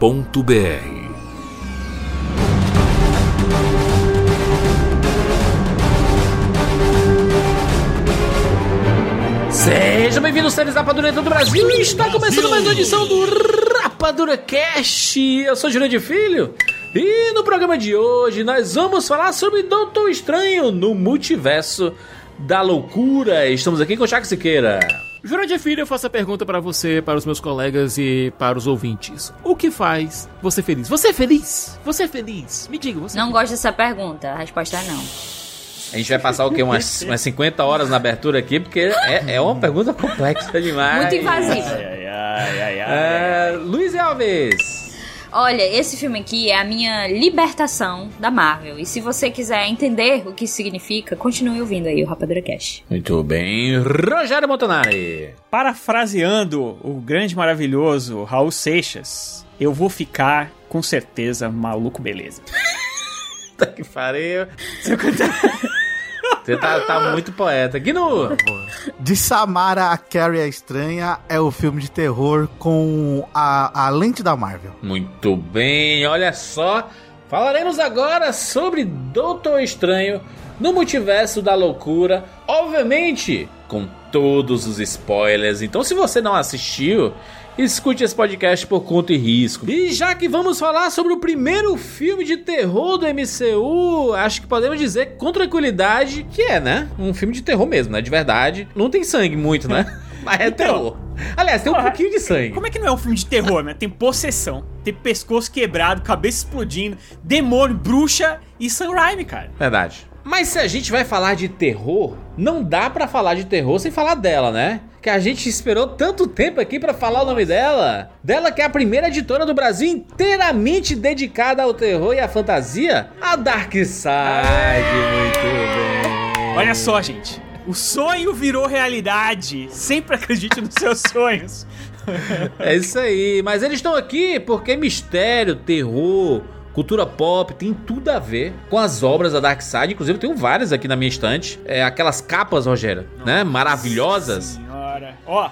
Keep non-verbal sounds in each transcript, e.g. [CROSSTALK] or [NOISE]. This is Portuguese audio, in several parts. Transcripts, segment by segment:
Cinemacomrapadura.com.br Sejam bem-vindos, seres Rapadura do Brasil. Está começando mais uma edição do Rapadura Cast. Eu sou Júlio de Filho. E no programa de hoje nós vamos falar sobre Doutor Estranho no Multiverso da Loucura. Estamos aqui com o Chaco Siqueira. Jurandir Filho, eu faço a pergunta para você, para os meus colegas e para os ouvintes. O que faz você feliz? Você é feliz? Você é feliz? Me diga, você é Não feliz? gosto dessa pergunta. A resposta é não. A gente vai passar o quê? Umas, [LAUGHS] umas 50 horas na abertura aqui, porque é, é uma pergunta complexa demais. Muito invasiva. Ai, ai, ai, ai, É, Luiz Alves. Olha, esse filme aqui é a minha libertação da Marvel. E se você quiser entender o que isso significa, continue ouvindo aí o Rapadura Cash. Muito bem. Rogério Montanari. Parafraseando o grande maravilhoso Raul Seixas, eu vou ficar com certeza maluco beleza. Puta [LAUGHS] que pariu. Você tá, tá muito poeta. No. De Samara a Carrie a Estranha é o filme de terror com a, a lente da Marvel. Muito bem, olha só. Falaremos agora sobre Doutor Estranho no Multiverso da Loucura. Obviamente, com todos os spoilers. Então, se você não assistiu, escute esse podcast por conta e risco. E já que vamos falar sobre o primeiro filme de terror do MCU, acho que podemos dizer com tranquilidade que é, né? Um filme de terror mesmo, né? De verdade. Não tem sangue muito, né? [LAUGHS] Mas é Então, terror. Aliás, tem um porra, [LAUGHS] pouquinho de sangue. Como é que não é um filme de terror, né? Tem possessão, tem pescoço quebrado, cabeça explodindo, demônio, bruxa e Sam Raimi, cara. Verdade. Mas se a gente vai falar de terror, não dá pra falar de terror sem falar dela, né? Que a gente esperou tanto tempo aqui pra falar o nome dela. Dela que é a primeira editora do Brasil inteiramente dedicada ao terror e à fantasia, a Dark Side. Muito bem. Olha só, gente. O sonho virou realidade. Sempre acredite nos seus sonhos. É isso aí. Mas eles estão aqui porque mistério, terror, cultura pop tem tudo a ver com as obras da Dark Side. Inclusive, eu tenho várias aqui na minha estante. É, aquelas capas, Rogério, né? Maravilhosas. Senhora. Ó,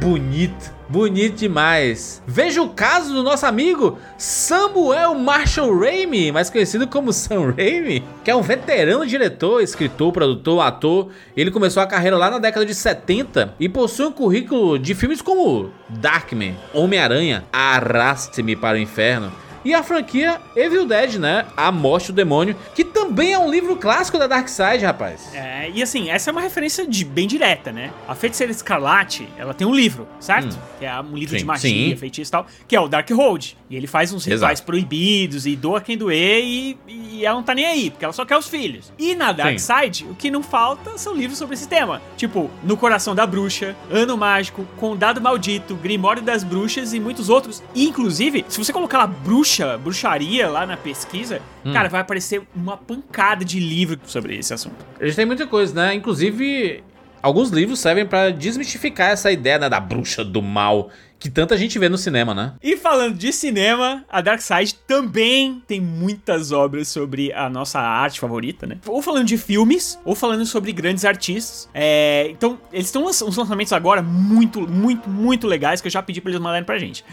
Bonito, bonito demais. Veja o caso do nosso amigo Samuel Marshall Raimi, mais conhecido como Sam Raimi, que é um veterano diretor, escritor, produtor, ator. Ele começou a carreira lá na década de 70 e possui um currículo de filmes como Darkman, Homem-Aranha, Arraste-me para o Inferno. E a franquia Evil Dead, né? A Morte do Demônio, que também é um livro clássico da Dark Side, rapaz. é, e assim, essa é uma referência de- bem direta, né? A Feiticeira Escarlate, ela tem um livro, certo? Que é um livro Sim, de magia, sim. feitiço e tal, que é o Dark Road. E ele faz uns rituais Exato. proibidos e doa quem doer e, e ela não tá nem aí, porque ela só quer os filhos. E na Dark Sim. Side, o que não falta são livros sobre esse tema. Tipo, No Coração da Bruxa, Ano Mágico, Condado Maldito, Grimório das Bruxas e muitos outros. E, inclusive, se você colocar lá bruxa, bruxaria lá na pesquisa, Hum. cara, vai aparecer uma pancada de livro sobre esse assunto. Eles têm muita coisa, né? Inclusive, alguns livros servem pra desmistificar essa ideia né, da bruxa do mal que tanta gente vê no cinema, né? E falando de cinema, a Dark Side também tem muitas obras sobre a nossa arte favorita, né? Ou falando de filmes, ou falando sobre grandes artistas. É, então, eles estão uns lançamentos agora muito, muito, muito legais que eu já pedi pra eles mandarem pra gente.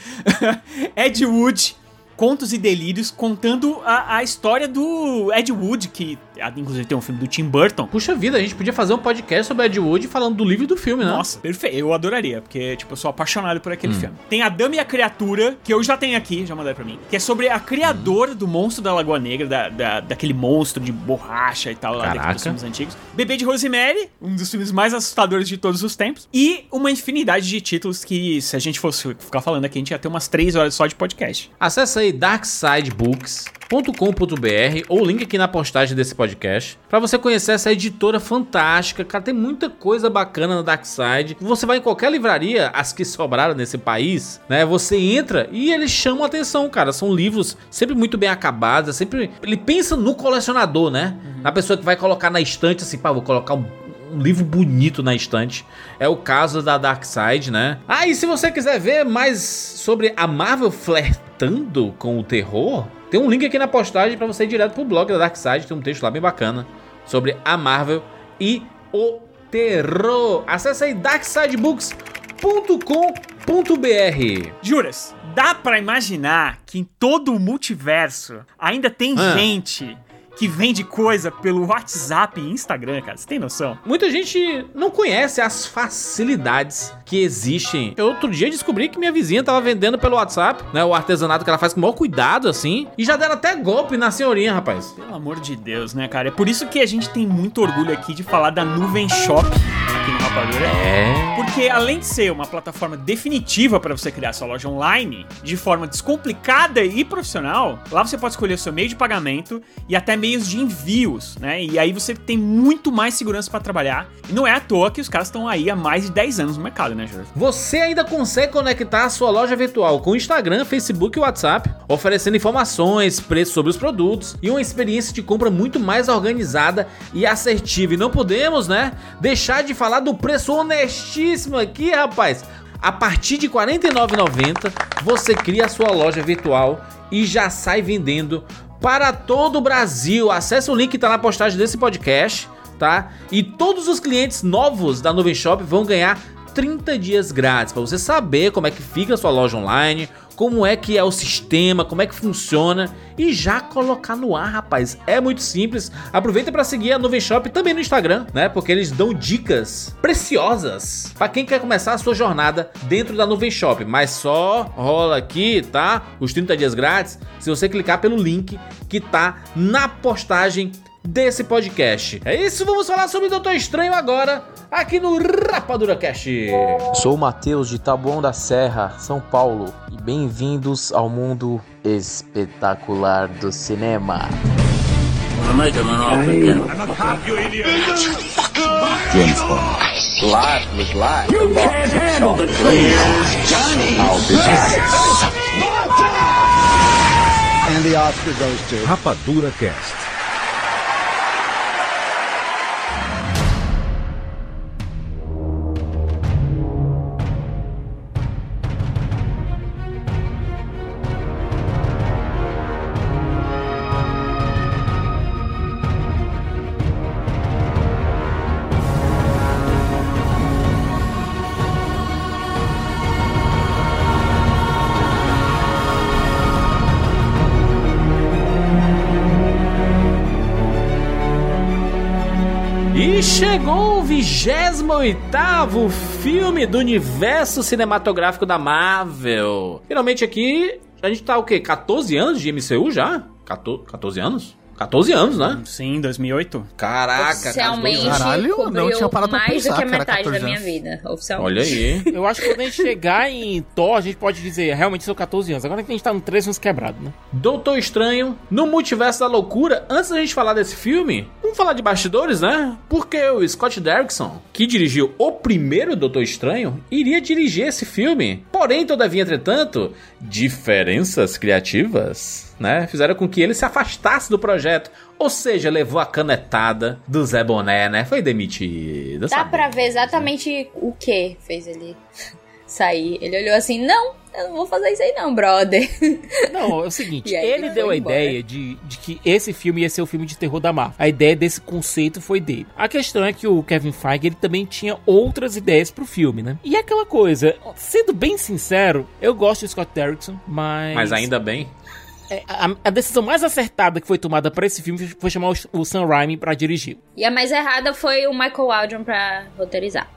[LAUGHS] Ed Wood. Contos e Delírios, contando a, a história do Ed Wood, que inclusive tem um filme do Tim Burton. Puxa vida, a gente podia fazer um podcast sobre Ed Wood falando do livro e do filme, né? Nossa, perfeito. Eu adoraria, porque, tipo, eu sou apaixonado por aquele filme. Tem A Dama e a Criatura, que eu já tenho aqui, já mandaram pra mim, que é sobre a criadora do monstro da Lagoa Negra, da, da- daquele monstro de borracha e tal, lá dos filmes antigos. Bebê de Rosemary, um dos filmes mais assustadores de todos os tempos. E uma infinidade de títulos que, se a gente fosse ficar falando aqui, a gente ia ter umas três horas só de podcast. Acesse aí Dark Side Books darksidebooks.com.br ou link aqui na postagem desse podcast para você conhecer essa editora fantástica. Cara, tem muita coisa bacana na Darkside. Você vai em qualquer livraria, as que sobraram nesse país, né? Você entra e eles chamam a atenção, cara. São livros sempre muito bem acabados, é sempre ele pensa no colecionador, né? Na pessoa que vai colocar na estante assim, pá, vou colocar um um livro bonito na estante. É o caso da Darkseid, né? Ah, e se você quiser ver mais sobre a Marvel flertando com o terror, tem um link aqui na postagem para você ir direto pro blog da Darkseid, tem um texto lá bem bacana sobre a Marvel e o terror. Acesse aí darksidebooks.com.br. Juras, dá pra imaginar que em todo o multiverso ainda tem Ah. gente que vende coisa pelo WhatsApp e Instagram, cara? Você tem noção? Muita gente não conhece as facilidades que existem. Eu outro dia descobri que minha vizinha tava vendendo pelo WhatsApp, né? O artesanato que ela faz com o maior cuidado, assim. E já deram até golpe na senhorinha, rapaz. Pelo amor de Deus, né, cara? É por isso que a gente tem muito orgulho aqui de falar da Nuvem Shop aqui no Rapadura. É. Porque além de ser uma plataforma definitiva para você criar sua loja online de forma descomplicada e profissional, lá você pode escolher o seu meio de pagamento e até meios de envios, né? E aí você tem muito mais segurança para trabalhar. E não é à toa que os caras estão aí há mais de 10 anos no mercado, né, Júlio? Você ainda consegue conectar a sua loja virtual com Instagram, Facebook e WhatsApp, oferecendo informações, preços sobre os produtos e uma experiência de compra muito mais organizada e assertiva. E não podemos, né, deixar de falar do preço honestíssimo aqui, rapaz. A partir de R$ 49,90 você cria a sua loja virtual e já sai vendendo para todo o Brasil. Acesse o link que está na postagem desse podcast, tá? E todos os clientes novos da Nuvem Shop vão ganhar 30 dias grátis para você saber como é que fica a sua loja online, como é que é o sistema, como é que funciona e já colocar no ar, rapaz. É muito simples. Aproveita para seguir a Nuvem Shop também no Instagram, né? Porque eles dão dicas preciosas para quem quer começar a sua jornada dentro da Nuvem Shop, mas só rola aqui, tá? Os 30 dias grátis se você clicar pelo link que tá na postagem desse podcast. É isso, vamos falar sobre Doutor Estranho agora, aqui no Rapadura Cast. Sou o Matheus de Taboão da Serra, São Paulo, bem-vindos ao mundo espetacular do cinema. Rapadura Cast. 28 filme do universo cinematográfico da Marvel. Finalmente aqui, a gente tá o quê? 14 anos de MCU já? 14, 14 anos? 14 anos, né? Sim, 2008. Caraca, Oficialmente, 14 anos. Caralho, não tinha parado pra mais pensar do que a era metade da 14 minha vida. Oficialmente. Olha aí. Eu acho que quando a gente chegar em Thor, a gente pode dizer, realmente são 14 anos. Agora que a gente tá no 13 anos quebrado, né? Doutor Estranho no Multiverso da Loucura. Antes da gente falar desse filme, vamos falar de bastidores, né? Porque o Scott Derrickson, que dirigiu o primeiro Doutor Estranho, iria dirigir esse filme. Porém, todavia, entretanto, diferenças criativas, né? Fizeram com que ele se afastasse do projeto. Ou seja, levou a canetada do Zé Boné, né? Foi demitido. Dá sabe? pra ver exatamente o que fez ele [LAUGHS] sair. Ele olhou assim, não, eu não vou fazer isso aí não, brother. [LAUGHS] Não, é o seguinte, aí ele deu a embora. ideia de, de que esse filme ia ser o filme de terror da Marvel. A ideia desse conceito foi dele. A questão é que o Kevin Feige ele também tinha outras ideias pro filme, né? E aquela coisa, sendo bem sincero, eu gosto do Scott Derrickson, mas Mas ainda bem. É, a, a decisão mais acertada que foi tomada pra esse filme foi chamar o, o Sam Raimi pra dirigir. E a mais errada foi o Michael Aldrin pra roteirizar.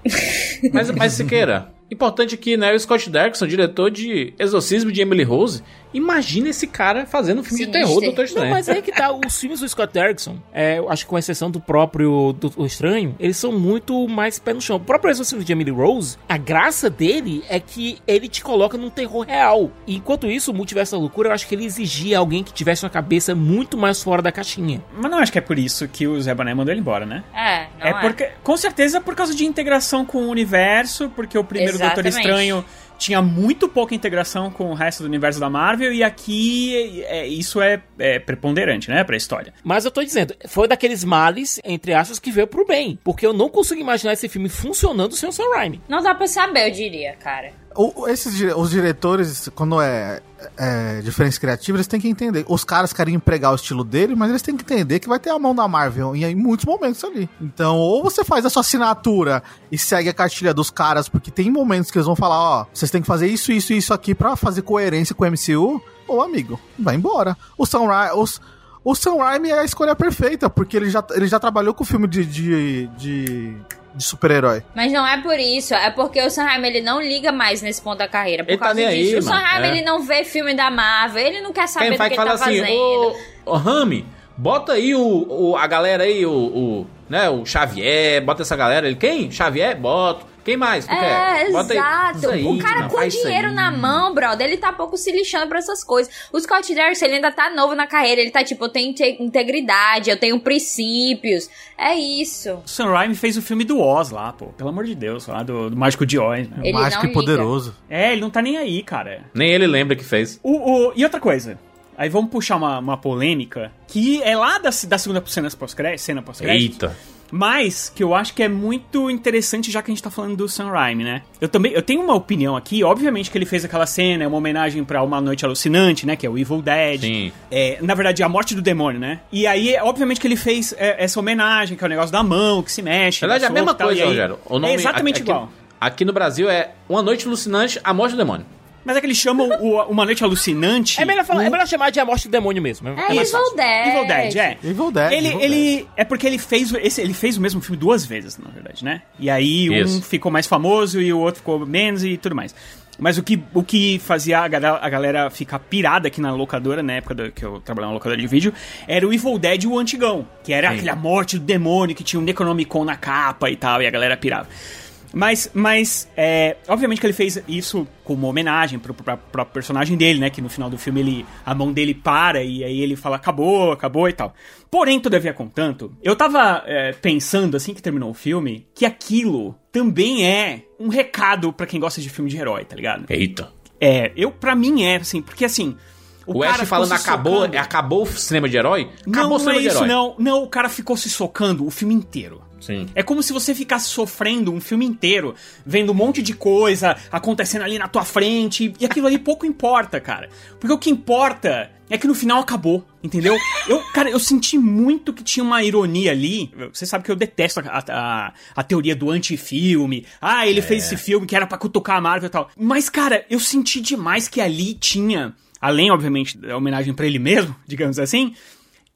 Mas, mas Siqueira, importante aqui, né? O Scott Derrickson, diretor de Exorcismo de Emily Rose, Imagina esse cara fazendo um filme de terror do Doutor Não, Estranho. mas aí que tá, os filmes do Scott Derrickson, é, eu acho que com exceção do próprio Doutor Estranho, eles são muito mais pé no chão. O próprio exorcismo de Emily Rose, a graça dele é que ele te coloca num terror real. E enquanto isso, o Multiverso da Loucura, eu acho que ele exigia alguém que tivesse uma cabeça muito mais fora da caixinha. Mas não acho que é por isso que o Zé Boné mandou ele embora, né? É, não é é. porque, com certeza, por causa de integração com o universo, porque o primeiro Doutor Exatamente. Estranho tinha muito pouca integração com o resto do universo da Marvel, e aqui é, isso é, é preponderante, né, pra história. Mas eu tô dizendo, foi daqueles males, entre aspas, que veio pro bem. Porque eu não consigo imaginar esse filme funcionando sem o Sam Raimi. Não dá pra saber, eu diria, cara. O- esses, os diretores, quando é, é diferença criativa, eles têm que entender. Os caras querem empregar o estilo dele, mas eles têm que entender que vai ter a mão da Marvel em, em muitos momentos ali. Então, ou você faz a sua assinatura e segue a cartilha dos caras, porque tem momentos que eles vão falar, ó, vocês têm que fazer isso, isso e isso aqui pra fazer coerência com o MCU, ou amigo, vai embora. O Raimi, os, o Sam Raimi é a escolha perfeita, porque ele já, ele já trabalhou com filme de, de, de, de super-herói. Mas não é por isso, é porque o Sam Raimi ele não liga mais nesse ponto da carreira. Por Ele tá causa nem disso. aí, o Raimi é. ele não vê filme da Marvel, ele não quer saber Quem do vai que ele falar tá assim, fazendo. ô, ô Rami, bota aí o, o- a galera aí, o, o, né, o Xavier, bota essa galera. Ele, quem? Xavier? Boto. Quem mais? Tu É, quer? Bota exato. Aí, o cara não, com dinheiro na mão, brother, ele tá pouco se lixando pra essas coisas. O Scott Derrickson, ele ainda tá novo na carreira, ele tá tipo, eu tenho inte- integridade, eu tenho princípios. É isso. O Sam Raimi fez o filme do Oz lá, pô. Pelo amor de Deus, lá do, do Mágico de Oz. Né? Ele Mágico e poderoso. É, ele não tá nem aí, cara. Nem ele lembra que fez. O, o- e outra coisa. Aí vamos puxar uma, uma polêmica que é lá da, da segunda cena pós-crédito, cena pós-crédito. Eita. Mas que eu acho que é muito interessante já que a gente tá falando do Sam Raimi, né? Eu também, eu tenho uma opinião aqui, obviamente que ele fez aquela cena, é uma homenagem pra Uma Noite Alucinante, né, que é o Evil Dead. Sim. É, na verdade, a morte do demônio, né? E aí, é, obviamente que ele fez é, essa homenagem, que é o negócio da mão, que se mexe. Na verdade, é a mesma coisa, aí- Rogério. O nome, é exatamente aqui, igual. Aqui no Brasil é Uma Noite Alucinante, A Morte do Demônio. Mas é que eles chamam o, Uma Noite Alucinante... É melhor, falar, o- é melhor chamar de A Morte do Demônio mesmo. É, mais Evil fácil. Dead. Evil Dead, é. Evil Dead. Ele, Evil ele é porque ele fez esse, ele fez o mesmo filme duas vezes, na verdade, né? E aí um Isso. ficou mais famoso e o outro ficou menos e tudo mais. Mas o que, o que fazia a galera, a galera ficar pirada aqui na locadora, na época do- que eu trabalhava na locadora de vídeo, era o Evil Dead o antigão. Que era Sim. aquele a morte do demônio, que tinha um Necronomicon na capa e tal, e a galera pirava. Mas, mas é, obviamente que ele fez isso como homenagem pro, pro próprio personagem dele, né? Que no final do filme ele, a mão dele para e aí ele fala acabou, acabou e tal. Porém, todavia contanto, eu tava é, pensando assim que terminou o filme que aquilo também é um recado pra quem gosta de filme de herói, tá ligado? Eita. É, eu para mim é assim, porque assim, O, cara Ash falando acabou, socando. acabou o cinema de herói? Acabou Não, o não cinema é de isso herói. não. Não, o cara ficou se socando o filme inteiro. Sim. É como se você ficasse sofrendo um filme inteiro, vendo um monte de coisa acontecendo ali na tua frente, e aquilo ali pouco importa, cara. Porque o que importa é que no final acabou, entendeu? Eu, cara, eu senti muito que tinha uma ironia ali. Você sabe que eu detesto a, a, a teoria do antifilme. Ah, ele fez esse filme que era pra cutucar a Marvel e tal. Mas, cara, eu senti demais que ali tinha, além, obviamente, da homenagem pra ele mesmo, [LAUGHS] digamos assim,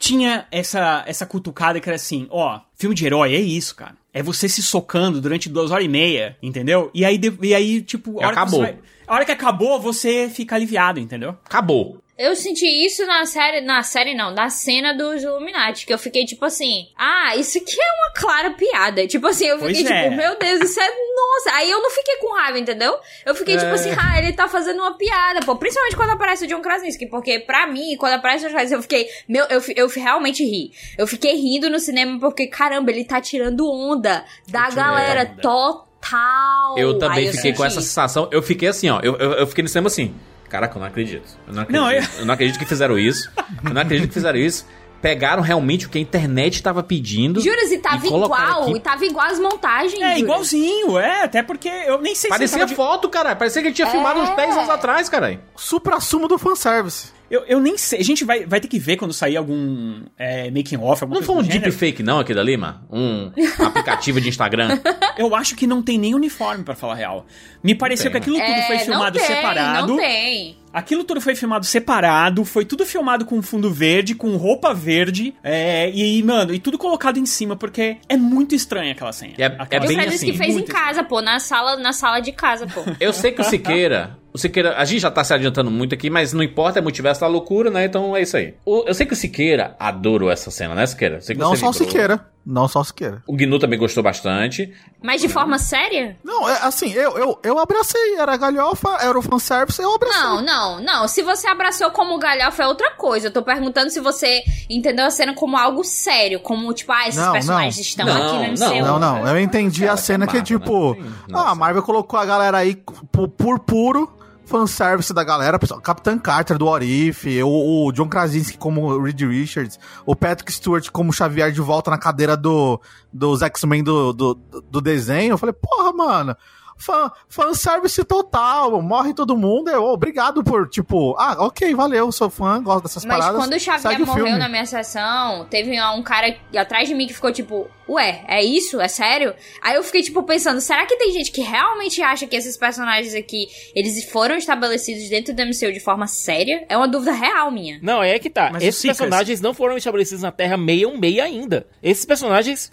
tinha essa, essa cutucada que era assim, ó, filme de herói é isso, cara. É você se socando durante duas horas e meia, entendeu? E aí, e aí tipo, a hora, que acabou. você vai- a hora que acabou, você fica aliviado, entendeu? Acabou. Eu senti isso na série, na série não, na cena dos Illuminati, que eu fiquei tipo assim, ah, isso aqui é uma clara piada. Tipo assim, eu fiquei Pois é. tipo, meu Deus, isso é, nossa. Aí eu não fiquei com raiva, entendeu? Eu fiquei tipo É. assim, ah, ele tá fazendo uma piada, pô. Principalmente quando aparece o John Krasinski, porque pra mim, quando aparece o John Krasinski, eu fiquei, meu, eu, eu realmente ri. Eu fiquei rindo no cinema porque, caramba, ele tá tirando onda da tirando galera onda. total. Eu também Aí fiquei com senti essa sensação. Eu fiquei assim, ó. Eu, eu, eu fiquei no cinema assim. Caraca, eu não acredito. Eu não acredito. Não, eu... eu- não acredito que fizeram isso. Eu não acredito que fizeram isso. Pegaram realmente o que a internet tava pedindo. Juras, e tava colocaram igual, aqui. e tava igual as montagens. É, Juras. igualzinho, é, até porque eu nem sei Parecia se eu tava de- foto, cara. Parecia que ele tinha filmado uns 10 anos atrás, cara. Supra-sumo do fanservice. Eu, eu nem sei, a gente vai, vai ter que ver quando sair algum é, making off, alguma Não foi um deepfake, não, aquilo ali, mano? Um [LAUGHS] aplicativo de Instagram. Eu acho que não tem nem uniforme, pra falar a real. Me pareceu tem, que aquilo tudo É, foi filmado não tem, separado. Não tem. Aquilo tudo foi filmado separado, foi tudo filmado com fundo verde, com roupa verde, é, e, mano, e tudo colocado em cima, porque é muito estranha aquela cena. É- é Aquela o bem cena assim, que fez em casa, pô, na sala, na sala de casa, pô. [LAUGHS] Eu sei que o Siqueira o Siqueira, a gente já tá se adiantando muito aqui, mas não importa, é multiverso da loucura, né? Então é isso aí. O- eu sei que o Siqueira adorou essa cena, né, Siqueira? Eu sei que Não você só o. Siqueira. Não só o Siqueira. O Gnu também gostou bastante. Mas de forma séria? Não, é assim, eu, eu, eu abracei. Era galhofa, era o fanservice, eu abracei. Não, não, não. Se você abraçou como galhofa é outra coisa. Eu tô perguntando se você entendeu a cena como algo sério. Como, tipo, ah, esses Não, personagens não. estão Não, aqui no não, MCU. Não, não, eu entendi Cara, a cena que que, Marvel, tipo, né? Ah, a Marvel colocou a galera aí por, por puro fanservice da galera, pessoal, Capitã Carter do What If, o, o John Krasinski como Reed Richards, o Patrick Stewart como Xavier de volta na cadeira do, dos X-Men do, do, do desenho. Eu falei, porra, mano, fan, fanservice total, morre todo mundo. Eu, obrigado por, tipo, ah, ok, valeu, sou fã, gosto dessas Mas paradas. quando o Xavier morreu filme. na minha sessão, teve um cara atrás de mim que ficou tipo, ué, é isso? É sério? Aí eu fiquei, tipo, pensando, será que tem gente que realmente acha que esses personagens aqui, eles foram estabelecidos dentro do MCU de forma séria? É uma dúvida real minha. Não, é que tá. Mas Esses personagens não foram estabelecidos na Terra 616 ainda. Esses personagens.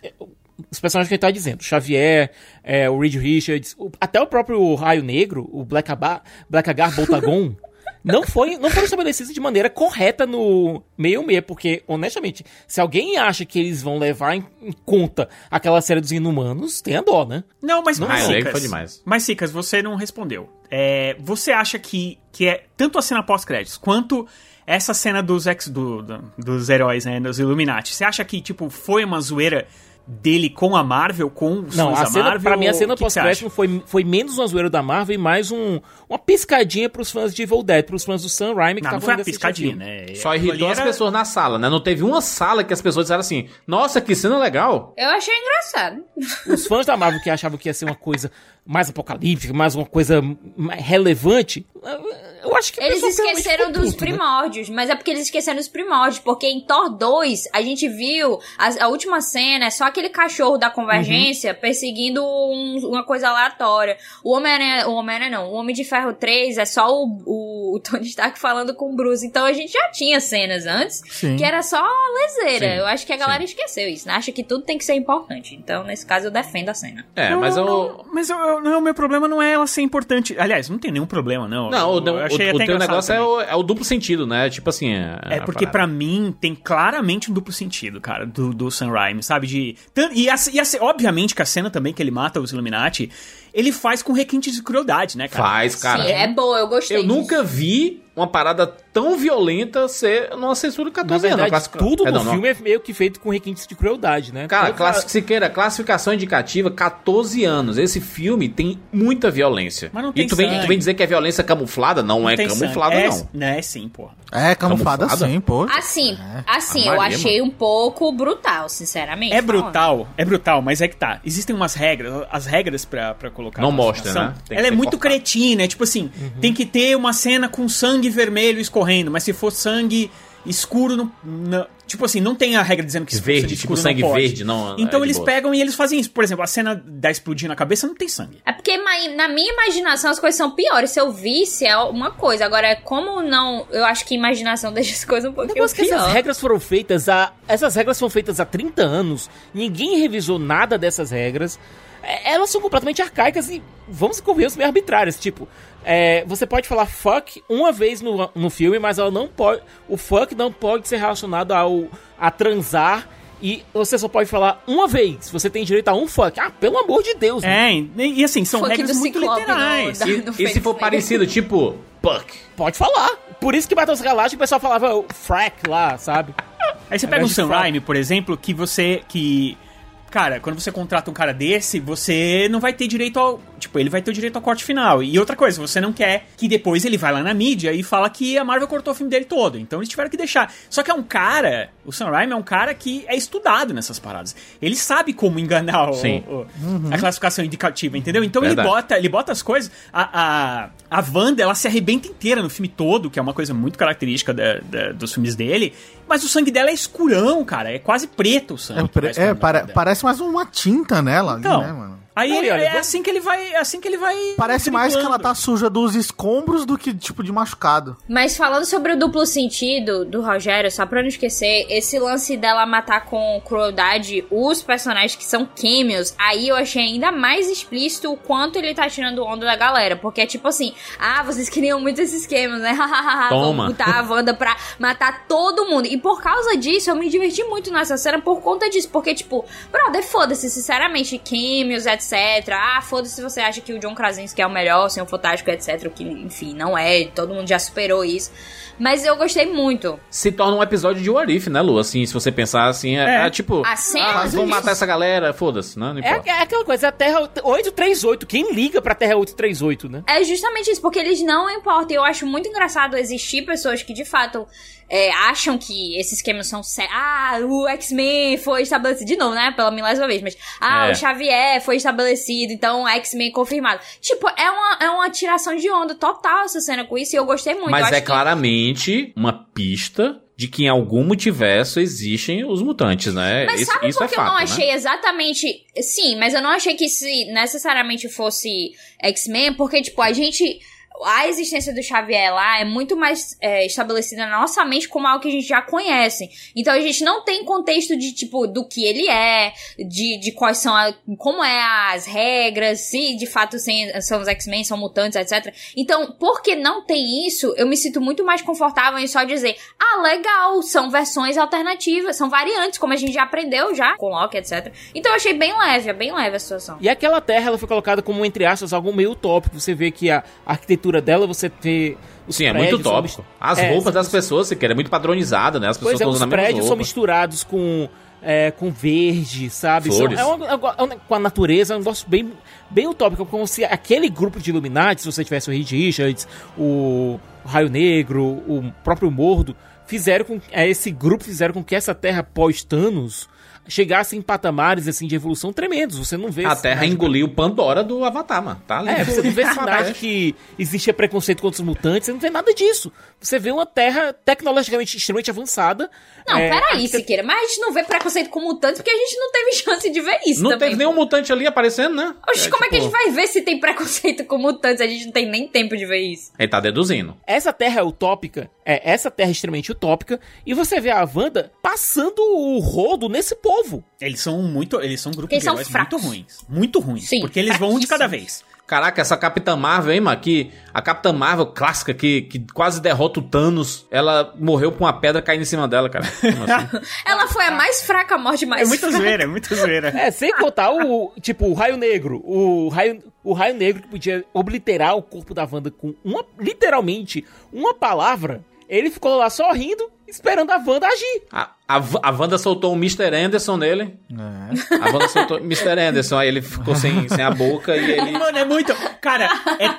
Os personagens que ele tá dizendo, Xavier, é, o Reed Richards, o- até o próprio Raio Negro, o Black, Aba, Black Agar Boltagon, [LAUGHS] não, foi, não foram estabelecidos de maneira correta no 616, porque, honestamente, se alguém acha que eles vão levar em, em conta aquela série dos Inumanos, tem a dó, né? Não, mas Não, mas, Raio Negro Sicas, foi demais. Mas, Sicas, você não respondeu. É, você acha que, que é tanto a cena pós-créditos quanto essa cena dos ex, do, do- dos heróis, né, dos Illuminati, você acha que, tipo, foi uma zoeira dele com a Marvel, com os Não, fãs a da cena, Marvel? pra mim, a cena pós-crédito foi, foi menos um zoeiro da Marvel e mais um, uma piscadinha pros fãs de Evil Dead, pros fãs do Sam Raimi que Não, não foi a indo assistir o piscadinha, né? Só irritou ali as era- pessoas na sala, né? Não teve uma sala que as pessoas disseram assim: Nossa, que cena legal. Eu achei engraçado. Os fãs da Marvel que achavam que ia ser uma coisa mais apocalíptica, mais uma coisa mais relevante, eu acho que Eles esqueceram dos puto, né? primórdios, mas é porque eles esqueceram dos primórdios, porque em Thor 2 a gente viu a, a última cena, é só aquele cachorro da convergência perseguindo um- uma coisa aleatória. O Homem-Aranha, o Homem-Aranha não, o Homem de Ferro 3 é só o, o, o Tony Stark falando com o Bruce, então a gente já tinha cenas antes Sim. que era só lezeira. Sim, eu acho que a galera esqueceu isso, né? Acha que tudo tem que ser importante. Então, nesse caso, eu defendo a cena. É, Não, mas eu. não, mas eu, eu- não, o meu problema não é ela ser importante. Aliás, não tem nenhum problema, não. Não, o, eu, eu achei o, o teu negócio é o, é o duplo sentido, né? Tipo assim. É, É porque pra mim tem claramente um duplo sentido, cara, do, do Sam Raimi, sabe? De, e, a, e a, obviamente que a cena também que ele mata os Illuminati, ele faz com requintes de crueldade, né, cara? Faz, cara. Sim, é boa, eu gostei. Eu disso. nunca vi uma parada tão violenta ser numa censura 14 Na anos. verdade, Classifica- tudo Perdão, no não. filme é meio que feito com requintes de crueldade, né? Cara, Toda- classi se queira, classificação indicativa 14 anos. Esse filme tem muita violência. Mas não e tem tu vem, tu vem dizer que é violência camuflada? Não, é tem camuflada, sangue. não. É, né, é sim, porra. É, camuflada Camuflada? sim, pô. Assim, assim, a eu achei um pouco brutal, sinceramente. É brutal, é brutal, mas é que tá. Existem umas regras, as regras pra, pra colocar. Não mostra, né? Tem Ela é muito cortado. cretina, é tipo assim, tem que ter uma cena com sangue vermelho escorrendo, mas se for sangue escuro, não, não- tipo assim, não tem a regra dizendo que se for Verde, sangue tipo escuro sangue não pode. verde, não. é Então de eles boa. pegam e eles fazem isso. Por exemplo, a cena da explodir na cabeça não tem sangue. É porque na minha imaginação as coisas são piores. Se eu visse é uma coisa. Agora, como não. Eu acho que imaginação [LAUGHS] deixa as coisas um pouquinho negócio é que essas pior. regras foram feitas há. Essas regras foram feitas há 30 anos. Ninguém revisou nada dessas regras. É, Elas são completamente arcaicas e, vamos convenhamos, meio arbitrárias. Tipo, é, você pode falar fuck uma vez no, no filme, mas ela não pode. O fuck não pode ser relacionado ao a transar. E você só pode falar uma vez. Você tem direito a um fuck. Ah, pelo amor de Deus. né? É, e, e assim, são Fuck regras muito Ciclope literais. no- da- E, e se for parecido, tipo, Puck. Pode falar. Por isso que Battles Galácticos o pessoal falava o frack lá, sabe? Aí você pega um Raimi, por exemplo, que você. que. Cara, quando você contrata um cara desse, você não vai ter direito ao. Tipo, ele vai ter o direito ao corte final. E outra coisa, você não quer que depois ele vai lá na mídia e fala que a Marvel cortou o filme dele todo. Então eles tiveram que deixar. Só que é um cara. O Sam Raimi é um cara que é estudado nessas paradas. Ele sabe como enganar o- o- a classificação indicativa, entendeu? Então ele bota, ele bota as coisas. A, a, a Wanda, ela se arrebenta inteira no filme todo, que é uma coisa muito característica da- da- dos filmes dele. Mas o sangue dela é escurão, cara. É quase preto o sangue. É, pre- é, da dela. parece mais uma tinta nela ali, Então, né, mano? Aí Não, ele- olha, é vamos- assim que ele vai. É assim que ele vai. Parece mais que ela tá suja dos escombros do que, tipo, de machucado. Mas falando sobre o duplo sentido do Rogério, só pra não esquecer, esse lance dela matar com crueldade os personagens que são cameos, aí eu achei ainda mais explícito o quanto ele tá tirando onda da galera. Porque é tipo assim, ah, vocês queriam muito esses cameos, né? [LAUGHS] Toma. Vamos botar a Wanda pra matar todo mundo. E por causa disso, eu me diverti muito nessa cena por conta disso. Porque, tipo, brother, foda-se, sinceramente, cameos, etc. Ah, foda-se se você acha que o John Krasinski é o melhor, o Senhor Fantástico, etc. O que, enfim, não é. Todo mundo já superou isso. Mas eu gostei muito. Se torna um episódio de What If, né, Lu? Assim, se você pensar assim, é, É. é tipo... A cena- Ah, vamos matar essa galera, foda-se, né? Não É, importa. é aquela coisa, a Terra 838. Quem liga pra Terra 838, né? É justamente isso, porque eles não importam. Eu acho muito engraçado existir pessoas que de fato é, acham que esses esquemas são sérios. Ah, o X-Men foi estabelecido. De novo, né? Pela milésima vez, mas. Ah, É. o Xavier foi estabelecido, então X-Men confirmado. Tipo, é uma, é uma tiração de onda total essa cena com isso e eu gostei muito. Mas é que- claramente uma pista de que em algum multiverso existem os mutantes, né? Mas isso sabe isso por é que fato, eu não né? achei exatamente. Sim, mas eu não achei que se necessariamente fosse X-Men, porque, tipo, a gente. A existência do Xavier lá é muito mais é, estabelecida na nossa mente como algo que a gente já conhece. Então a gente não tem contexto de, tipo, do que ele é, de, de quais são a, como é as regras, se de fato são os X-Men, são mutantes, etc. Então, porque não tem isso, eu me sinto muito mais confortável em só dizer, ah, legal, são versões alternativas, são variantes, como a gente já aprendeu já com Loki, etc. Então eu achei bem leve, é bem leve a situação. E aquela terra, ela foi colocada como, entre aspas, algo meio utópico. Você vê que a arquitetura dela, você vê... Os Sim, é muito tópico. As É, roupas das pessoas, se quer, é muito padronizada, né? As pessoas Pois é, estão os usando mesma prédios são misturados com, é, com verde, sabe? São- é é um- é um- com a natureza, é um negócio bem, bem utópico, como se aquele grupo de Illuminati, se você tivesse o Reed Richards, o Raio Negro, o próprio Mordo, fizeram com é, esse grupo fizeram com que essa Terra pós-Thanos chegasse em patamares assim de evolução tremendos. Você não vê A Terra de- engoliu Pandora do Avatar, mano. Tá ali. é, você não vê sinais [LAUGHS] de que existia preconceito contra os mutantes, você não vê nada disso. Você vê uma terra tecnologicamente extremamente avançada. Não, é, peraí, arquite- Siqueira, mas a gente não vê preconceito com mutantes porque a gente não teve [LAUGHS] chance de ver isso Não também. teve nenhum mutante ali aparecendo, né? Oxe, como é que a tipo, gente vai ver se tem preconceito com mutantes? A gente não tem nem tempo de ver isso. Ele tá deduzindo. Essa terra é utópica, é essa terra é extremamente utópica, e você vê a Wanda passando o rodo nesse povo. Eles são muito. Eles são um grupo Eles de são heróis fracos. muito ruins. Muito ruins. Sim, porque eles vão um de cada vez. Caraca, essa Capitã Marvel, hein, mano? Que a Capitã Marvel clássica que, que quase derrota o Thanos, ela morreu com uma pedra caindo em cima dela, cara. Assim? [LAUGHS] Ela foi a mais fraca morte mais É muita fraca. zoeira, é muita zoeira. É, sem contar o, tipo, o raio negro. O raio, o raio negro que podia obliterar o corpo da Wanda com uma, literalmente, uma palavra. Ele ficou lá sorrindo, esperando a Wanda agir. A, a, a Wanda soltou um Mr. Anderson nele. É. A Wanda soltou Mr. Anderson, aí ele ficou sem, sem a boca e ele. Mano, é muito. Cara,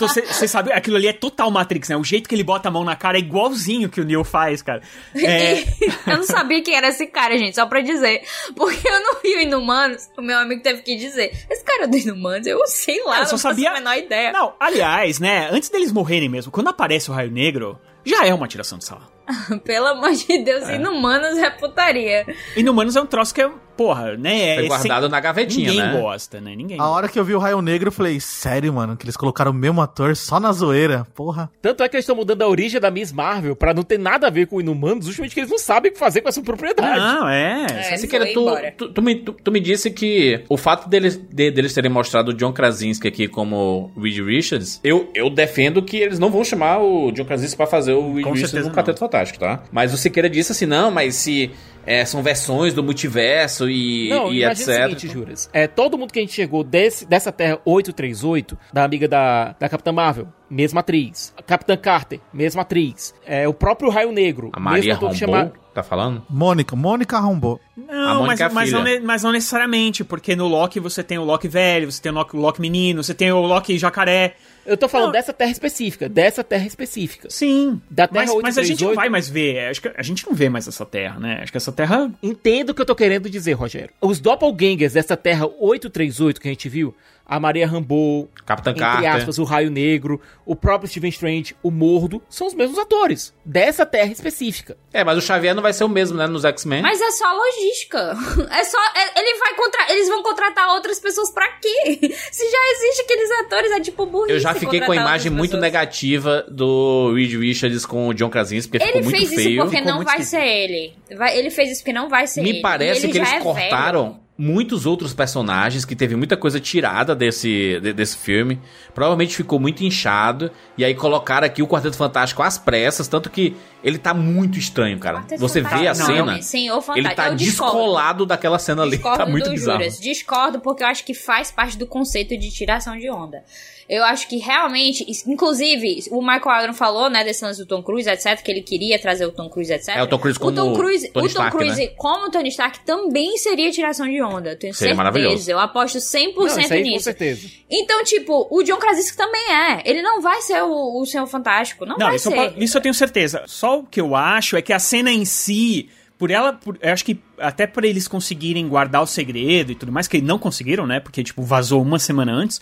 você sabe, aquilo ali é total Matrix, né? O jeito que ele bota a mão na cara é igualzinho que o Neo faz, cara. É, [LAUGHS] eu não sabia quem era esse cara, gente, só pra dizer. Porque eu não vi o Inumanos, o meu amigo teve que dizer. Esse cara é do Inumanos, eu sei lá, eu não só faço sabia. a menor ideia. Não, aliás, né? Antes deles morrerem mesmo, quando aparece o Raio Negro, já é uma tiração de sala. [LAUGHS] Pelo amor de Deus, É. Inumanos é putaria. Inumanos é um troço que é, porra, né? Foi é guardado sem- na gavetinha, Ninguém né? gosta, né? Ninguém A hora que eu vi o Raio Negro, eu falei, sério, mano, que eles colocaram o mesmo ator só na zoeira, porra. Tanto é que eles estão mudando a origem da Miss Marvel pra não ter nada a ver com o Inumanos, justamente que eles não sabem o que fazer com essa propriedade. Não, é. É, Se foi queira, tu, tu, tu me, tu, tu me disse que o fato deles, de- deles terem mostrado o John Krasinski aqui como Reed Richards, eu, eu defendo que eles não vão chamar o John Krasinski pra fazer o Reed Com Richards no Quarteto Fantástico, tá? Mas o Siqueira disse assim, não, mas se é, são versões do multiverso e, Não, e etc. o seguinte, Juras. É, todo mundo que a gente chegou desse, dessa Terra 838, da amiga da, da Capitã Marvel, mesma atriz. A Capitã Carter, mesma atriz. É, o próprio Raio Negro, a Maria mesmo ator Rambeau, que chama... tá falando? Mônica, Mônica arrombou. Não, mas, é mas, não, mas não necessariamente, porque no Loki você tem o Loki velho, você tem o Loki, o Loki menino, você tem o Loki jacaré. Eu tô falando Não. dessa Terra específica, dessa Terra específica. Sim. Da Terra mas, mas a gente não 838. vai mais ver. Acho que a gente não vê mais essa terra, né? Acho que essa terra. Entendo o que eu tô querendo dizer, Rogério. Os doppelgangers dessa Terra 838 que a gente viu, a Maria Rambeau, Capitã entre Carter. aspas, o Raio Negro, o próprio Steven Strange, o Mordo, são os mesmos atores, dessa terra específica. É, mas o Xavier não vai ser o mesmo, né, nos X-Men. Mas é só logística. [LAUGHS] É só. é- ele vai contra, eles vão contratar outras pessoas pra quê? [LAUGHS] Se já existe aqueles atores, é tipo burrice. Eu já fiquei com a imagem muito pessoas. negativa do Reed Richards com o John Krasinski, porque Ele ficou muito fez isso feio. porque ficou não vai esquisito. ser ele. Vai- ele fez isso porque não vai ser ele. Me parece ele que eles é velho. Muitos outros personagens, que teve muita coisa tirada desse, de- desse filme. Provavelmente ficou muito inchado. E aí colocaram aqui o Quarteto Fantástico às pressas, tanto que ele tá muito estranho, cara. Quarteto Você vê a Fantástico, cena, não, Sim, o ele Fantástico. tá Eu descolado daquela cena ali. Discordo Tá muito bizarro. Juras. Discordo porque eu acho que faz parte do conceito de tiração de onda. Eu acho que realmente, inclusive, o Michael Aaron falou, né, desse lance do Tom Cruise, etc, que ele queria trazer o Tom Cruise, etc. É, o Tom Cruise como o Tom Cruise, Tony o Tom Stark, Cruise né? como Tony Stark também seria tiração de onda. Eu tenho Seria certeza. maravilhoso. Eu aposto 100% Não, isso aí com nisso. certeza. Então, tipo, o John Krasinski também é. Ele não vai ser o, o Senhor Fantástico. Não, Não, vai isso eu, ser. po- isso eu tenho certeza. Só o que eu acho é que a cena em si, por ela, por- eu acho que até por eles conseguirem guardar o segredo e tudo mais, que não conseguiram, né? Porque, tipo, vazou uma semana antes.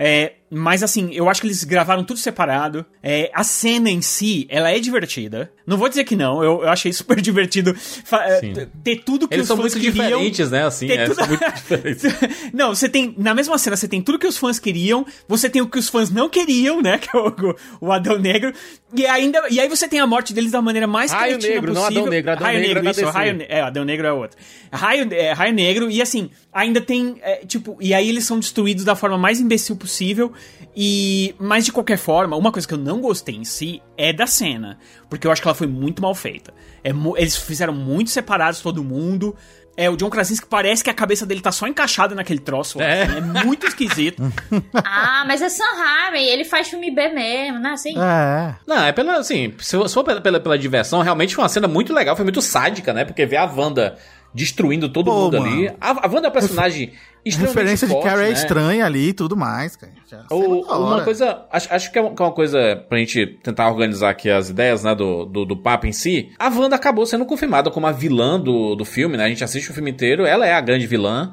É, mas assim, eu acho que eles gravaram tudo separado. É, a cena em si, ela é divertida. Não vou dizer que não, eu, eu achei [LAUGHS] super divertido é, ter tudo que Eles os são fãs muito queriam. diferentes, né? Assim, é, tudo- são muito [LAUGHS] diferentes. Não, você tem. Na mesma cena, você tem tudo que os fãs queriam, você tem o que os fãs não queriam, né? [LAUGHS] Que é o, o Adão Negro. E ainda. E aí você tem a morte deles da maneira mais Raio cretina Negro, não possível. Adão Negro, Adão Raio Negro Negro, é isso. Raio, é, Adão Negro é outro. Raio, é, Raio Negro, e assim, ainda tem. é, tipo, e aí eles são destruídos da forma mais imbecil possível. E. Mas de qualquer forma, uma coisa que eu não gostei em si é da cena. Porque eu acho que ela foi muito mal feita. É eles fizeram muito separados todo mundo. É, o John Krasinski parece que a cabeça dele tá só encaixada naquele troço. É. assim, é muito esquisito. [LAUGHS] Ah, mas é Sam Raimi. Ele faz filme B mesmo, né? Assim. É. Não, é pela, assim, se for pela, pela, pela diversão, realmente foi uma cena muito legal, foi muito sádica, né? Porque ver a Wanda destruindo todo Pô, mundo mano. ali. A, a Wanda é um personagem A extremamente referência de forte, Carrie é né? estranha ali e tudo mais, cara. Uma coisa, acho, acho que é uma que é uma coisa pra gente tentar organizar aqui as ideias, né, do, do, do papo em si. A Wanda acabou sendo confirmada como a vilã do, do filme, né? A gente assiste o filme inteiro, ela é a grande vilã.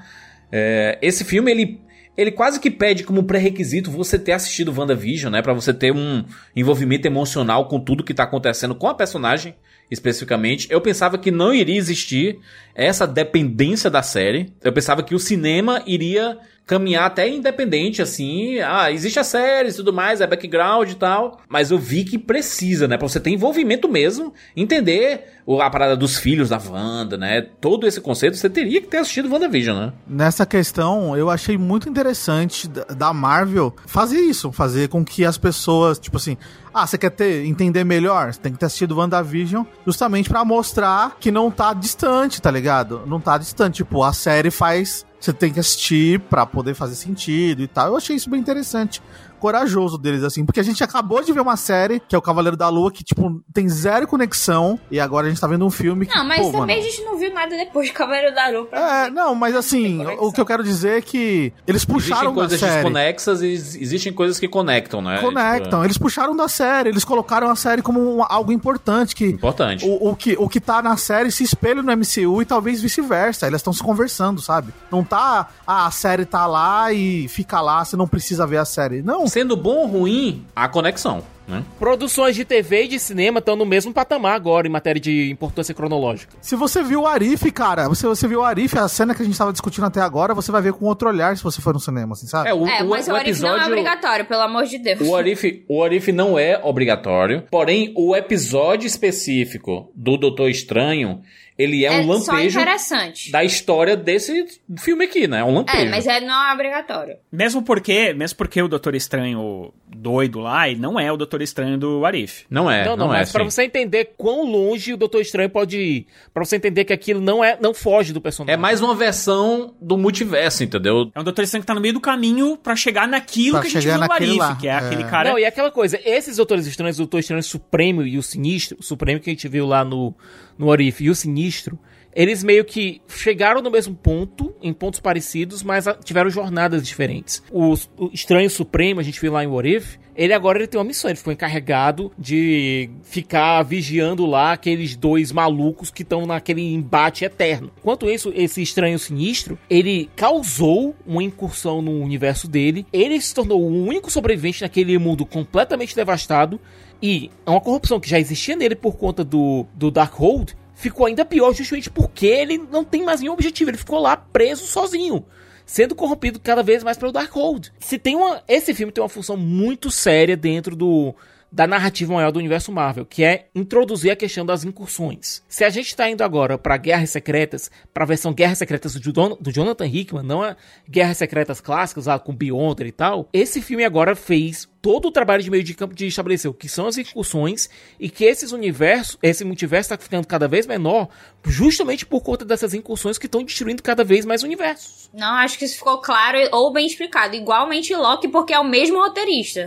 É, esse filme, ele, ele quase que pede como pré-requisito você ter assistido WandaVision, né? Pra você ter um envolvimento emocional com tudo que tá acontecendo com a personagem, especificamente. Eu pensava que não iria existir essa dependência da série. Eu pensava que o cinema iria caminhar até independente, assim. Ah, existe a série e tudo mais, é background e tal. Mas eu vi que precisa, né? Pra você ter envolvimento mesmo, entender a parada dos filhos da Wanda, né? Todo esse conceito, você teria que ter assistido WandaVision, né? Nessa questão, eu achei muito interessante da- Marvel fazer isso, fazer com que as pessoas, tipo assim, ah, você quer ter, entender melhor? Você tem que ter assistido WandaVision justamente pra mostrar que não tá distante, tá ligado? Não tá distante, tipo, a série faz, você tem que assistir pra poder fazer sentido e tal. Eu achei isso bem interessante. Corajoso deles, assim, porque a gente acabou de ver uma série, que é o Cavaleiro da Lua, que, tipo, tem zero conexão, e agora a gente tá vendo um filme que. Não, mas pô, também mano, a gente não viu nada depois de Cavaleiro da Lua. pra é, não, mas assim, o que eu quero dizer é que eles puxaram Existem da coisas série. desconexas e ex- existem coisas que conectam, né? Conectam, eles puxaram da série, eles colocaram a série como um- algo importante, que Tipo, importante. o, o que o que tá na série se espelha no MCU e talvez vice-versa, eles estão se conversando, sabe? Não tá, ah, a série tá lá e fica lá, você não precisa ver a série. Não, Sendo bom ou ruim, a conexão, né? Produções de TV e de cinema estão no mesmo patamar agora em matéria de importância cronológica. se você viu o Arif, cara, se você viu o Arif, a cena que a gente tava discutindo até agora, você vai ver com outro olhar se você for no cinema, assim, sabe? É, o, É, o- mas o, o Arif não é episódio... obrigatório, pelo amor de Deus. O Arif, o Arif não é obrigatório, porém o episódio específico do Doutor Estranho, ele é, um só lampejo interessante. da história desse filme aqui, né? É um lampejo. É, mas é, não é obrigatório. Mesmo porque, mesmo porque o Doutor Estranho doido lá, ele não é o Doutor Estranho do Arif. Não é, não, não, não, é mas pra assim. você entender quão longe o Doutor Estranho pode ir, pra você entender que aquilo não é, não foge do personagem. É mais uma versão do multiverso, entendeu? É um Doutor Estranho que tá no meio do caminho pra chegar naquilo Pra que a gente chegar viu no Arif, lá, que é, é. aquele cara... Não, e aquela coisa, esses Doutores Estranhos, o Doutor Estranho Supremo e o Sinistro, o Supremo que a gente viu lá no, no Orif e o Sinistro, eles meio que chegaram no mesmo ponto, em pontos parecidos, mas tiveram jornadas diferentes. O, Estranho Supremo, a gente viu lá em What If, ele agora ele tem uma missão, ele ficou encarregado de ficar vigiando lá aqueles dois malucos que estão naquele embate eterno. Enquanto isso, esse estranho sinistro, ele causou uma incursão no universo dele, ele se tornou o único sobrevivente naquele mundo completamente devastado e é uma corrupção que já existia nele por conta do, do Darkhold, ficou ainda pior justamente porque ele não tem mais nenhum objetivo, ele ficou lá preso sozinho sendo corrompido cada vez mais pelo Darkhold. Se tem uma, esse filme tem uma função muito séria dentro do da narrativa maior do universo Marvel, que é introduzir a questão das incursões. Se a gente está indo agora para Guerras Secretas, para a versão Guerras Secretas do, Don- do Jonathan Hickman, não a Guerras Secretas clássicas lá com Beyonder e tal, esse filme agora fez todo o trabalho de meio de campo de estabelecer o que são as incursões e que esses universos, esse multiverso está ficando cada vez menor, justamente por conta dessas incursões que estão destruindo cada vez mais universos. Não, acho que isso ficou claro ou bem explicado. Igualmente Loki, porque é o mesmo roteirista.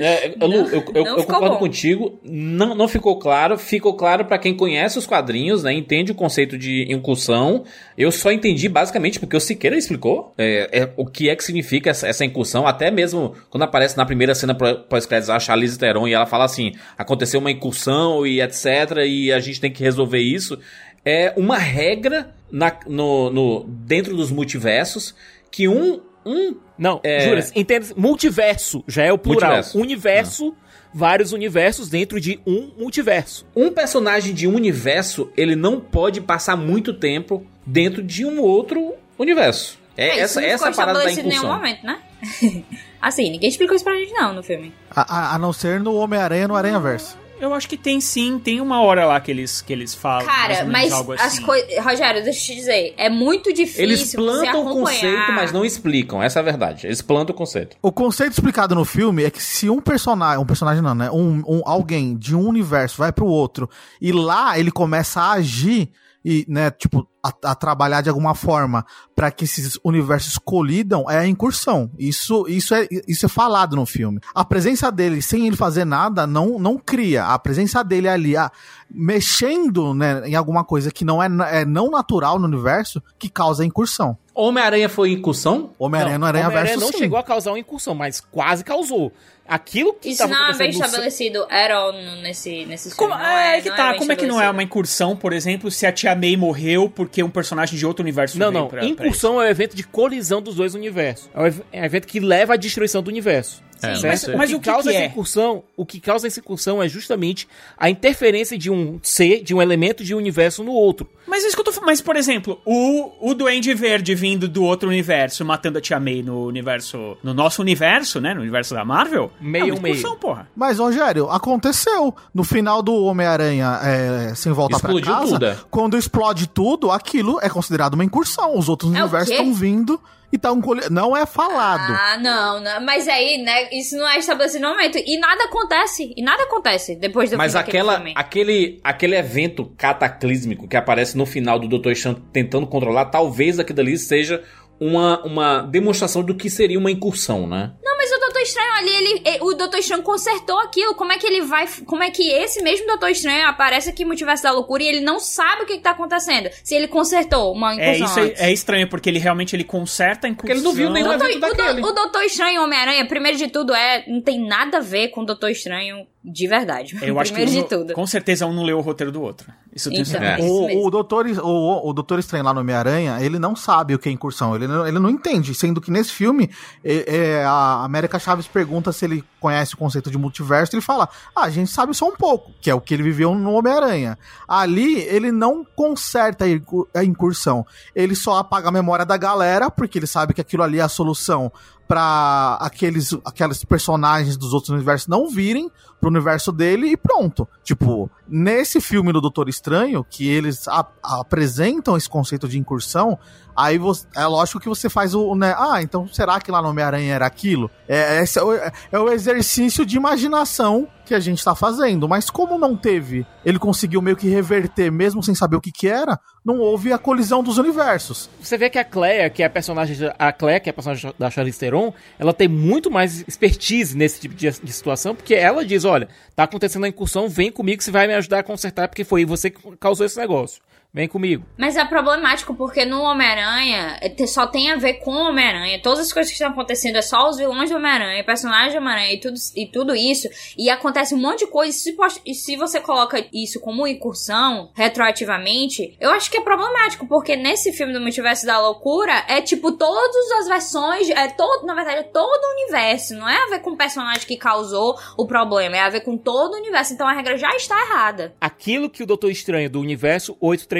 É, Lu, eu, eu- Não eu ficou concordo bom. contigo. Não, não ficou claro. Ficou claro pra quem conhece os quadrinhos, né? Entende o conceito de incursão. Eu só entendi basicamente porque o Siqueira explicou é, é, o que é que significa essa, essa incursão. Até mesmo quando aparece na primeira cena pós-créditos a Charlize Theron e ela fala assim: aconteceu uma incursão e etc. E a gente tem que resolver isso. É uma regra na, no, no- dentro dos multiversos que um. um Não, É. Juras, entenda, multiverso, já é o plural. Multiverso. Universo, vários universos dentro de um multiverso. Um personagem de um universo, ele não pode passar muito tempo dentro de um outro universo. É, isso essa não essa é parada da estabelecido em nenhum incursão. momento, né? [LAUGHS] assim, ninguém explicou isso pra gente não no filme. A, a- a não ser no Homem-Aranha no Aranha Verso. Eu acho que tem sim, tem uma hora lá que eles, que eles falam. Cara, mas algo as assim. coisas... Rogério, deixa eu te dizer, é muito difícil Eles você plantam o conceito, mas não explicam. Essa é a verdade. Eles plantam o conceito. O conceito explicado no filme é que se um personagem, um personagem não, né? Um, um- alguém de um universo vai pro outro e lá ele começa a agir e, né, tipo, a, a trabalhar de alguma forma para que esses universos colidam é a incursão. Isso, isso, é, isso é falado no filme. A presença dele, sem ele fazer nada, não, não cria. A presença dele ali, ah, mexendo né, em alguma coisa que não é, é não natural no universo, que causa a incursão. Homem-Aranha foi incursão? Homem-Aranha no Aranha Homem-Aranha Verso não sim. chegou a causar uma incursão, mas quase causou. Aquilo que Isso não é bem estabelecido at all no- nesse, nesse Como, filme. Não é, que não tá, bem como é que não é uma incursão, por exemplo, se a Tia May morreu porque um personagem de outro universo Não, não. pra- pra Incursão é o evento de colisão dos dois universos. É o ev- é evento que leva à destruição do universo. É, Sim, mas- mas o que causa que essa é? incursão, o que causa essa incursão é justamente a interferência de um ser, de um elemento de um universo no outro. Mas é isso que eu tô falando. Mas, por exemplo, o, o Duende Verde vindo do outro universo, matando a Tia May no universo. No nosso universo, né? No universo da Marvel. Meio é meio. incursão, porra. Mas, Rogério, aconteceu. No final do Homem-Aranha é, sem voltar pra Explodiu casa, tudo, é. quando explode tudo, aquilo é considerado uma incursão. Os outros É universos estão vindo e estão colhendo. Não é falado. Ah, não, não, mas aí, né, isso não é estabelecido no momento. E nada acontece, e nada acontece depois do Mas aquela, filme. aquele, aquele evento cataclísmico que aparece no final do Dr. Stone tentando controlar, talvez aquilo ali seja uma, uma demonstração do que seria uma incursão, né? Não, mas Estranho ali, ele, e- o Doutor Estranho consertou aquilo. Como é que ele vai. Como é que esse mesmo Doutor Estranho aparece aqui no Multiverso da Loucura e ele não sabe o que, que tá acontecendo? Se ele consertou uma incursão. É, isso é, antes. é estranho, porque ele realmente ele conserta a incursão. ele não viu nenhum Doutor- evento o, do- o Doutor Estranho e o Homem-Aranha, primeiro de tudo, é. Não tem nada a ver com o Doutor Estranho de verdade. Eu [LAUGHS] acho que um de tudo. com certeza um não leu o roteiro do outro. Isso tenho Então, certeza. é. O, o, doutor, o, o Doutor Estranho lá no Homem-Aranha, ele não sabe o que é incursão, ele não, ele não entende, sendo que nesse filme é, é, a América Chaves pergunta se ele conhece o conceito de multiverso, ele fala, ah, a gente sabe só um pouco, que é o que ele viveu no Homem-Aranha. Ali, ele não conserta a incu- a incursão, ele só apaga a memória da galera, porque ele sabe que aquilo ali é a solução pra aqueles, aqueles personagens dos outros universos não virem pro universo dele e pronto. Tipo, nesse filme do Doutor Estranho, que eles a- apresentam esse conceito de incursão, aí você- é lógico que você faz o, né, ah, então será que lá no Homem-Aranha era aquilo? É, esse é, o, é o exercício de imaginação que a gente tá fazendo, mas como não teve, ele conseguiu meio que reverter, mesmo sem saber o que que era, não houve a colisão dos universos. Você vê que a Clea, que é a personagem a Clea, que é a personagem da Charlize Theron, ela tem muito mais expertise nesse tipo de, de situação, porque ela diz, olha, tá acontecendo a incursão, vem comigo, você vai me ajudar a consertar, porque foi você que causou esse negócio. Vem comigo. Mas é problemático porque no Homem-Aranha é, só tem a ver com o Homem-Aranha. Todas as coisas que estão acontecendo é só os vilões do Homem-Aranha, personagens do Homem-Aranha e tudo, e tudo isso. E acontece um monte de coisa. E se, e se você coloca isso como incursão, retroativamente, eu acho que é problemático. Porque nesse filme do Multiverso da Loucura, é tipo todas as versões. É todo, na verdade, é todo o universo. Não é a ver com o personagem que causou o problema. É a ver com todo o universo. Então a regra já está errada. Aquilo que o Doutor Estranho do universo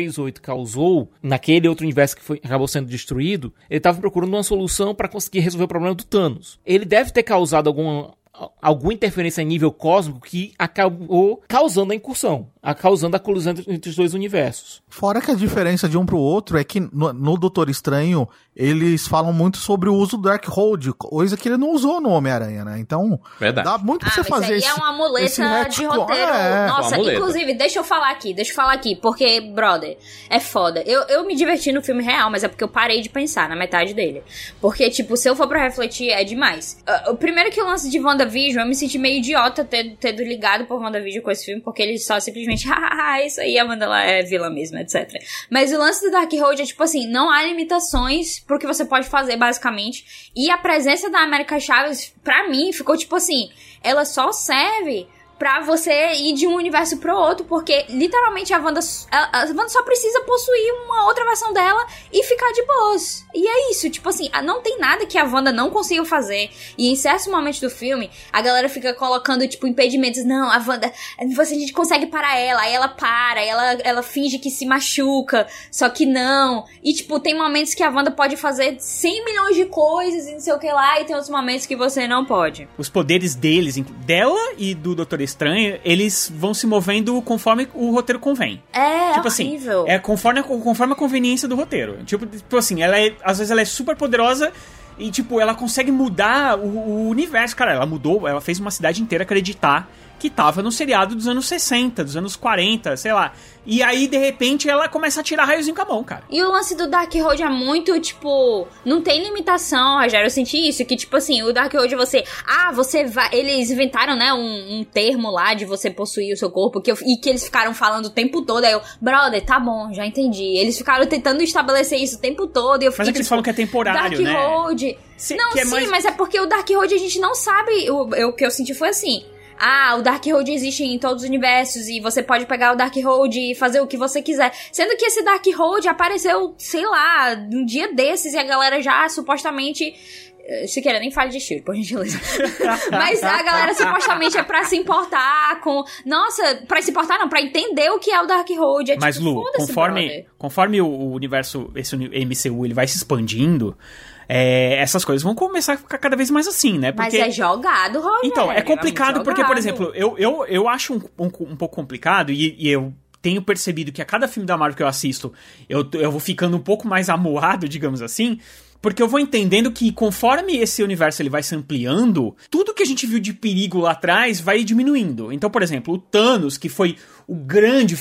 838 causou, naquele outro universo que foi, acabou sendo destruído, ele estava procurando uma solução para conseguir resolver o problema do Thanos. Ele deve ter causado alguma, alguma interferência a nível cósmico que acabou causando a incursão, a causando a colisão entre, os dois universos. Fora que a diferença de um pro outro é que no, no Doutor Estranho eles falam muito sobre o uso do Darkhold, coisa que ele não usou no Homem-Aranha, né? Então Verdade. dá muito pra Ah, você fazer aí esse, é uma muleta esse de roteiro. É. Nossa, Uma muleta. inclusive, deixa eu falar aqui, deixa eu falar aqui, porque, brother, é foda. Eu, eu me diverti no filme real, mas é porque eu parei de pensar na metade dele. Porque, tipo, se eu for pra refletir, é demais. Ah, O primeiro que o lance de WandaVision, eu me senti meio idiota ter, ter ligado por WandaVision com esse filme, porque ele só simplesmente, hahaha, [LAUGHS] isso aí, a Wanda é vilã mesmo, etc. Mas o lance do Darkhold é tipo assim, não há limitações pro que você pode fazer, basicamente. E a presença da América Chaves, pra mim, ficou tipo assim, ela só serve pra você ir de um universo pro outro, porque literalmente a Wanda, a, a Wanda só precisa possuir uma outra versão dela e ficar de boas. E é isso, tipo assim, não tem nada que a Wanda não consiga fazer. E em certos momentos do filme, a galera fica colocando, tipo, impedimentos. Não, a Wanda, você, a gente consegue parar ela, aí ela para, aí ela, ela finge que se machuca, só que não. E, tipo, tem momentos que a Wanda pode fazer 100 milhões de coisas e não sei o que lá, e tem outros momentos que você não pode. Os poderes deles, dela e do Doutor Estranho, eles vão se movendo conforme o roteiro convém. É, tipo assim, horrível. é conforme a, conforme a conveniência do roteiro. Tipo, tipo assim, ela é, às vezes ela é super poderosa e, tipo, ela consegue mudar o, o universo. Cara, ela mudou, ela fez uma cidade inteira acreditar que tava no seriado dos anos 60, dos anos 40, sei lá. E aí, de repente, ela começa a tirar raiozinho com a mão, cara. E o lance do Darkhold é muito, tipo, não tem limitação, Rogério. Eu senti isso, que, tipo assim, o Darkhold você. Ah, você vai. Eles inventaram, né, um, um termo lá de você possuir o seu corpo, que eu- e que eles ficaram falando o tempo todo. Aí eu, brother, tá bom, já entendi. Eles ficaram tentando estabelecer isso o tempo todo. E eu Mas fiquei, é que eles tipo, falam que é temporário, né? Darkhold. Se- Não, é sim, mais- mas é porque o Darkhold a gente não sabe. O, eu- o que eu senti foi assim. Ah, o Darkhold existe em todos os universos e você pode pegar o Darkhold e fazer o que você quiser. Sendo que esse Darkhold apareceu, sei lá, um dia desses e a galera já supostamente. eh, Se queira, nem fale de estilo, por gentileza. [LAUGHS] Mas a galera supostamente é pra se importar com. Nossa, pra se importar não, pra entender o que é o Darkhold. É Mas, tipo, Lu, conforme, conforme o, o universo, esse MCU, ele vai se expandindo, é, essas coisas vão começar a ficar cada vez mais assim, né? Mas é jogado, Rogério. Então, é complicado muito porque, por exemplo, eu, eu, eu acho um, um, um pouco complicado e, e eu tenho percebido que a cada filme da Marvel que eu assisto, eu, eu vou ficando um pouco mais amuado, digamos assim, porque eu vou entendendo que conforme esse universo ele vai se ampliando, tudo que a gente viu de perigo lá atrás vai diminuindo. Então, por exemplo, o Thanos, que foi o grande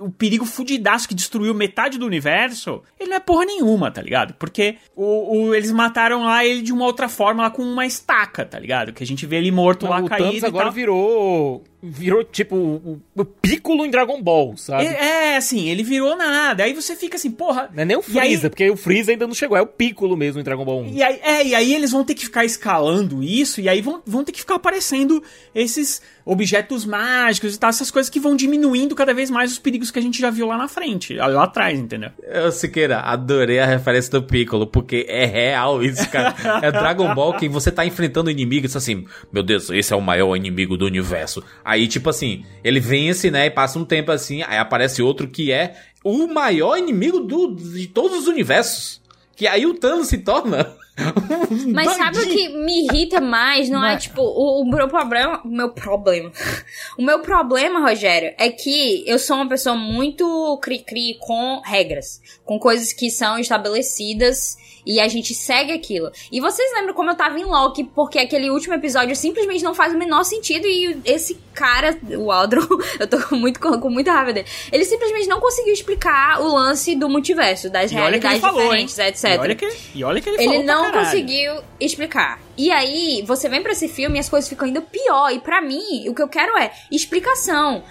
o perigo fudidaço que destruiu metade do universo, ele não é porra nenhuma, tá ligado? Porque o, o- eles mataram lá ele de uma outra forma, lá com uma estaca, tá ligado? Que a gente vê ele morto lá o caído Thanos agora tal. virou. Virou tipo o, o Piccolo em Dragon Ball, sabe? É, é, assim, ele virou nada. Aí você fica assim, porra. Não é nem o E aí- Freeza, porque o Freeza ainda não chegou, é o Piccolo mesmo em Dragon Ball 1. E aí, é, e aí eles vão ter que ficar escalando isso, e aí vão, vão ter que ficar aparecendo esses objetos mágicos e tal, essas coisas que vão diminuindo cada vez mais os perigos que a gente já viu lá na frente, lá atrás, entendeu? Eu, Siqueira, adorei a referência do Piccolo, porque é real isso, cara. É Dragon Ball que você tá enfrentando inimigos assim, meu Deus, esse é o maior inimigo do universo. Aí, tipo assim, ele vence, né, e passa um tempo assim, aí aparece outro que é o maior inimigo do, de todos os universos. Que aí o Thanos se torna. Um [LAUGHS] Mas sabe o que me irrita mais? Não é, Mas- tipo, o, o meu problema. O meu problema. [LAUGHS] o meu problema, Rogério, é que eu sou uma pessoa muito cri-cri com regras. Com coisas que são estabelecidas e a gente segue aquilo. E vocês lembram como eu tava em Loki, porque aquele último episódio simplesmente não faz o menor sentido e esse cara, o Aldro, [LAUGHS] eu tô com, muito, com muita raiva dele. Ele simplesmente não conseguiu explicar o lance do multiverso, das E realidades falou, hein? diferentes, etc. E olha que, e olha que ele, Ele não conseguiu explicar. E aí, você vem pra esse filme e as coisas ficam ainda pior. E pra mim, o que eu quero é explicação.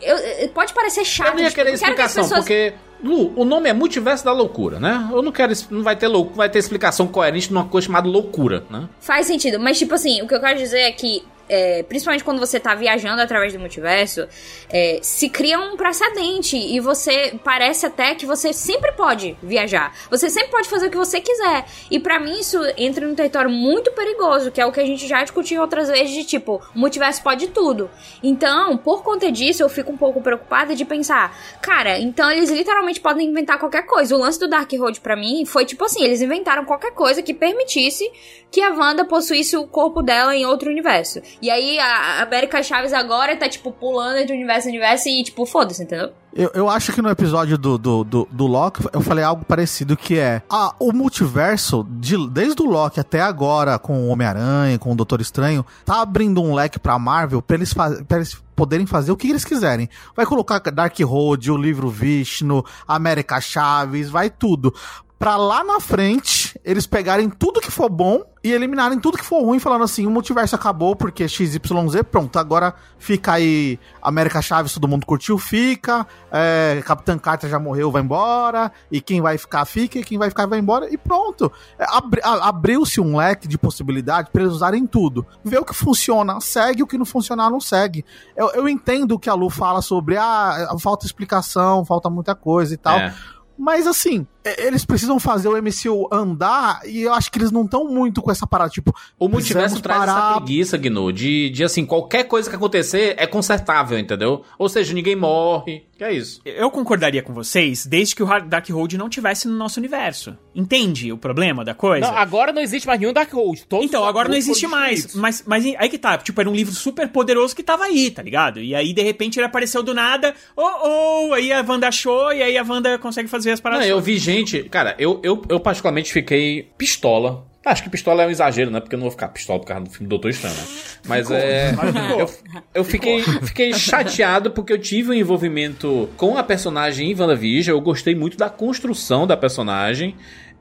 eu- eu- pode parecer chato. Eu não ia tipo, querer explicação, pessoas- porque, Lu, o nome é Multiverso da Loucura, né? Eu não quero. Não vai ter, lou- não vai ter explicação coerente numa coisa chamada loucura, né? Faz sentido, mas tipo assim, o que eu quero dizer é que, é, principalmente quando você tá viajando através do multiverso, é, se cria um precedente e você parece até que você sempre pode viajar. Você sempre pode fazer o que você quiser. E pra mim isso entra num território muito perigoso, que é o que a gente já discutiu outras vezes de tipo, o multiverso pode tudo. Então, por conta disso, eu fico um pouco preocupada de pensar, cara, então eles literalmente podem inventar qualquer coisa. O lance do Dark Road pra mim foi tipo assim, eles inventaram qualquer coisa que permitisse que a Wanda possuísse o corpo dela em outro universo. E aí a América Chaves agora tá, tipo, pulando entre universo e universo e, tipo, foda-se, entendeu? Eu, eu acho que no episódio do, do, do, do Loki, eu falei algo parecido, que é ah, o multiverso, de- desde o Loki até agora, com o Homem-Aranha, com o Doutor Estranho, tá abrindo um leque pra Marvel pra eles, fa- pra eles poderem fazer o que eles quiserem. Vai colocar Dark Road, o livro Vishnu, América Chaves, vai tudo. Pra lá na frente, eles pegarem tudo que for bom e eliminarem tudo que for ruim, falando assim, o multiverso acabou porque XYZ, pronto, agora fica aí América Chaves, todo mundo curtiu, fica, é, Capitã Carter já morreu, vai embora, e quem vai ficar, fica, e quem vai ficar, vai embora, e pronto. É, abri- Abriu-se um leque de possibilidade pra eles usarem tudo. Vê o que funciona, segue, o que não funcionar, não segue. Eu, eu entendo o que a Lu fala sobre, ah, falta explicação, falta muita coisa e tal. É. Mas assim, eles precisam fazer o MCU andar e eu acho que eles não estão muito com essa parada, tipo, O multiverso traz essa parar- preguiça, Gnu, de, de assim, qualquer coisa que acontecer é consertável, entendeu? Ou seja, ninguém morre. Que é isso. Eu concordaria com vocês desde que o Hard- Dark Road não tivesse no nosso universo. Entende o problema da coisa? Não, agora não existe mais nenhum Dark Road. Todos Então, agora não existe mais. Mas, mas aí que tá. Tipo, era um livro super poderoso que tava aí, tá ligado? E aí, de repente, ele apareceu do nada. Oh, oh! Aí a Wanda achou e aí a Wanda consegue fazer as Não, paradas. eu vi gente. Cara, eu, eu, eu particularmente fiquei pistola. Acho que pistola é um exagero, né? Porque eu não vou ficar pistola por causa do filme Doutor Estranho, né? Mas é. Eu, eu fiquei, fiquei chateado porque eu tive um envolvimento com a personagem em WandaVision. Eu gostei muito da construção da personagem.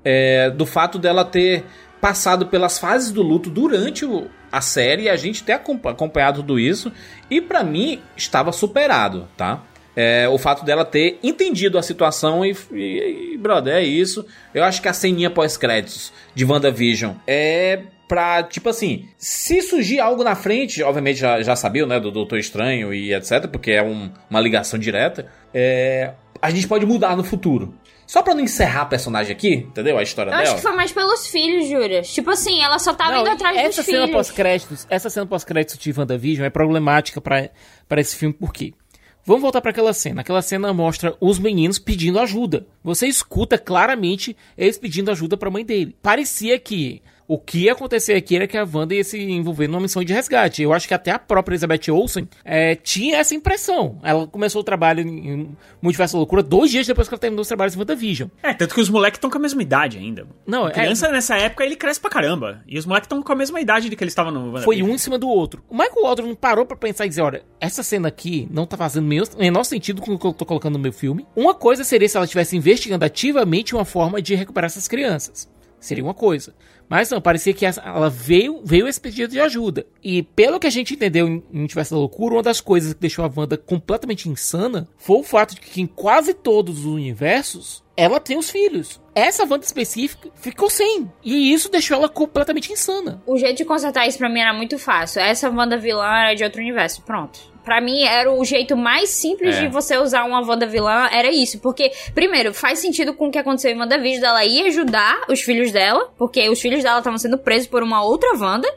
é, do fato dela ter passado pelas fases do luto durante o- a série e a gente ter acompa- acompanhado tudo isso. E pra mim, estava superado, tá? É, o fato dela ter entendido a situação e, e, e, brother, é isso. Eu acho que a ceninha pós-créditos de WandaVision é pra, tipo assim, se surgir algo na frente, obviamente já, já sabiam, né, do Doutor Estranho e etc, porque é um- uma ligação direta, é, a gente pode mudar no futuro. Só pra não encerrar a personagem aqui, entendeu? A história Eu acho dela. que foi mais pelos filhos, Júlia. Tipo assim, ela só tava Não, indo atrás dos essa cena filhos. pós-créditos, essa cena pós-créditos de WandaVision é problemática pra esse filme por quê? Vamos voltar pra aquela cena. Aquela cena mostra os meninos pedindo ajuda. Você escuta claramente eles pedindo ajuda pra mãe dele. Parecia que o que ia acontecer aqui era que a Wanda ia se envolver numa missão de resgate. Eu acho que até a própria Elizabeth Olsen é, tinha essa impressão. Ela começou o trabalho em, Multiverso da Loucura dois dias depois que ela terminou os trabalhos em WandaVision. É, tanto que os moleques estão com a mesma idade ainda. Não, A criança nessa época ele cresce pra caramba. E os moleques estão com a mesma idade de que eles estavam no Foi WandaVision. um em cima do outro. O Michael Waldron parou pra pensar e dizer, olha, essa cena aqui não tá fazendo menor, menor sentido com o que eu tô colocando no meu filme. Uma coisa seria se ela estivesse investigando ativamente uma forma de recuperar essas crianças. Seria uma coisa. Mas não, parecia que ela veio, veio esse pedido de ajuda. E pelo que a gente entendeu em Multiverso da Loucura, uma das coisas que deixou a Wanda completamente insana foi o fato de que em quase todos os universos ela tem os filhos. Essa Wanda específica ficou sem. E isso deixou ela completamente insana. O jeito de consertar isso pra mim era muito fácil. Essa Wanda vilã era de outro universo. Pronto. Pra mim, era o jeito mais simples É. de você usar uma Wanda vilã, era isso. Porque, primeiro, faz sentido com o que aconteceu em WandaVision, dela ir ajudar os filhos dela, porque os filhos dela estavam sendo presos por uma outra Wanda,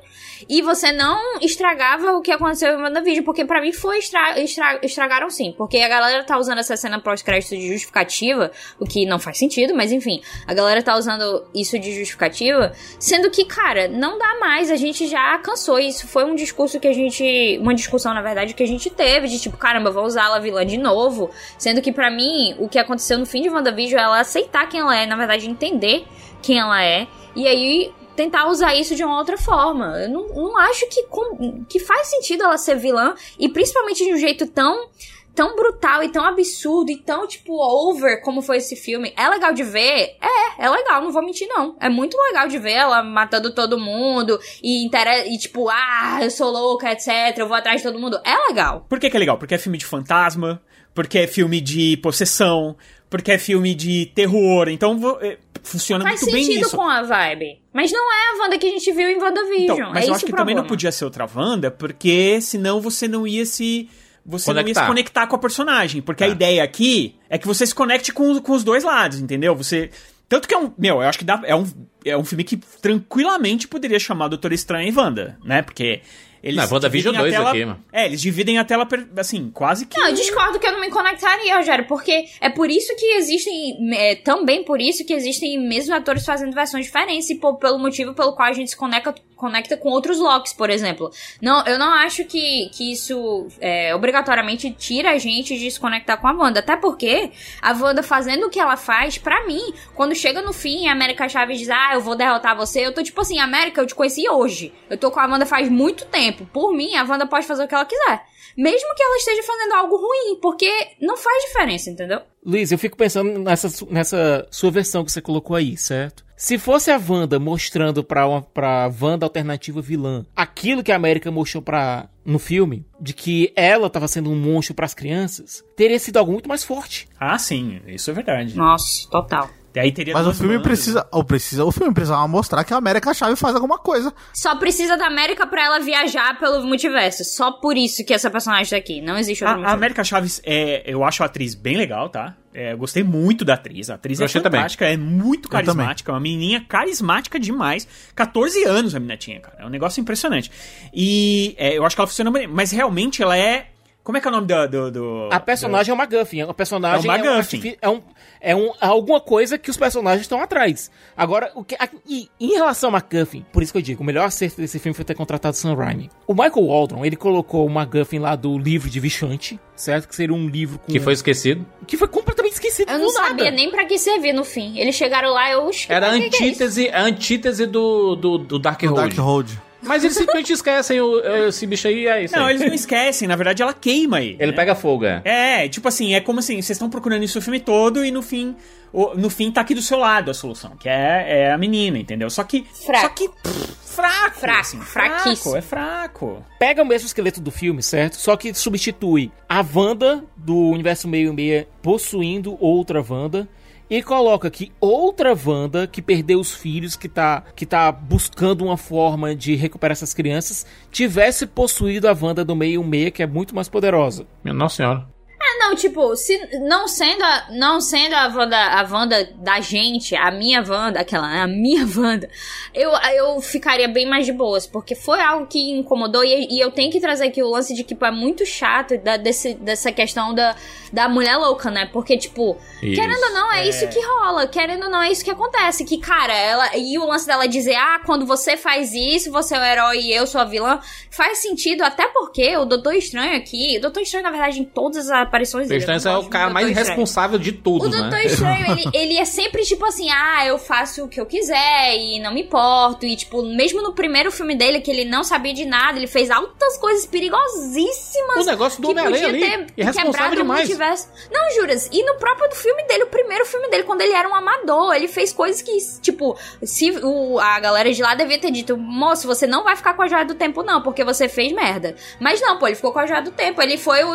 e você não estragava o que aconteceu em WandaVision, porque pra mim foi estra estra estragaram sim. Porque a galera tá usando essa cena pós-crédito de justificativa, o que não faz sentido, mas enfim, a galera tá usando isso de justificativa, sendo que, cara, não dá mais, a gente já cansou. Isso foi um discurso que a gente. Uma discussão, na verdade, que a gente teve, de tipo, caramba, vou usar ela vilã de novo. Sendo que, pra mim, o que aconteceu no fim de WandaVision é ela aceitar quem ela é, na verdade, entender quem ela é. E aí, tentar usar isso de uma outra forma. Eu não, não acho que, com- que faz sentido ela ser vilã, e principalmente de um jeito tão tão brutal e tão absurdo e tão, tipo, over como foi esse filme. É legal de ver? É, é legal, não vou mentir, não. É muito legal de ver ela matando todo mundo e, e tipo, ah, eu sou louca, etc. Eu vou atrás de todo mundo. É legal. Por que, que é legal? Porque é filme de fantasma, porque é filme de possessão, porque é filme de terror. Então é, funciona Faz muito bem sentido isso. com a vibe. Mas não é a Wanda que a gente viu em WandaVision. Então, mas é eu isso acho que também não podia ser outra Wanda, porque senão você não ia se. Você não ia Conectar. se conectar com a personagem. Porque a É. ideia aqui é que você se conecte com, com os dois lados, entendeu? Você. Tanto que é um. Meu, eu acho que dá, é, um, é um filme que tranquilamente poderia chamar Doutor Estranho e Wanda, né? Porque. Eles Não, WandaVision dividem a 2 tela- aqui, mano. É, eles dividem a tela, per- assim, quase que. Não, eu discordo que eu não me conectaria, Rogério, porque é por isso que existem, é, também por isso que existem mesmo atores fazendo versões diferentes e por- pelo motivo pelo qual a gente se conecta, conecta com outros Locks, por exemplo. Não, eu não acho que, que isso é, obrigatoriamente tira a gente de se conectar com a Wanda, até porque a Wanda fazendo o que ela faz, pra mim, quando chega no fim, a América Chaves diz, ah, eu vou derrotar você, eu tô tipo assim, América, eu te conheci hoje. Eu tô com a Wanda faz muito tempo. Por mim, a Wanda pode fazer o que ela quiser. Mesmo que ela esteja fazendo algo ruim, porque não faz diferença, entendeu? Luiz, eu fico pensando nessa, nessa sua versão que você colocou aí, certo? Se fosse a Wanda mostrando pra, uma, pra Wanda alternativa vilã aquilo que a América mostrou pra, no filme, de que ela tava sendo um monstro pras crianças, teria sido algo muito mais forte. Ah, sim, isso é verdade. Nossa, total. Aí teria Mas o filme bandas. precisa, ou precisa. O filme precisa mostrar que a América Chave faz alguma coisa. Só precisa da América pra ela viajar pelo multiverso. Só por isso que essa personagem tá aqui. Não existe outro A, a. América Chaves, é, eu acho a atriz bem legal, tá? É, eu gostei muito da atriz. A atriz Eu é achei também. fantástica, é muito carismática. É uma menininha carismática demais. 14 anos a menina tinha, cara. É um negócio impressionante. E é, eu acho que ela funciona bem. Mas realmente ela é... Como é que é o nome do... do, do- A personagem é uma MacGuffin, é uma personagem... É um um MacGuffin. artifi- É, um, é um, alguma coisa que os personagens estão atrás. Agora, o que, a- e, em relação ao MacGuffin, por isso que eu digo, o melhor acerto desse filme foi ter contratado Sam Raimi. O Michael Waldron, ele colocou o MacGuffin lá do livro de Vichante, certo? Que seria um livro com... Que foi esquecido. que foi completamente esquecido Eu do não nada. sabia nem pra que servir no fim. Eles chegaram lá, eu... "Oxe, Era a pra que é isso?" antítese, a antítese do, do, do Dark Road. Dark Road. Mas eles simplesmente esquecem o, esse bicho aí e é isso Não, aí. eles não esquecem. Na verdade, ela queima aí. Ele né? pega fogo, é. É, tipo assim, é como assim, vocês estão procurando isso o filme todo e no fim, o- no fim tá aqui do seu lado a solução, que é, é a menina, entendeu? Só que, Fraco. só que pff, fraco, Fraco, assim, fraquíssimo. fraco, é fraco. pega o mesmo esqueleto do filme, certo? Só que substitui a Wanda do universo meio e meia possuindo outra Wanda e coloca que outra Wanda que perdeu os filhos, que tá, que tá buscando uma forma de recuperar essas crianças, tivesse possuído a Wanda do meio e meia, que é muito mais poderosa. Nossa Senhora. Não, tipo, se não sendo a, não sendo a Wanda, a Wanda da gente, a minha Wanda, aquela, né, a minha [LAUGHS] Wanda, eu, eu ficaria bem mais de boas, porque foi algo que incomodou e, e eu tenho que trazer aqui o lance de que tipo, é muito chato da, desse, dessa questão da, da mulher louca, né? Porque, tipo, Isso. querendo ou não, é, isso que rola, querendo ou não, é isso que acontece. Que, cara, ela. E o lance dela dizer, ah, quando você faz isso, você é o herói e eu sou a vilã, faz sentido, até porque o Doutor Estranho aqui, o Doutor Estranho, na verdade, em todas as aparições O dele. Estranho é o cara mais Doutor Estranho. responsável de tudo, O Doutor né? Estranho, [LAUGHS] ele, ele é sempre tipo assim, ah, eu faço o que eu quiser e não me importo. E, tipo, mesmo no primeiro filme dele, que ele não sabia de nada, ele fez altas coisas perigosíssimas. O negócio do que Homem-Aranha podia ali, ter irresponsável quebrado demais. multiverso. Não, Juras, e no próprio do filme dele, o primeiro filme dele, quando ele era um amador, ele fez coisas que, tipo, se o, a galera de lá devia ter dito, moço, você não vai ficar com a joia do tempo, não, porque você fez merda. Mas não, pô, ele ficou com a joia do tempo, ele foi o,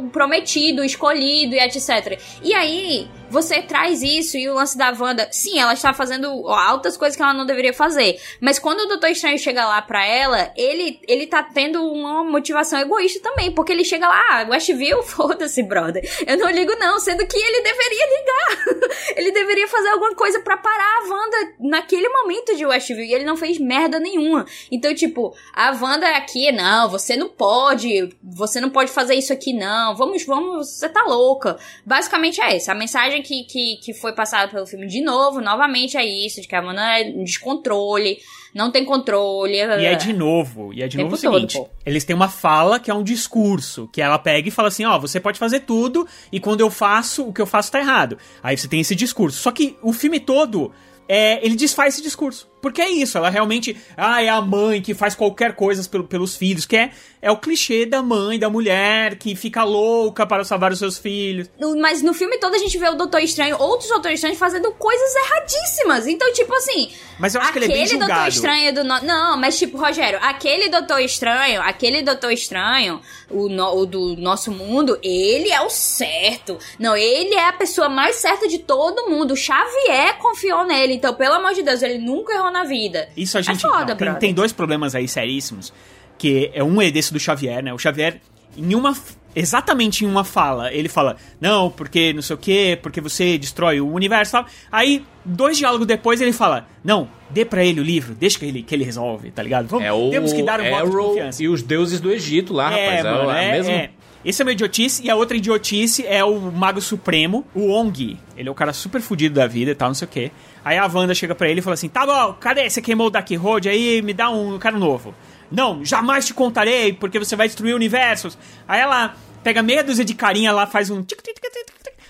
o prometido, escolhido e etc. E aí, você traz isso e o lance da Wanda, sim, ela está fazendo altas coisas que ela não deveria fazer. Mas quando o Doutor Estranho chega lá pra ela, ele, ele tá tendo uma motivação egoísta também. Porque ele chega lá, ah, Westview, [LAUGHS] foda-se, brother. Eu não ligo, não. Sendo que ele deveria ligar. [LAUGHS] ele deveria fazer alguma coisa pra parar a Wanda naquele momento de Westview. E ele não fez merda nenhuma. Então, tipo, a Wanda aqui, não, você não pode. Você não pode fazer isso aqui, não. Vamos, vamos, você tá louca. Basicamente é isso. A mensagem que, que, que foi passada pelo filme de novo, novamente é isso, de que a Wanda é descontrole, não tem controle. E é de novo, e é de novo o todo, seguinte, pô. eles têm uma fala que é um discurso, que ela pega e fala assim, ó, você pode fazer tudo, e quando eu faço, o que eu faço tá errado. Aí você tem esse discurso. Só que o filme todo, é, ele desfaz esse discurso. Porque é isso, ela realmente. Ah, é a mãe que faz qualquer coisa pelo- pelos filhos, que é, é o clichê da mãe, da mulher, que fica louca para salvar os seus filhos. Mas no filme todo a gente vê o Doutor Estranho, outros Doutor Estranhos fazendo coisas erradíssimas. Então, tipo assim. Mas eu acho que ele é bem aquele Doutor. Estranho do. no- Não, mas tipo, Rogério, aquele Doutor Estranho, aquele Doutor Estranho, o, no- o do nosso mundo, ele é o certo. Não, ele é a pessoa mais certa de todo mundo. O Xavier confiou nele. Então, pelo amor de Deus, ele nunca errou na vida. Isso a gente. É foda, não, tem, tem dois problemas aí seríssimos. Que é um é desse do Xavier, né? O Xavier, em uma. Exatamente em uma fala, ele fala, não, porque não sei o quê, porque você destrói o universo e tal. Aí, dois diálogos depois, ele fala, não, dê pra ele o livro, deixa que ele, que ele resolve, tá ligado? Vamos, É o temos que dar um voto de confiança. e os deuses do Egito lá, rapaz. É, mano, a é, mesma- é. Esse é uma idiotice, e a outra idiotice é o Mago Supremo, o Ong. Ele é o cara super fudido da vida e tal, não sei o quê. Aí a Wanda chega pra ele e fala assim: tá bom, cadê? Você queimou o Dark Road aí, me dá um cara novo. Não, jamais te contarei, porque você vai destruir universos. Aí ela pega meia dúzia de carinha lá, faz um.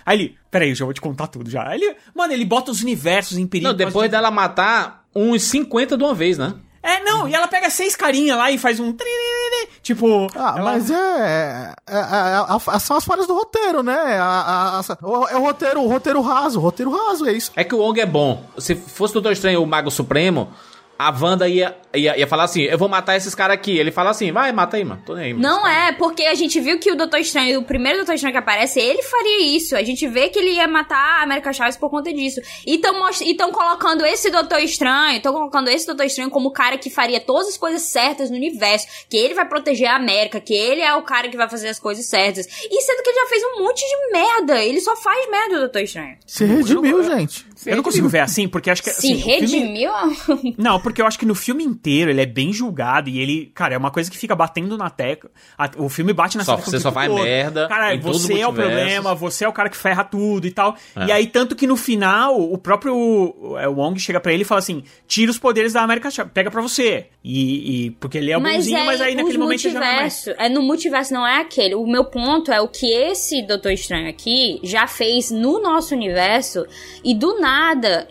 Aí ele, peraí, eu já vou te contar tudo já. Aí ele, mano, ele bota os universos em perigo. Não, depois dela matar uns 50 de uma vez, né? É, não, e ela pega seis carinha lá e faz um. Tipo. Ah, ela- mas é, é, é- é- é- São as falhas do roteiro, né? A- a- a- o- é o roteiro, o roteiro raso, o roteiro raso, é isso. É que o Wong é bom. Se fosse o Doutor Estranho, o Mago Supremo, a Wanda ia, ia, ia falar assim: eu vou matar esses caras aqui. Ele fala assim: vai, mata aí, mano. Tô nem aí. mano. Não é, porque a gente viu que o Doutor Estranho, o primeiro Doutor Estranho que aparece, ele faria isso. A gente vê que ele ia matar a América Chaves por conta disso. E estão colocando esse Doutor Estranho, estão colocando esse Doutor Estranho como o cara que faria todas as coisas certas no universo. Que ele vai proteger a América, que ele é o cara que vai fazer as coisas certas. E sendo que ele já fez um monte de merda. Ele só faz merda, o Doutor Estranho. Se redimiu, gente. Eu não consigo ver assim, porque acho que. Se assim, o filme- redimiu? [LAUGHS] Não, porque eu acho que no filme inteiro ele é bem julgado e ele, cara, é uma coisa que fica batendo na tecla. O filme bate na Só- tecla você só faz todo. merda Cara, você é o problema, você é o cara que ferra tudo e tal. É. E aí, tanto que no final, o próprio é, Wong chega pra ele e fala assim: tira os poderes da América Chave, pega pra você. E, e- porque ele é o bonzinho, mas aí os naquele momento ele já não é mais. é no multiverso não é aquele. O meu ponto é o que esse Doutor Estranho aqui já fez no nosso universo e do nada,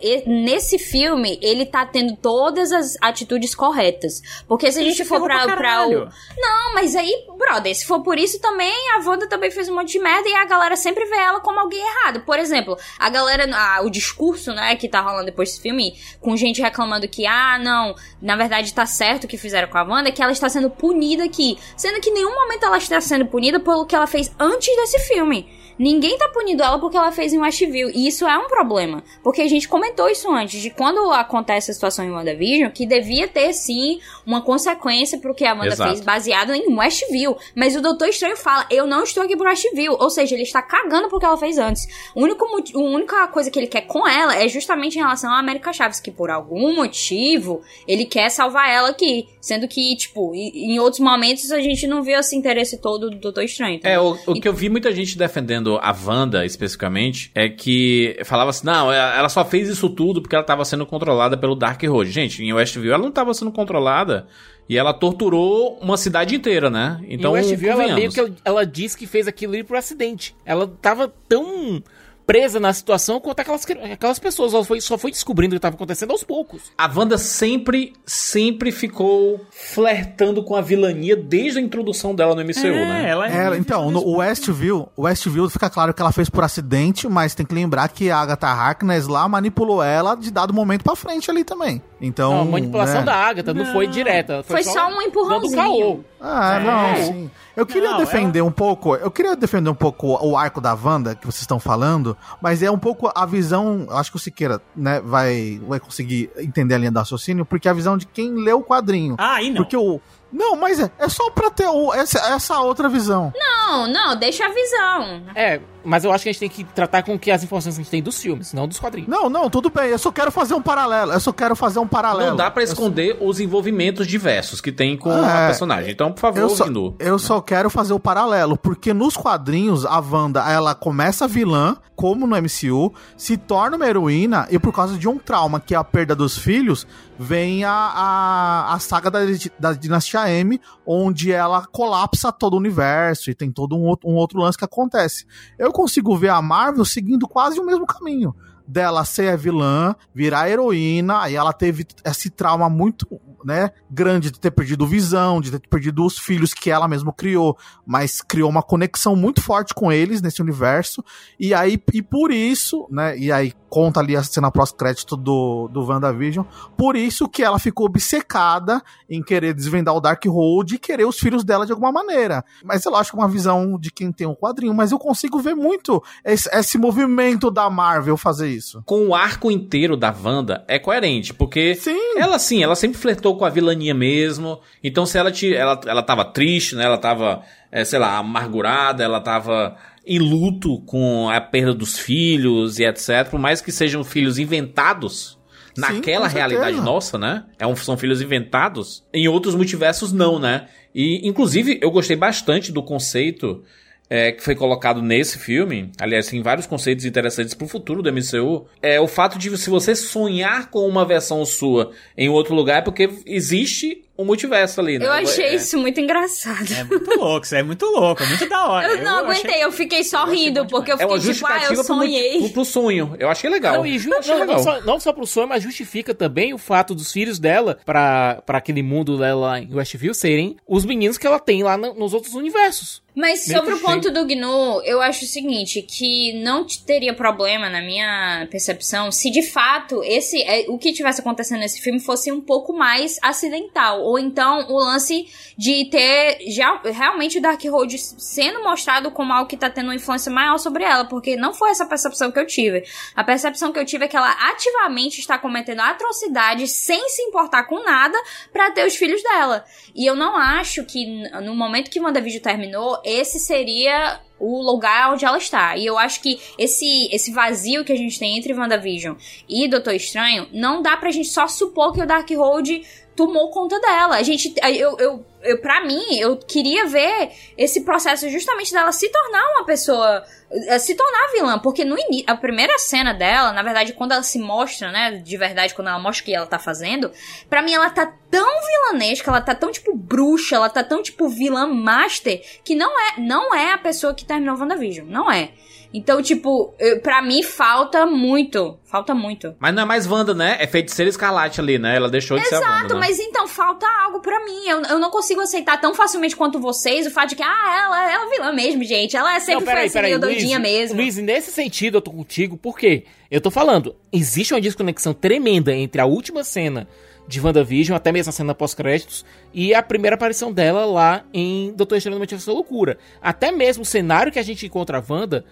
e- nesse filme, ele tá tendo todas as atitudes corretas. Porque se a gente for pra, pra pra o. Não, mas aí, brother, se for por isso também, a Wanda também fez um monte de merda e a galera sempre vê ela como alguém errado. Por exemplo, a galera, ah, o discurso, né, que tá rolando depois desse filme, com gente reclamando que, ah, não, na verdade tá certo o que fizeram com a Wanda, é que ela está sendo punida aqui. Sendo que em nenhum momento ela está sendo punida pelo que ela fez antes desse filme. Ninguém tá punindo ela porque ela fez em Westview. E isso é um problema. Porque a gente comentou isso antes, de quando acontece a situação em WandaVision, que devia ter, sim, uma consequência pro que a Wanda Exato. fez, baseado em Westview. Mas o Doutor Estranho fala, eu não estou aqui por Westview. Ou seja, ele está cagando pro que ela fez antes. O único, a única coisa que ele quer com ela é justamente em relação à América Chaves, que por algum motivo, ele quer salvar ela aqui. Sendo que, tipo, em outros momentos a gente não viu esse interesse todo do Doutor Estranho. É, o, o que eu vi muita gente defendendo a Wanda, especificamente, é que falava assim, não, ela só fez isso tudo porque ela tava sendo controlada pelo Dark Road. Gente, em Westview ela não tava sendo controlada e ela torturou uma cidade inteira, né? Então, em Westview, ela meio que ela, ela disse que fez aquilo ali por acidente. Ela tava tão presa na situação quanto aquelas, aquelas pessoas. Ela foi, só foi descobrindo o que estava acontecendo aos poucos. A Wanda sempre, sempre ficou flertando com a vilania desde a introdução dela no MCU, né? ela É, então, no Westview, o Westview fica claro que ela fez por acidente, mas tem que lembrar que a Agatha Harkness lá manipulou ela de dado momento pra frente ali também. Então, Não, a manipulação né? da Agatha não, foi direta. Foi só um dando empurrãozinho. caô. Ah, não, sim. Eu queria Não, defender um pouco, eu queria defender um pouco o arco da Wanda que vocês estão falando, mas é um pouco a visão, acho que o Siqueira, né, vai, vai conseguir entender a linha do raciocínio, porque é a visão de quem leu o quadrinho. Ah, aí não. Porque o não, mas é, é só pra ter o, essa, essa outra visão. Não, não, deixa a visão. É, mas eu acho que a gente tem que tratar com que as informações que a gente tem dos filmes, não dos quadrinhos. Não, não, tudo bem. Eu só quero fazer um paralelo. Eu só quero fazer um paralelo. Não dá só- esconder os envolvimentos diversos que tem com É, a personagem. Então, por favor, Eu só, Vindu. eu só quero fazer o paralelo, porque nos quadrinhos a Wanda, ela começa vilã, como no MCU, se torna uma heroína e por causa de um trauma, que é a perda dos filhos, vem a, a, a saga da, da Dinastia M, onde ela colapsa todo o universo e tem todo um outro, um outro lance que acontece. Eu consigo ver a Marvel seguindo quase o mesmo caminho. dela ser a vilã, virar heroína, aí ela teve esse trauma muito, né, grande de ter perdido visão, de ter perdido os filhos que ela mesma criou, mas criou uma conexão muito forte com eles nesse universo, e aí, e por isso, né, e aí conta ali a cena pós-crédito do, do WandaVision, por isso que ela ficou obcecada em querer desvendar o Darkhold e querer os filhos dela de alguma maneira. Mas eu acho que é uma visão de quem tem um quadrinho, mas eu consigo ver muito esse, esse movimento da Marvel fazer isso. Com o arco inteiro da Wanda é coerente, porque sim. ela sim, ela sempre flertou com a vilania mesmo. Então se ela te, ela, ela tava triste, né? Ela tava, é, sei lá, amargurada, ela tava em luto com a perda dos filhos e etc. Por mais que sejam filhos inventados, naquela realidade nossa, né? É um, são filhos inventados. Em outros multiversos, não, né? E, inclusive, eu gostei bastante do conceito é, que foi colocado nesse filme, aliás, tem vários conceitos interessantes pro futuro do MCU, é o fato de se você sonhar com uma versão sua em outro lugar é porque existe um multiverso ali, né? Eu achei é, isso muito engraçado. É muito louco, isso é muito louco, é muito da hora. Eu não eu aguentei, achei... eu fiquei só eu rindo, porque eu fiquei é tipo, ah, eu sonhei. Pro, pro, sonho, eu achei legal. Não, e não, legal. Não, só, não só pro sonho, mas justifica também o fato dos filhos dela, pra, pra aquele mundo dela lá em Westview, serem os meninos que ela tem lá no, nos outros universos. Mas sobre o ponto do Gnu, eu acho o seguinte, que não teria problema, na minha percepção, se de fato esse é, o que tivesse acontecendo nesse filme fosse um pouco mais acidental. Ou então o lance de ter já realmente o Darkhold sendo mostrado como algo que tá tendo uma influência maior sobre ela. Porque não foi essa percepção que eu tive. A percepção que eu tive é que ela ativamente está cometendo atrocidades sem se importar com nada para ter os filhos dela. E eu não acho que no momento que o WandaVision terminou, esse seria o lugar onde ela está. E eu acho que esse, esse vazio que a gente tem entre WandaVision e Doutor Estranho, não dá pra gente só supor que o Darkhold tomou conta dela. A gente. Eu, eu, eu, pra mim, eu queria ver esse processo justamente dela se tornar uma pessoa. Eh, se tornar vilã. Porque no início. A primeira cena dela, na verdade, quando ela se mostra, né? De verdade, quando ela mostra o que ela tá fazendo. Pra mim, ela tá tão vilanesca, ela tá tão tipo bruxa, ela tá tão tipo vilã master. Que não é, não é a pessoa que terminou WandaVision. Não é. Então, tipo, para mim falta muito. Falta muito. Mas não é mais Wanda, né? É feiticeira escarlate ali, né? Ela deixou de Exato, ser Wanda. Exato, né? mas então falta algo para mim. Eu, eu não consigo aceitar tão facilmente quanto vocês o fato de que, ah, ela, ela é vilã mesmo, gente. Ela é sempre não, foi assim, meio doidinha mesmo. Luiz, nesse sentido eu tô contigo, por quê? Eu tô falando, existe uma desconexão tremenda entre a última cena de WandaVision, até mesmo a cena pós-créditos, e a primeira aparição dela lá em Doutor Estranho no Multiverso da Loucura. Até mesmo o cenário que a gente encontra a Wanda,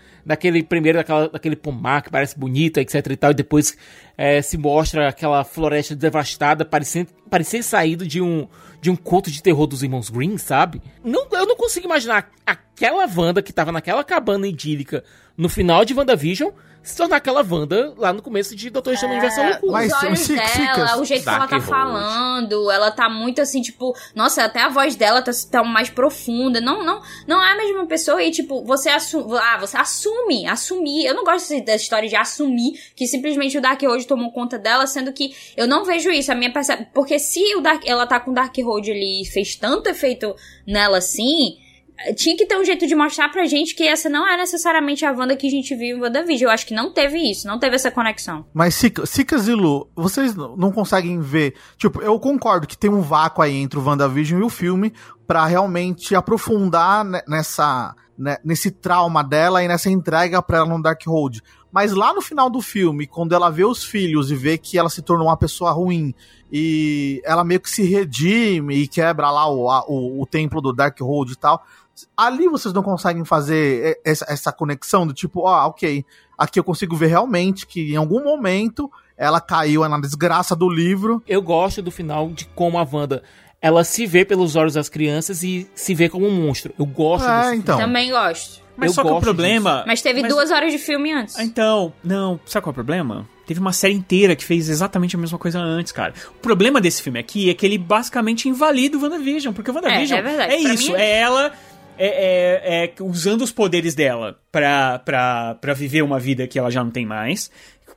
primeiro, daquela, daquele pomar que parece bonito, etc e tal, e depois é, se mostra aquela floresta devastada, parecendo, parecendo saído de um, de um conto de terror dos irmãos Green, sabe? Não, eu não consigo imaginar aquela Wanda que tava naquela cabana idílica no final de WandaVision se tornar aquela Wanda lá no começo de Doutor Estranho é, Universal Loucura. Mas os olhos dela, o jeito que ela tá falando, ela tá muito assim, tipo, nossa, até a voz dela tá, tá mais profunda. Não, não, não é a mesma pessoa e, tipo, você assume, ah, você assume, assumir. Eu não gosto dessa história de assumir que simplesmente o Dark Road tomou conta dela, sendo que eu não vejo isso. A minha percepção, porque se o Dark, ela tá com o Dark Road ali e fez tanto efeito nela assim, tinha que ter um jeito de mostrar pra gente que essa não é necessariamente a Wanda que a gente viu em WandaVision. Eu acho que não teve isso, não teve essa conexão. Mas, Sicas e Lu, vocês não conseguem ver. Tipo, eu concordo que tem um vácuo aí entre o WandaVision e o filme para realmente aprofundar nessa. Né, nesse trauma dela e nessa entrega pra ela no Darkhold. Mas lá no final do filme, quando ela vê os filhos e vê que ela se tornou uma pessoa ruim e ela meio que se redime e quebra lá o, a, o, o templo do Darkhold e tal, ali vocês não conseguem fazer essa, essa conexão do tipo, ó, oh, ok, aqui eu consigo ver realmente que em algum momento ela caiu na desgraça do livro. Eu gosto do final de como a Wanda ela se vê pelos olhos das crianças e se vê como um monstro. Eu gosto é, disso. Então. Também gosto. Mas eu só que o problema. Disso. Mas teve mas... duas horas de filme antes. Então, não, sabe qual é o problema? Teve uma série inteira que fez exatamente a mesma coisa antes, cara. O problema desse filme aqui é que ele basicamente invalida o WandaVision, porque o WandaVision é, é, verdade. é isso, é... é ela é, é, é, usando os poderes dela pra, pra, pra viver uma vida que ela já não tem mais.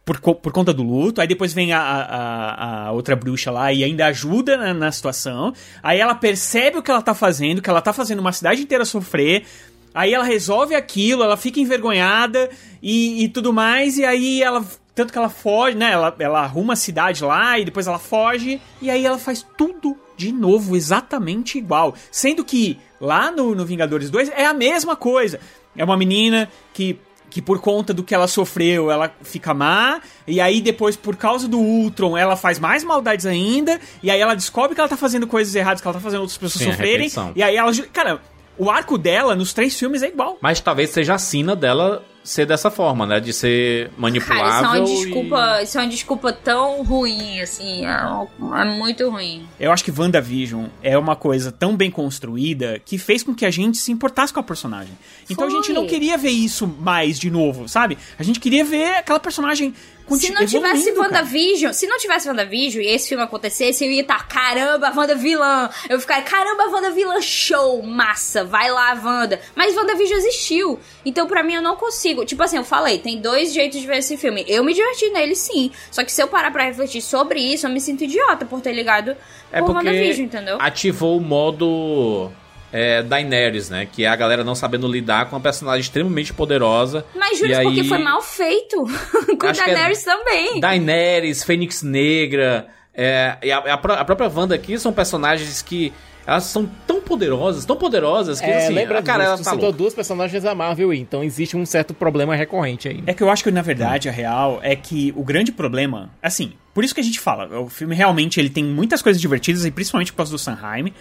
Por, por conta do luto, aí depois vem a, a, a outra bruxa lá e ainda ajuda na, na, situação. Aí ela percebe o que ela tá fazendo, que ela tá fazendo uma cidade inteira sofrer. Aí ela resolve aquilo, ela fica envergonhada e, e tudo mais, e aí ela tanto que ela foge, né? Ela, ela arruma a cidade lá e depois ela foge. E aí ela faz tudo de novo, exatamente igual. Sendo que lá no, no Vingadores 2 é a mesma coisa. É uma menina que que por conta do que ela sofreu, ela fica má, e aí depois, por causa do Ultron, ela faz mais maldades ainda, e aí ela descobre que ela tá fazendo coisas erradas, que ela tá fazendo outras pessoas Sim, sofrerem, e aí ela... Cara, o arco dela nos três filmes é igual. Mas talvez seja a sina dela ser dessa forma, né? De ser manipulável. Cara, isso é uma e- desculpa, isso é uma desculpa tão ruim, assim, é, é muito ruim. Eu acho que WandaVision é uma coisa tão bem construída que fez com que a gente se importasse com a personagem. Então a Foi. gente não queria ver isso mais de novo, sabe? A gente queria ver aquela personagem Se não tivesse. WandaVision, se não tivesse WandaVision e esse filme acontecesse, eu ia estar, caramba, Wanda vilã. Eu ficaria, caramba, Wanda vilã, show, massa, vai lá, Wanda. Mas WandaVision existiu. Então, pra mim, eu não consigo. Tipo assim, eu falei, tem dois jeitos de ver esse filme. Eu me diverti nele, sim. Só que se eu parar pra refletir sobre isso, eu me sinto idiota por ter ligado É por porque WandaVision, entendeu? ativou o modo é, Daenerys, né? Que é a galera não sabendo lidar com uma personagem extremamente poderosa. Mas juro aí- porque foi mal feito. [LAUGHS] Com é Daenerys também. Daenerys, Fênix Negra, é, e a, a a própria Wanda aqui são personagens que elas são tão poderosas, tão poderosas que É, assim, lembra cara ela tá citou duas personagens da Marvel, então existe um certo problema recorrente aí. É que eu acho que, na verdade, a real é que o grande problema... Assim, por isso que a gente fala, o filme realmente ele tem muitas coisas divertidas, e principalmente por causa do Sanheim,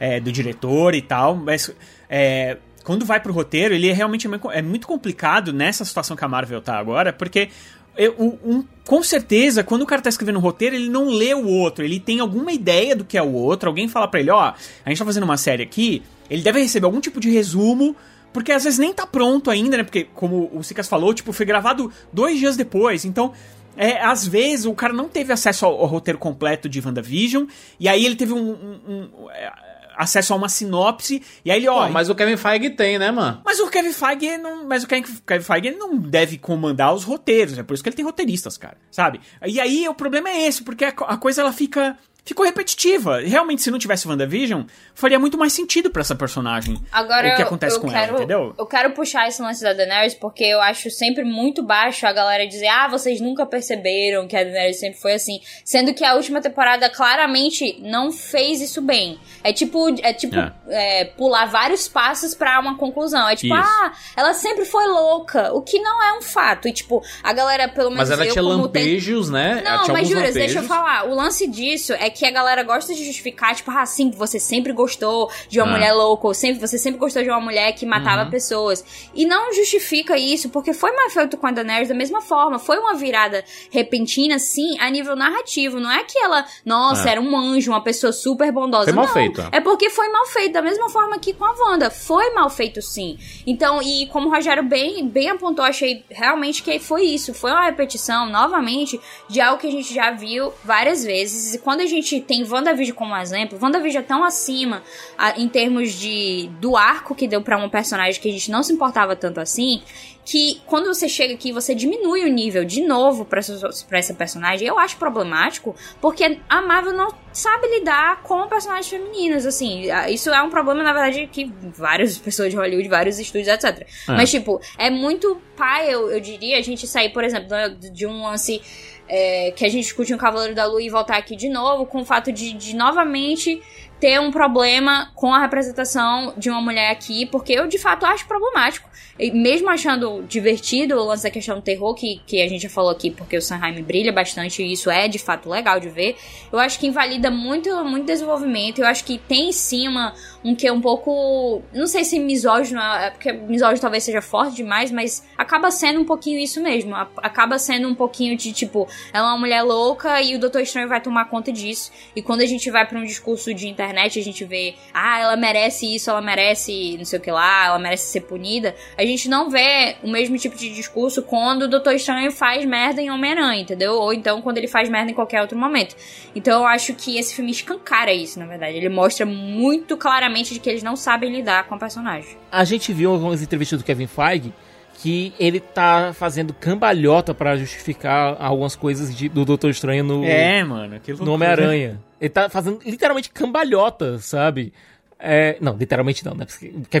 é, do diretor e tal, mas... É, quando vai pro roteiro, ele é realmente é muito complicado nessa situação que a Marvel tá agora, porque eu- um- com certeza, quando o cara tá escrevendo um roteiro, ele não lê o outro, ele tem alguma ideia do que é o outro, alguém fala pra ele, ó, a gente tá fazendo uma série aqui, ele deve receber algum tipo de resumo, porque às vezes nem tá pronto ainda, né? Porque, como o Sicas falou, tipo, foi gravado dois dias depois, então... É, às vezes o cara não teve acesso ao, ao roteiro completo de WandaVision, e aí ele teve um, um- um, é, acesso a uma sinopse, e aí ele, ó, Pô, mas o Kevin Feige tem, né, mano? mas o Kevin Feige não, mas o Kevin Kevin Feige não deve comandar os roteiros, é por isso que ele tem roteiristas, cara, sabe? E aí o problema é esse, porque a, a coisa ela fica ficou repetitiva. Realmente se não tivesse WandaVision, faria muito mais sentido pra essa personagem. Agora, o que eu- acontece eu com quero, ela, entendeu? Eu quero puxar esse lance da Daenerys porque eu acho sempre muito baixo a galera dizer, ah, vocês nunca perceberam que a Daenerys sempre foi assim. Sendo que a última temporada claramente não fez isso bem. É tipo, é tipo É. é, pular vários passos pra uma conclusão. É tipo, Isso. ah, ela sempre foi louca. O que não é um fato. E tipo, a galera, pelo menos Mas ela eu, tinha como tem- lampejos, né? Não, mas Juras, deixa eu lampejos. falar. O lance disso é que a galera gosta de justificar, tipo, ah, sim, você sempre gostou de uma Ah. mulher louca, ou sempre, você sempre gostou de uma mulher que matava Uhum. pessoas. E não justifica isso, porque foi mais feito com a Daenerys da mesma forma. Foi uma virada repentina, sim, a nível narrativo. Não é que ela, nossa, É. era um anjo, uma pessoa super bondosa. Foi mal não. feito. É porque foi mal feito, da mesma forma que com a Wanda. Foi mal feito, sim. Então, e como o Rogério bem, bem apontou, achei realmente que foi isso. Foi uma repetição, novamente, de algo que a gente já viu várias vezes. E quando a gente tem WandaVision como exemplo, WandaVision é tão acima a- em termos de do arco que deu pra um personagem que a gente não se importava tanto assim, que quando você chega aqui, você diminui o nível de novo pra essa, personagem. Eu acho problemático, porque a Marvel não sabe lidar com personagens femininos, assim. Isso é um problema, na verdade, que várias [LAUGHS] pessoas de Hollywood, vários estúdios, etc. Mas, tipo, é muito pai, eu, eu diria, a gente sair, por exemplo, de- de um lance é, que a gente discute no Cavaleiro da Lua e voltar aqui de novo, com o fato de, de novamente ter um problema com a representação de uma mulher aqui, porque eu de fato acho problemático. E mesmo achando divertido o lance da questão do terror, que, que a gente já falou aqui, porque o Sanheim brilha bastante e isso é de fato legal de ver, eu acho que invalida muito, muito desenvolvimento. Eu acho que tem sim uma, um que é um pouco. Não sei se misógino, é porque misógino talvez seja forte demais, mas acaba sendo um pouquinho isso mesmo. Acaba sendo um pouquinho de tipo, ela é uma mulher louca e o Doutor Estranho vai tomar conta disso. E quando a gente vai pra um discurso de a gente vê, ah, ela merece isso, ela merece não sei o que lá, ela merece ser punida. A gente não vê o mesmo tipo de discurso quando o Doutor Estranho faz merda em Homem-Aranha, entendeu? Ou então quando ele faz merda em qualquer outro momento. Então eu acho que esse filme escancara isso, na verdade. Ele mostra muito claramente de que eles não sabem lidar com o personagem. A gente viu algumas entrevistas do Kevin Feige que ele tá fazendo cambalhota pra justificar algumas coisas de- do Doutor Estranho no, É, mano. Que no. Homem-Aranha. Ele tá fazendo literalmente cambalhota, sabe? É, não, literalmente não, né? Porque [LAUGHS]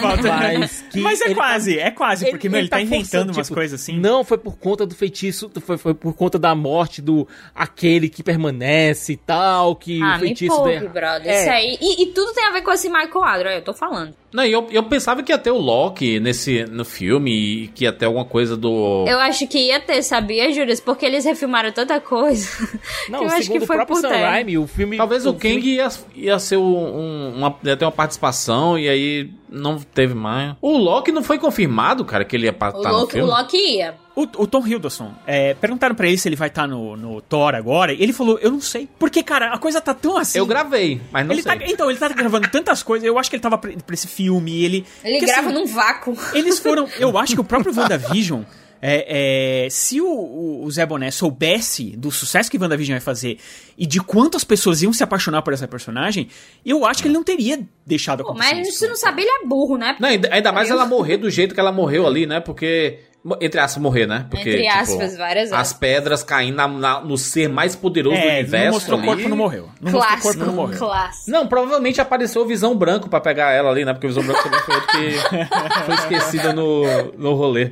falta- Mas que Mas é ele tá- quase, é quase, porque meu, ele, tá, inventando forçando, umas tipo, coisas assim. Não, foi por conta do feitiço, foi, foi por conta da morte do aquele que permanece e tal, que Ah, o me feitiço poupe, der- brother. É. Isso aí. E, e tudo tem a ver com esse Michael Adler, eu tô falando. Não, eu, eu pensava que ia ter o Loki nesse, no filme e que ia ter alguma coisa do. Eu acho que ia ter, sabia, Július? Porque eles refilmaram tanta coisa. [LAUGHS] Não, que eu acho segundo que foi o próprio por Sam. Raimi, o filme... Talvez o Kang filme- ia, ia ser um, uma, ia ter uma participação e aí não teve mais. O Loki não foi confirmado, cara, que ele ia estar O, tá no Loki, o filme. Loki ia. O, o Tom Hiddleston, é, perguntaram pra ele se ele vai estar no, no Thor agora, e ele falou, eu não sei. Porque, cara, a coisa tá tão assim. Eu gravei, mas não ele sei. tá, então, ele tá gravando tantas coisas, eu acho que ele tava pra, pra esse filme, ele... Ele porque, grava assim, num vácuo. Eles [LAUGHS] foram. Eu acho que o próprio WandaVision. É, é, se o, o, Zé Boné soubesse do sucesso que WandaVision vai fazer e de quantas pessoas iam se apaixonar por essa personagem, eu acho que ele não teria deixado Pô, acontecer. mas isso. se não saber, ele é burro, né? Não, ainda, ainda mais Eu- ela morrer do jeito que ela morreu ali, né? Porque. Entre aspas, morrer, né? Porque, Entre tipo, aspas, várias As aspas. pedras caindo na- na- no ser mais poderoso do É, universo. não mostrou o corpo, não morreu. Não mostrou o Classe. corpo, não morreu. Classe. Não, provavelmente apareceu o Visão Branco pra pegar ela ali, né? Porque o Visão Branco também foi outro que [LAUGHS] foi esquecido no, no rolê.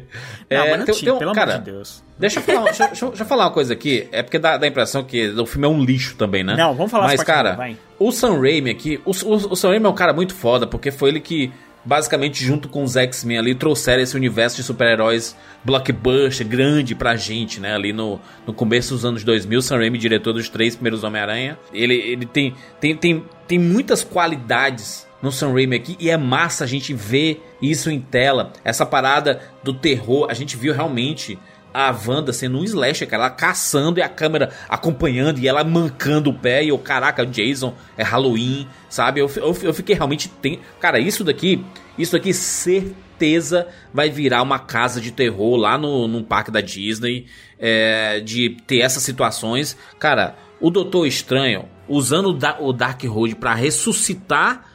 Não, É, mas não tem- tinha, tem um- pelo cara, amor de Deus. Deixa eu, falar, deixa, deixa deixa eu falar uma coisa aqui. É porque dá, dá a impressão que o filme é um lixo também, né? Não, vamos falar as Mas, cara, vai. o Sam Raimi aqui... O, o, o Sam Raimi é um cara muito foda, porque foi ele que, basicamente, junto com os X-Men ali, trouxeram esse universo de super-heróis blockbuster, grande pra gente, né? Ali no, no começo dos anos 2000, Sam Raimi, diretor dos três primeiros Homem-Aranha. Ele, ele tem, tem, tem, tem muitas qualidades no Sam Raimi aqui e é massa a gente ver isso em tela. Essa parada do terror, a gente viu realmente a Wanda sendo um slasher, cara, ela caçando e a câmera acompanhando e ela mancando o pé e o caraca, Jason, é Halloween, sabe? Eu, eu, eu fiquei realmente tem, cara, isso daqui, isso daqui certeza vai virar uma casa de terror lá no, no parque da Disney, é, de ter essas situações, cara. O Doutor Estranho usando o Da- o Dark Road pra ressuscitar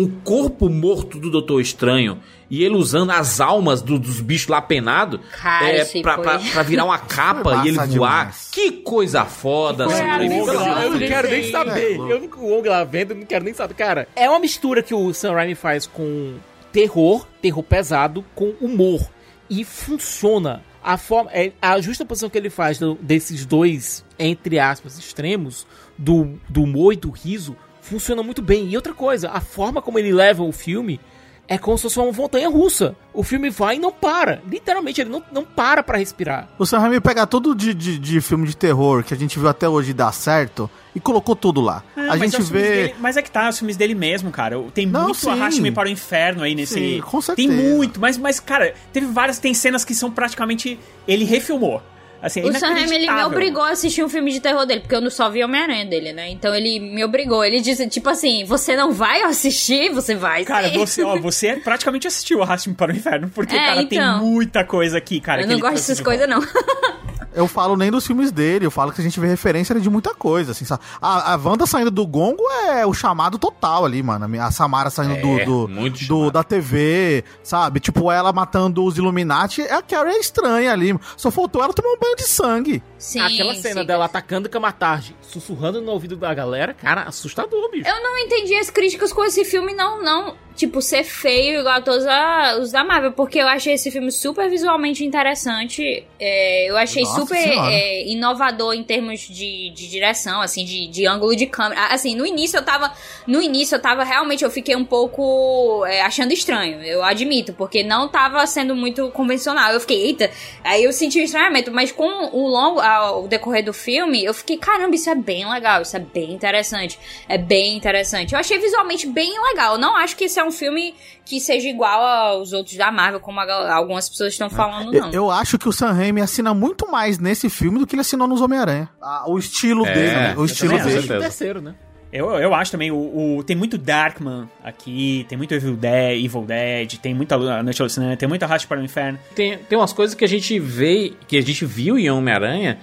um corpo morto do Doutor Estranho e ele usando as almas do- dos bichos lá penado Cara, é, pra, pra- pra virar uma capa [LAUGHS] e ele voar. demais. Que coisa foda, pelo amor de Eu não quero nem saber. É, Eu não, o Wong lá vendo, eu não quero nem saber. Cara, é uma mistura que o Sam Raimi faz com terror, terror pesado, com humor. E funciona. A forma, é, a justa posição que ele faz desses dois, entre aspas, extremos, do, do humor e do riso, funciona muito bem. E outra coisa, a forma como ele leva o filme é como se fosse uma montanha russa. O filme vai e não para. Literalmente, ele não, não para pra respirar. O Sam Raimi pega tudo de, de, de filme de terror que a gente viu até hoje dar certo e colocou tudo lá. Ah, a mas gente é vê. dele- mas é que tá, os filmes dele mesmo, cara. Tem Não, muito. Arraste-me para o Inferno aí nesse. Sim, com Tem certeza. muito, mas, mas, cara, teve várias. Tem cenas que são praticamente. Ele refilmou. Assim, O Sam Raimi, ele me obrigou a assistir um filme de terror dele, porque eu não só vi Homem-Aranha dele, né? Então ele me obrigou. Ele disse, tipo assim, você não vai assistir? Você vai Cara, sim. você, ó, [LAUGHS] você praticamente assistiu Arraste-me para o Inferno, porque, É, cara, então. tem muita coisa aqui, cara. Eu não gosto dessas de coisas, não. [LAUGHS] Eu falo nem dos filmes dele, eu falo que a gente vê referência de muita coisa, assim, sabe? A, a Wanda saindo do gongo é o chamado total ali, mano. A Samara saindo É, do, do, muito do- da TV, sabe? Tipo, ela matando os Illuminati, é a Carrie é estranha ali. Só faltou ela tomar um banho de sangue. Sim, Aquela cena sim. dela atacando Kamatarde, sussurrando no ouvido da galera, cara, assustador, bicho. Eu não entendi as críticas com esse filme, não, não. Tipo, ser feio igual a todos a- os da Marvel, porque eu achei esse filme super visualmente interessante. é, eu achei Nossa super é, inovador em termos de, de direção, assim, de, de ângulo de câmera. Assim, no início eu tava. No início eu tava realmente, eu fiquei um pouco é, achando estranho, eu admito, porque não tava sendo muito convencional. Eu fiquei, eita, aí eu senti o estranhamento, mas com o longo, ao decorrer do filme, eu fiquei, caramba, isso é bem legal, isso é bem interessante. É bem interessante. Eu achei visualmente bem legal. Eu não acho que esse é um filme que seja igual aos outros da Marvel, como a- algumas pessoas estão falando, Eu, não. eu acho que o Sam Raimi assina muito mais nesse filme do que ele assinou nos Homem-Aranha. Ah, O estilo É, dele, né? o eu estilo acho. dele. certeza. terceiro, né? Eu, eu acho também, o, o- tem muito Darkman aqui, tem muito Evil Dead, Evil Dead tem muita A Noite Alucinante, tem muita Arraste para o Inferno. Tem, tem umas coisas que a gente vê, que a gente viu em Homem-Aranha,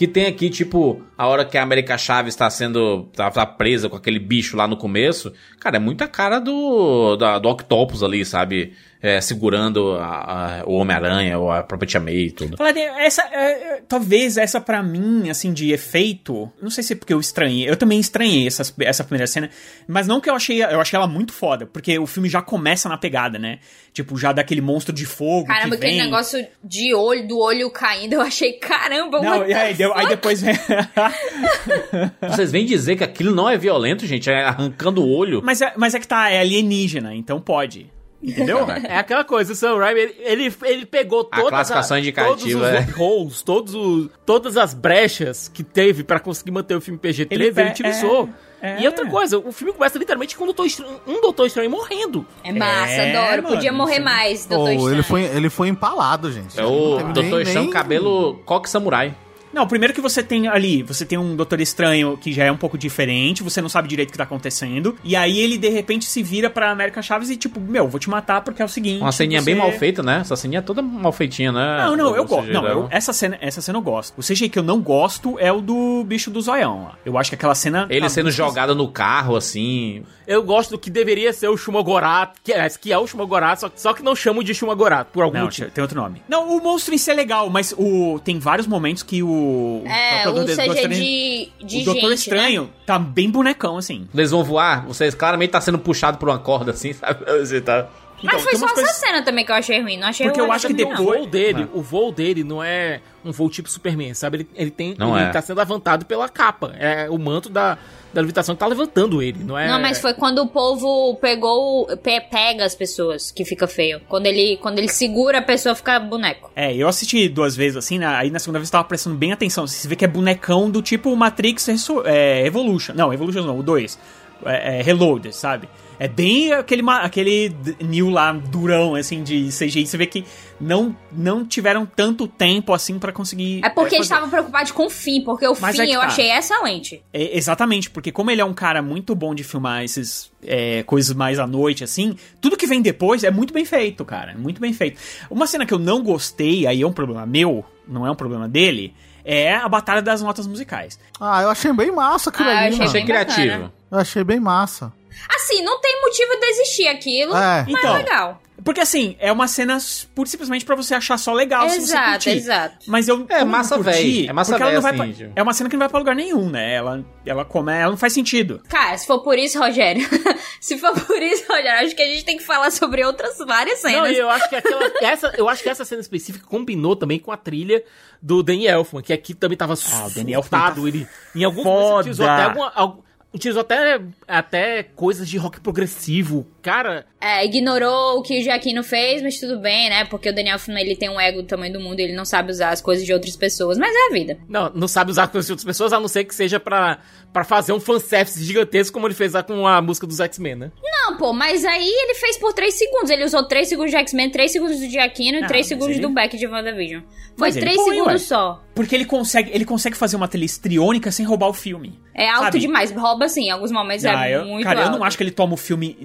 que tem aqui, tipo, a hora que a América Chaves está sendo. Tá, tá presa com aquele bicho lá no começo. Cara, é muita cara do. Da, do Octopus ali, sabe? É, segurando a- a- o Homem-Aranha ou a própria Tia May e tudo. Essa, é, é, talvez essa pra mim, assim, de efeito, não sei se é porque eu estranhei, eu também estranhei essas- essa primeira cena, mas não que eu achei, eu achei ela muito foda, porque o filme já começa na pegada, né? Tipo, já daquele monstro de fogo Caramba, que vem. aquele negócio de olho, do olho caindo, eu achei, caramba, Não, e aí, deu- aí depois vem... [LAUGHS] Vocês vêm dizer que aquilo não é violento, gente? É arrancando o olho. mas, é, mas é que tá, é alienígena, então pode. Entendeu? [LAUGHS] É aquela coisa, o Sam Raimi, ele, ele, ele pegou A todas classificação a- indicativa, todos os é. [LAUGHS] loopholes, todos os, todas as brechas que teve pra conseguir manter o filme PG-13, Ele ele, utilizou. é, é. E outra coisa, o filme começa literalmente com um Doutor Estranho, um Doutor Estranho morrendo. É massa, É, adoro. mano, Podia morrer mais, Doutor Estranho. ele, foi, ele foi empalado, gente. É o Doutor nem- Estranho nem- cabelo coque samurai. Não, primeiro que você tem ali, você tem um Doutor Estranho que já é um pouco diferente, você não sabe direito o que tá acontecendo, e aí ele de repente se vira pra América Chaves e tipo, meu, vou te matar porque é o seguinte. Uma ceninha você- bem mal feita, né? Essa ceninha é toda mal feitinha, né? Não, não, eu gosto. Não, eu- essa, cena, essa cena eu gosto. O CGI que eu não gosto é o do bicho do zoião lá. Eu acho que aquela cena. Ele tá sendo muito jogado no carro, assim. Eu gosto do que deveria ser o Shumagorato, que é, que é o Shumagorato, só, só que não chamam de Shumagorato, por algum Não, motivo. tem outro nome. Não, o monstro em si é legal, mas o tem vários momentos que o. É, próprio o Doutor CG Estranho- de, de O Doutor gente, Estranho né? tá bem bonecão, assim. Eles vão voar, vocês claramente tá sendo puxado por uma corda, assim, [LAUGHS] sabe? Você tá... Mas Então, foi tem só umas essa coisas- cena também que eu achei ruim. Não achei Porque eu acho que também, O não. depois- voo dele, o voo dele não é um voo tipo Superman, sabe? Ele, ele tem, Não ele é. tá sendo levantado pela capa. É o manto da, da levitação que tá levantando ele, não é? Não, mas foi quando o povo pegou, pe- pega as pessoas que fica feio. Quando ele, quando ele segura a pessoa, fica boneco. É, eu assisti duas vezes assim, né? aí na segunda vez eu tava prestando bem atenção. Você vê que é bonecão do tipo Matrix Resu- é, Evolution. Não, Evolution não, o 2. É, é Reloaded, sabe? É bem aquele, aquele New lá, durão, assim, de CGI. Você vê que não, não tiveram tanto tempo, assim, pra conseguir... É porque é, eles estavam preocupados com o fim, porque o Mas fim é eu tá. achei excelente. É, exatamente, porque como ele é um cara muito bom de filmar esses é, coisas mais à noite, assim, tudo que vem depois é muito bem feito, cara. Muito bem feito. Uma cena que eu não gostei, aí é um problema meu, não é um problema dele, é a batalha das notas musicais. Ah, eu achei bem massa aquilo Ah, eu ali, achei mano. Achei bem bacana. criativo. Eu achei bem massa. Assim, não tem motivo de existir aquilo, É. mas Então, é legal. Porque assim, é uma cena pura e simplesmente pra você achar só legal se você Exato, curtir. exato. Mas eu É, massa não véi. É massa porque ela véi, não vai assim, pra-. É uma cena que não vai pra lugar nenhum, né? Ela, ela come, ela não faz sentido. Cara, se for por isso, Rogério, [LAUGHS] se for por isso, Rogério, acho que a gente tem que falar sobre outras várias Não, cenas. e eu acho que aquela, [LAUGHS] essa, eu acho que essa cena específica combinou também com a trilha do Danny Elfman, que aqui também tava Ah, o Danny Elfman surtado, tá ele em alguns foda. momentos utilizou até alguma, algu- utilizou até até coisas de rock progressivo. Cara, É, ignorou o que o Giaquino fez, mas tudo bem, né? Porque o Daniel Elfman, ele tem um ego do tamanho do mundo, ele não sabe usar as coisas de outras pessoas, mas é a vida. não, não sabe usar coisas de outras pessoas, a não ser que seja pra, pra fazer um fanservice gigantesco como ele fez lá com a música dos X-Men, né? Não, pô, mas aí ele fez por 3 segundos. Ele usou 3 segundos de X-Men, 3 segundos do Giaquino e Ah, 3 mas segundos ele- do Beck de WandaVision. Foi Mas ele 3 põe, segundos ué. só. Porque ele consegue, ele consegue fazer uma trilha estriônica sem roubar o filme. É alto Sabe? demais. Rouba, assim, em alguns momentos Ah, é eu- muito cara, alto. eu não acho que ele toma o filme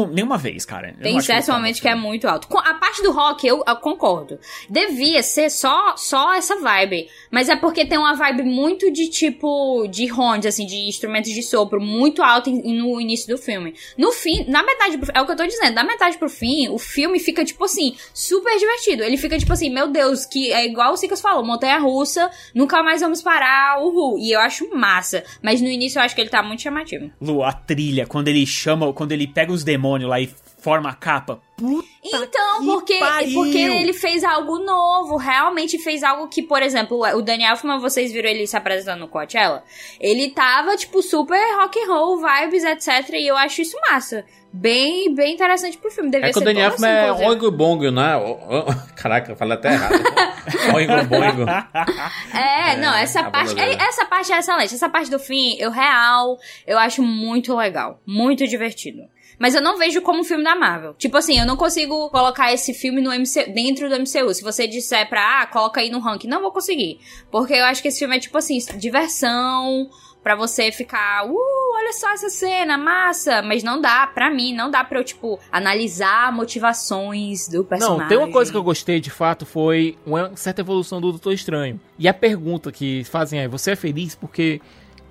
nenhuma, nenhuma vez, cara. Eu Tem certos momentos que é muito alto. A parte do rock, eu, eu concordo. Devia ser só, só essa vibe. Mas é porque tem uma vibe muito de tipo. de horns, assim, de instrumentos de sopro, muito alto no início do filme. No fim, na metade É o que eu tô dizendo. Da metade pro fim, o filme fica, tipo assim, super divertido. Ele fica, tipo assim, meu Deus, que é igual o Sicas falou: montanha russa, nunca mais vamos parar, uhul. E eu acho massa. Mas no início eu acho que ele tá muito chamativo. Lu, a trilha, quando ele chama, quando ele pega os demônios lá e forma a capa. Puta Então, que porque, pariu! porque ele fez algo novo, realmente fez algo que, por exemplo, o Daniel Elfman, vocês viram ele se apresentando no Coachella? Ele tava, tipo, super rock and roll, vibes, etc, e eu acho isso massa. Bem, bem interessante pro filme, devia É que o Daniel Elfman é assim, inclusive. Oingo Bongo, né? O- o- [LAUGHS] Caraca, eu falei até errado. [LAUGHS] Oingo Bongo. É, É, não, essa a parte, é- essa parte é excelente. Essa parte do fim, eu real, eu acho muito legal, muito divertido. Mas eu não vejo como um filme da Marvel. Tipo assim, eu não consigo colocar esse filme no MCU, dentro do MCU. Se você disser pra, ah, coloca aí no ranking, não vou conseguir. Porque eu acho que esse filme é tipo assim, diversão, pra você ficar, uh, olha só essa cena, massa. Mas não dá, pra mim, não dá pra eu, tipo, analisar motivações do personagem. Não, tem uma coisa que eu gostei de fato foi uma certa evolução do Doutor Estranho. E a pergunta que fazem é: você é feliz porque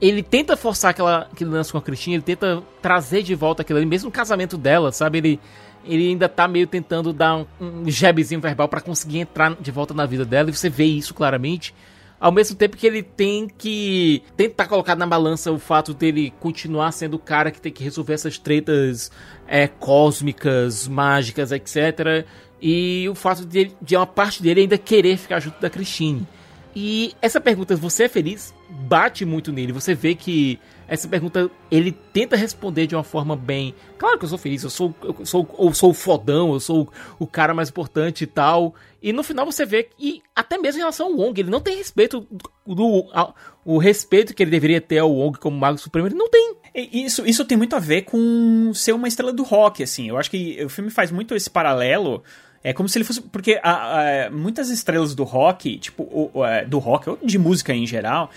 ele tenta forçar aquela, aquele lance com a Cristina, ele tenta trazer de volta aquilo ali, mesmo no casamento dela, sabe? Ele, ele ainda tá meio tentando dar um, um jabzinho verbal para conseguir entrar de volta na vida dela, e você vê isso claramente. Ao mesmo tempo que ele tem que tentar colocar na balança o fato dele continuar sendo o cara que tem que resolver essas tretas é, cósmicas, mágicas, etc. E o fato de, de uma parte dele ainda querer ficar junto da Christine. E essa pergunta, você é feliz? Bate muito nele. Você vê que essa pergunta ele tenta responder de uma forma bem. Claro que eu sou feliz, eu sou, eu sou, eu sou o fodão, eu sou o cara mais importante e tal. E no final você vê que, até mesmo em relação ao Wong, ele não tem respeito do. Ao, o respeito que ele deveria ter ao Wong como Mago Supremo, ele não tem. Isso, isso tem muito a ver com ser uma estrela do rock, assim. Eu acho que o filme faz muito esse paralelo. É como se ele fosse. Porque a, a, muitas estrelas do rock, tipo, o, o, é, do rock, ou de música em geral,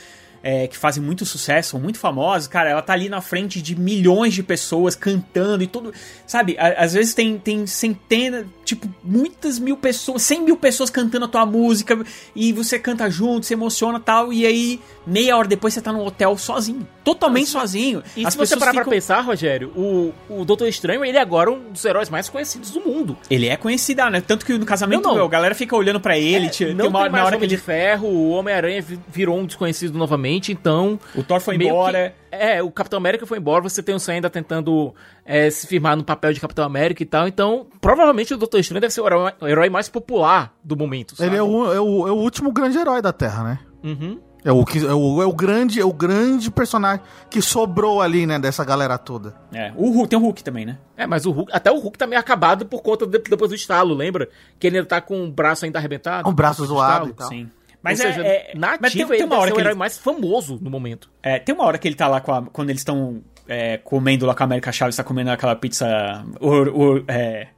é, que fazem muito sucesso, muito famosas, cara, ela tá ali na frente de milhões de pessoas cantando e tudo. Sabe, às vezes tem, tem centenas, tipo, muitas mil pessoas, cem mil pessoas cantando a tua música e você canta junto, se emociona tal, e aí meia hora depois você tá num hotel sozinho, totalmente sozinho. E As se você parar ficam... pra pensar, Rogério, o, o Doutor Estranho, ele é agora um dos heróis mais conhecidos do mundo. Ele é conhecido, né? Tanto que no casamento, não, não. a galera fica olhando para ele. É, não tem, uma, tem na hora que ele... de ferro, o Homem-Aranha virou um desconhecido novamente, então... O Thor foi embora... Que, é, o Capitão América foi embora, você tem o Sam ainda tentando é, se firmar no papel de Capitão América e tal, então provavelmente o Doutor Estranho deve ser o herói, o herói mais popular do momento, sabe? Ele é o, é, o, é o último grande herói da Terra, né? Uhum. É o, que, é, o, é o grande é o grande personagem que sobrou ali, né, dessa galera toda. É, o Hulk, tem o Hulk também, né? É, mas o Hulk, até o Hulk tá meio acabado por conta de, depois do estalo, lembra? Que ele ainda tá com o braço ainda arrebentado. Com o braço zoado e tal. Sim. Mas Ou é, seja, é, na mas tem, tem uma hora que o herói ele... mais famoso no momento. É, tem uma hora que ele tá lá com a, quando eles estão é, comendo lá com a América Chaves, tá comendo aquela pizza or, or, é,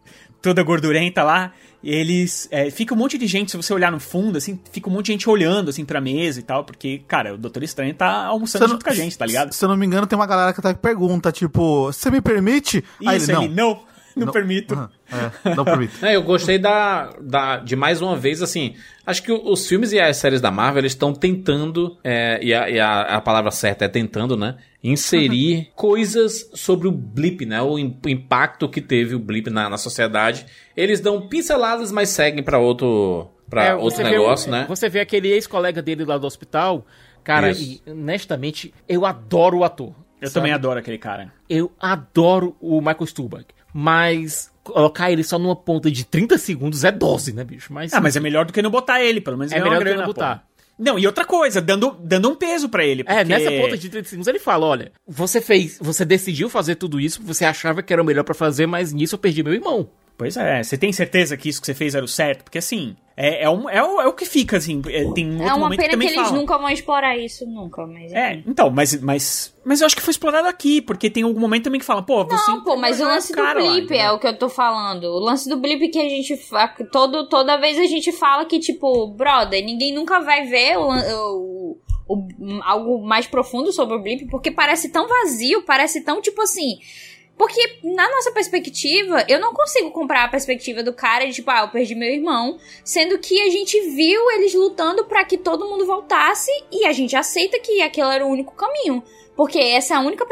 toda gordurenta lá. E eles. É, fica um monte de gente, se você olhar no fundo, assim, fica um monte de gente olhando, assim, pra mesa e tal, porque, cara, o Doutor Estranho tá almoçando junto com a gente, tá ligado? Se eu não me engano, tem uma galera que até pergunta, tipo, você me permite? Isso, Aí ele, não. Ele, não. Não, não permito. Uhum, é, não permito. [LAUGHS] é, eu gostei da, da, de mais uma vez, assim. Acho que os filmes e as séries da Marvel estão tentando, é, e, a, e a, a, palavra certa é tentando, né? Inserir uhum. coisas sobre o blip, né? O, o, impacto que teve o blip na, na sociedade. Eles dão pinceladas, mas seguem para outro, pra é, outro negócio, vê, né? Você vê aquele ex-colega dele lá do hospital. Cara, e, honestamente, eu adoro o ator. Eu sabe? também adoro aquele cara. Eu adoro o Michael Stuhlbarg. Mas colocar ele só numa ponta de 30 segundos é dose, né, bicho? Mas, ah, mas é melhor do que não botar ele, pelo menos é melhor do que não botar. Não, e outra coisa, dando, dando um peso para ele. É, porque... É, nessa ponta de 30 segundos ele fala: olha, você fez, você decidiu fazer tudo isso, você achava que era o melhor para fazer, mas nisso eu perdi meu irmão. Pois é, você tem certeza que isso que você fez era o certo? Porque assim, é, é, um, é, o, é o que fica, assim. É, tem um é uma pena que, que eles fala. nunca vão explorar isso, nunca. Mas é, então, mas, mas. Mas eu acho que foi explorado aqui, porque tem algum momento também que fala, pô, você. Não, pô, mas o lance do blip lá, é o que eu tô falando. O lance do blip que a gente. Todo, toda vez a gente fala que, tipo, brother, ninguém nunca vai ver o, o, o algo mais profundo sobre o blip, porque parece tão vazio, parece tão, tipo assim porque, na nossa perspectiva, eu não consigo comprar a perspectiva do cara de tipo, ah, eu perdi meu irmão, sendo que a gente viu eles lutando para que todo mundo voltasse e a gente aceita que aquele era o único caminho. Porque essa é a única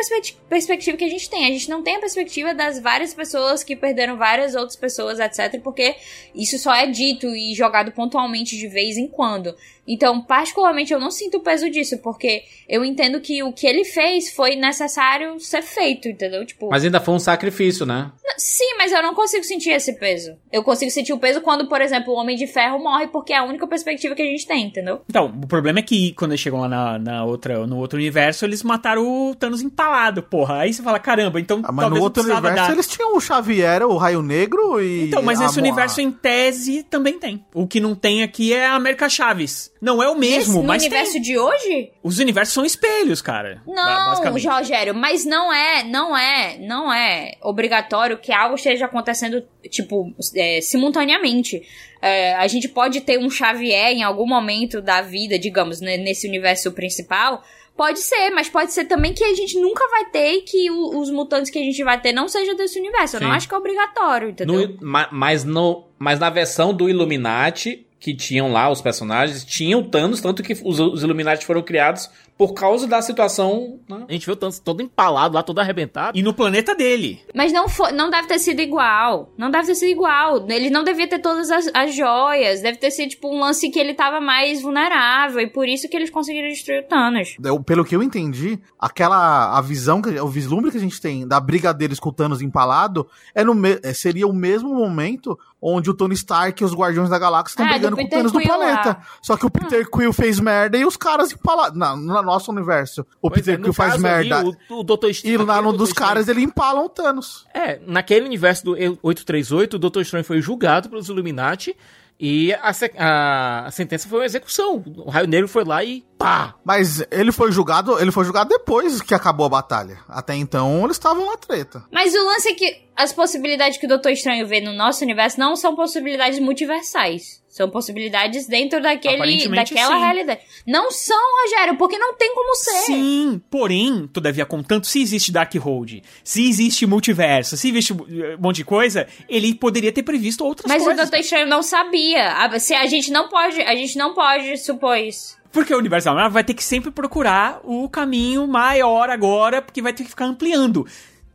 perspectiva que a gente tem. A gente não tem a perspectiva das várias pessoas que perderam várias outras pessoas, etc. Porque isso só é dito e jogado pontualmente de vez em quando. Então, particularmente, eu não sinto o peso disso, porque eu entendo que o que ele fez foi necessário ser feito, entendeu? Tipo. Mas ainda foi um sacrifício, né? Sim, mas eu não consigo sentir esse peso. Eu consigo sentir o peso quando, por exemplo, o Homem de Ferro morre, porque é a única perspectiva que a gente tem, entendeu? Então, o problema é que quando eles chegam lá na, na outra, no outro universo, eles mataram o Thanos empalado, porra. Aí você fala, caramba, então. Ah, mas no outro universo dar... eles tinham o Xavier, o Raio Negro e. Então, mas nesse universo, em tese, também tem. O que não tem aqui é a América Chaves. Não é o mesmo, Esse, mas. No universo tem. de hoje? Os universos são espelhos, cara. Não, Rogério, mas não é, não é, não é obrigatório que algo esteja acontecendo, tipo, é, simultaneamente. É, a gente pode ter um Xavier em algum momento da vida, digamos, né, nesse universo principal. Pode ser, mas pode ser também que a gente nunca vai ter e que o, os mutantes que a gente vai ter não seja desse universo. Sim. Eu não acho que é obrigatório, entendeu? No, mas, no, mas na versão do Illuminati, que tinham lá os personagens, tinham Thanos, tanto que os, os Illuminati foram criados por causa da situação. Né? A gente viu o Thanos todo empalado lá, todo arrebentado. E no planeta dele. Mas não, foi, não deve ter sido igual. Não deve ter sido igual. Ele não devia ter todas as, as joias. Deve ter sido, tipo, um lance que ele tava mais vulnerável. E por isso que eles conseguiram destruir o Thanos. Eu- pelo que eu entendi, aquela a visão, que, o vislumbre que a gente tem da briga deles com o Thanos empalado é no me- é, seria o mesmo momento onde o Tony Stark e os Guardiões da Galáxia estão É, do brigando com o Thanos do Quill planeta. lá. Só que o Peter Quill fez merda e os caras empalados. Na, no nosso universo, o Pois Peter é, Quill faz caso ali, merda. o, o Doutor E Estranho- lá no aquele dos caras ele empalam o Thanos. É, naquele universo do 838, o Doutor Estranho foi julgado pelos Illuminati e a, a- a sentença foi uma execução. O Raio Negro foi lá e pá! Mas ele foi julgado, ele foi julgado depois que acabou a batalha. Até então eles estavam na treta. Mas o lance é que as possibilidades que o Doutor Estranho vê no nosso universo não são possibilidades multiversais. São possibilidades dentro daquele, daquela sim. realidade. Não são, Rogério, porque não tem como ser. Sim, porém, todavia, contanto, se existe Darkhold, se existe multiverso, se existe um monte de coisa, ele poderia ter previsto outras Mas o coisas. Doutor Estranho não sabia. A, se a gente não pode, a gente não pode supor isso. Porque o universo da Marvel vai ter que sempre procurar o caminho maior agora, porque vai ter que ficar ampliando.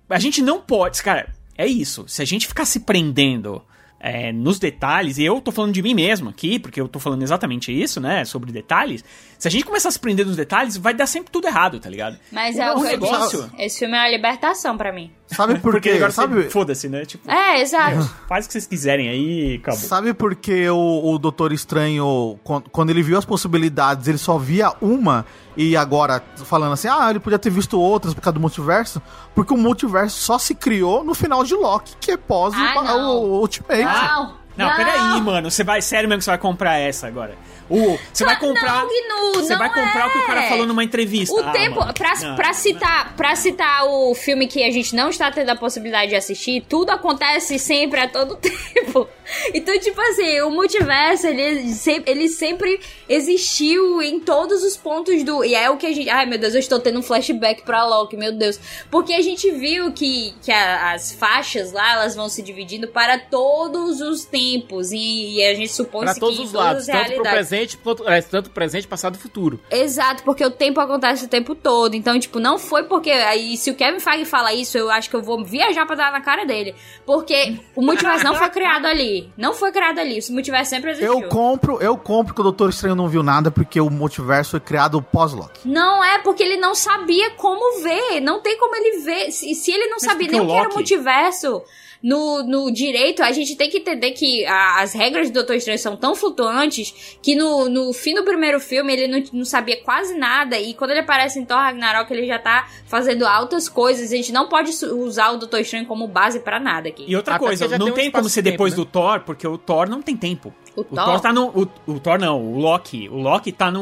A gente não pode, cara, é isso. Se a gente ficar se prendendo é, nos detalhes, e eu tô falando de mim mesmo aqui, porque eu tô falando exatamente isso, né, sobre detalhes. Se a gente começar a se prender nos detalhes, vai dar sempre tudo errado, tá ligado? Mas é O o que eu negócio-. Esse filme é uma libertação pra mim. Sabe por Porque quê? agora Sabe, foda-se, né? Tipo, É, exato. faz o que vocês quiserem aí, acabou. Sabe por que o, o Doutor Estranho, quan- quando ele viu as possibilidades, ele só via uma e agora falando assim, ah, ele podia ter visto outras por causa do multiverso? Porque o multiverso só se criou no final de Loki, que é pós Ah, o, não. o Ultimate. Não. Não, peraí, mano. Você vai. Sério mesmo que você vai comprar essa agora? O, você vai comprar. Não, Gnu, você vai comprar o que o cara é. falou numa entrevista. O Ah, tempo, mano. pra, Não. pra, citar, pra citar o filme que a gente não está tendo a possibilidade de assistir, tudo acontece sempre a todo [LAUGHS] tempo. Então, tipo assim, o multiverso, ele, se- ele sempre existiu em todos os pontos do. E é o que a gente. Ai, meu Deus, eu estou tendo um flashback pra Loki, meu Deus. Porque a gente viu que, que a- as faixas lá, elas vão se dividindo para todos os tempos. E, e a gente supõe Pra que todos os lados, tanto pro realidades. Presente, quanto, é, tanto presente, passado e futuro. Exato, porque o tempo acontece o tempo todo. Então, tipo, não foi porque. Aí, se o Kevin Feige fala isso, eu acho que eu vou viajar pra dar na cara dele. Porque o multiverso não foi criado ali. Não foi criado ali. O multiverso sempre existiu. Eu compro, eu compro que o Doutor Estranho não viu nada porque o multiverso foi criado pós-Loki. Não é porque ele não sabia como ver. Não tem como ele ver. Se, se ele não sabia porque nem o que era o multiverso no, no direito, a gente tem que entender que a- as regras do Doutor Estranho são tão flutuantes que no, no fim do primeiro filme ele não, não sabia quase nada. E quando ele aparece em Thor Ragnarok, ele já tá fazendo altas coisas. A gente não pode usar o Doutor Estranho como base pra nada aqui. E outra Até coisa, não tem um como ser de depois tempo, do Thor, porque o Thor não tem tempo. O O Thor? Thor tá no. O, o Thor não, o Loki. O Loki tá num,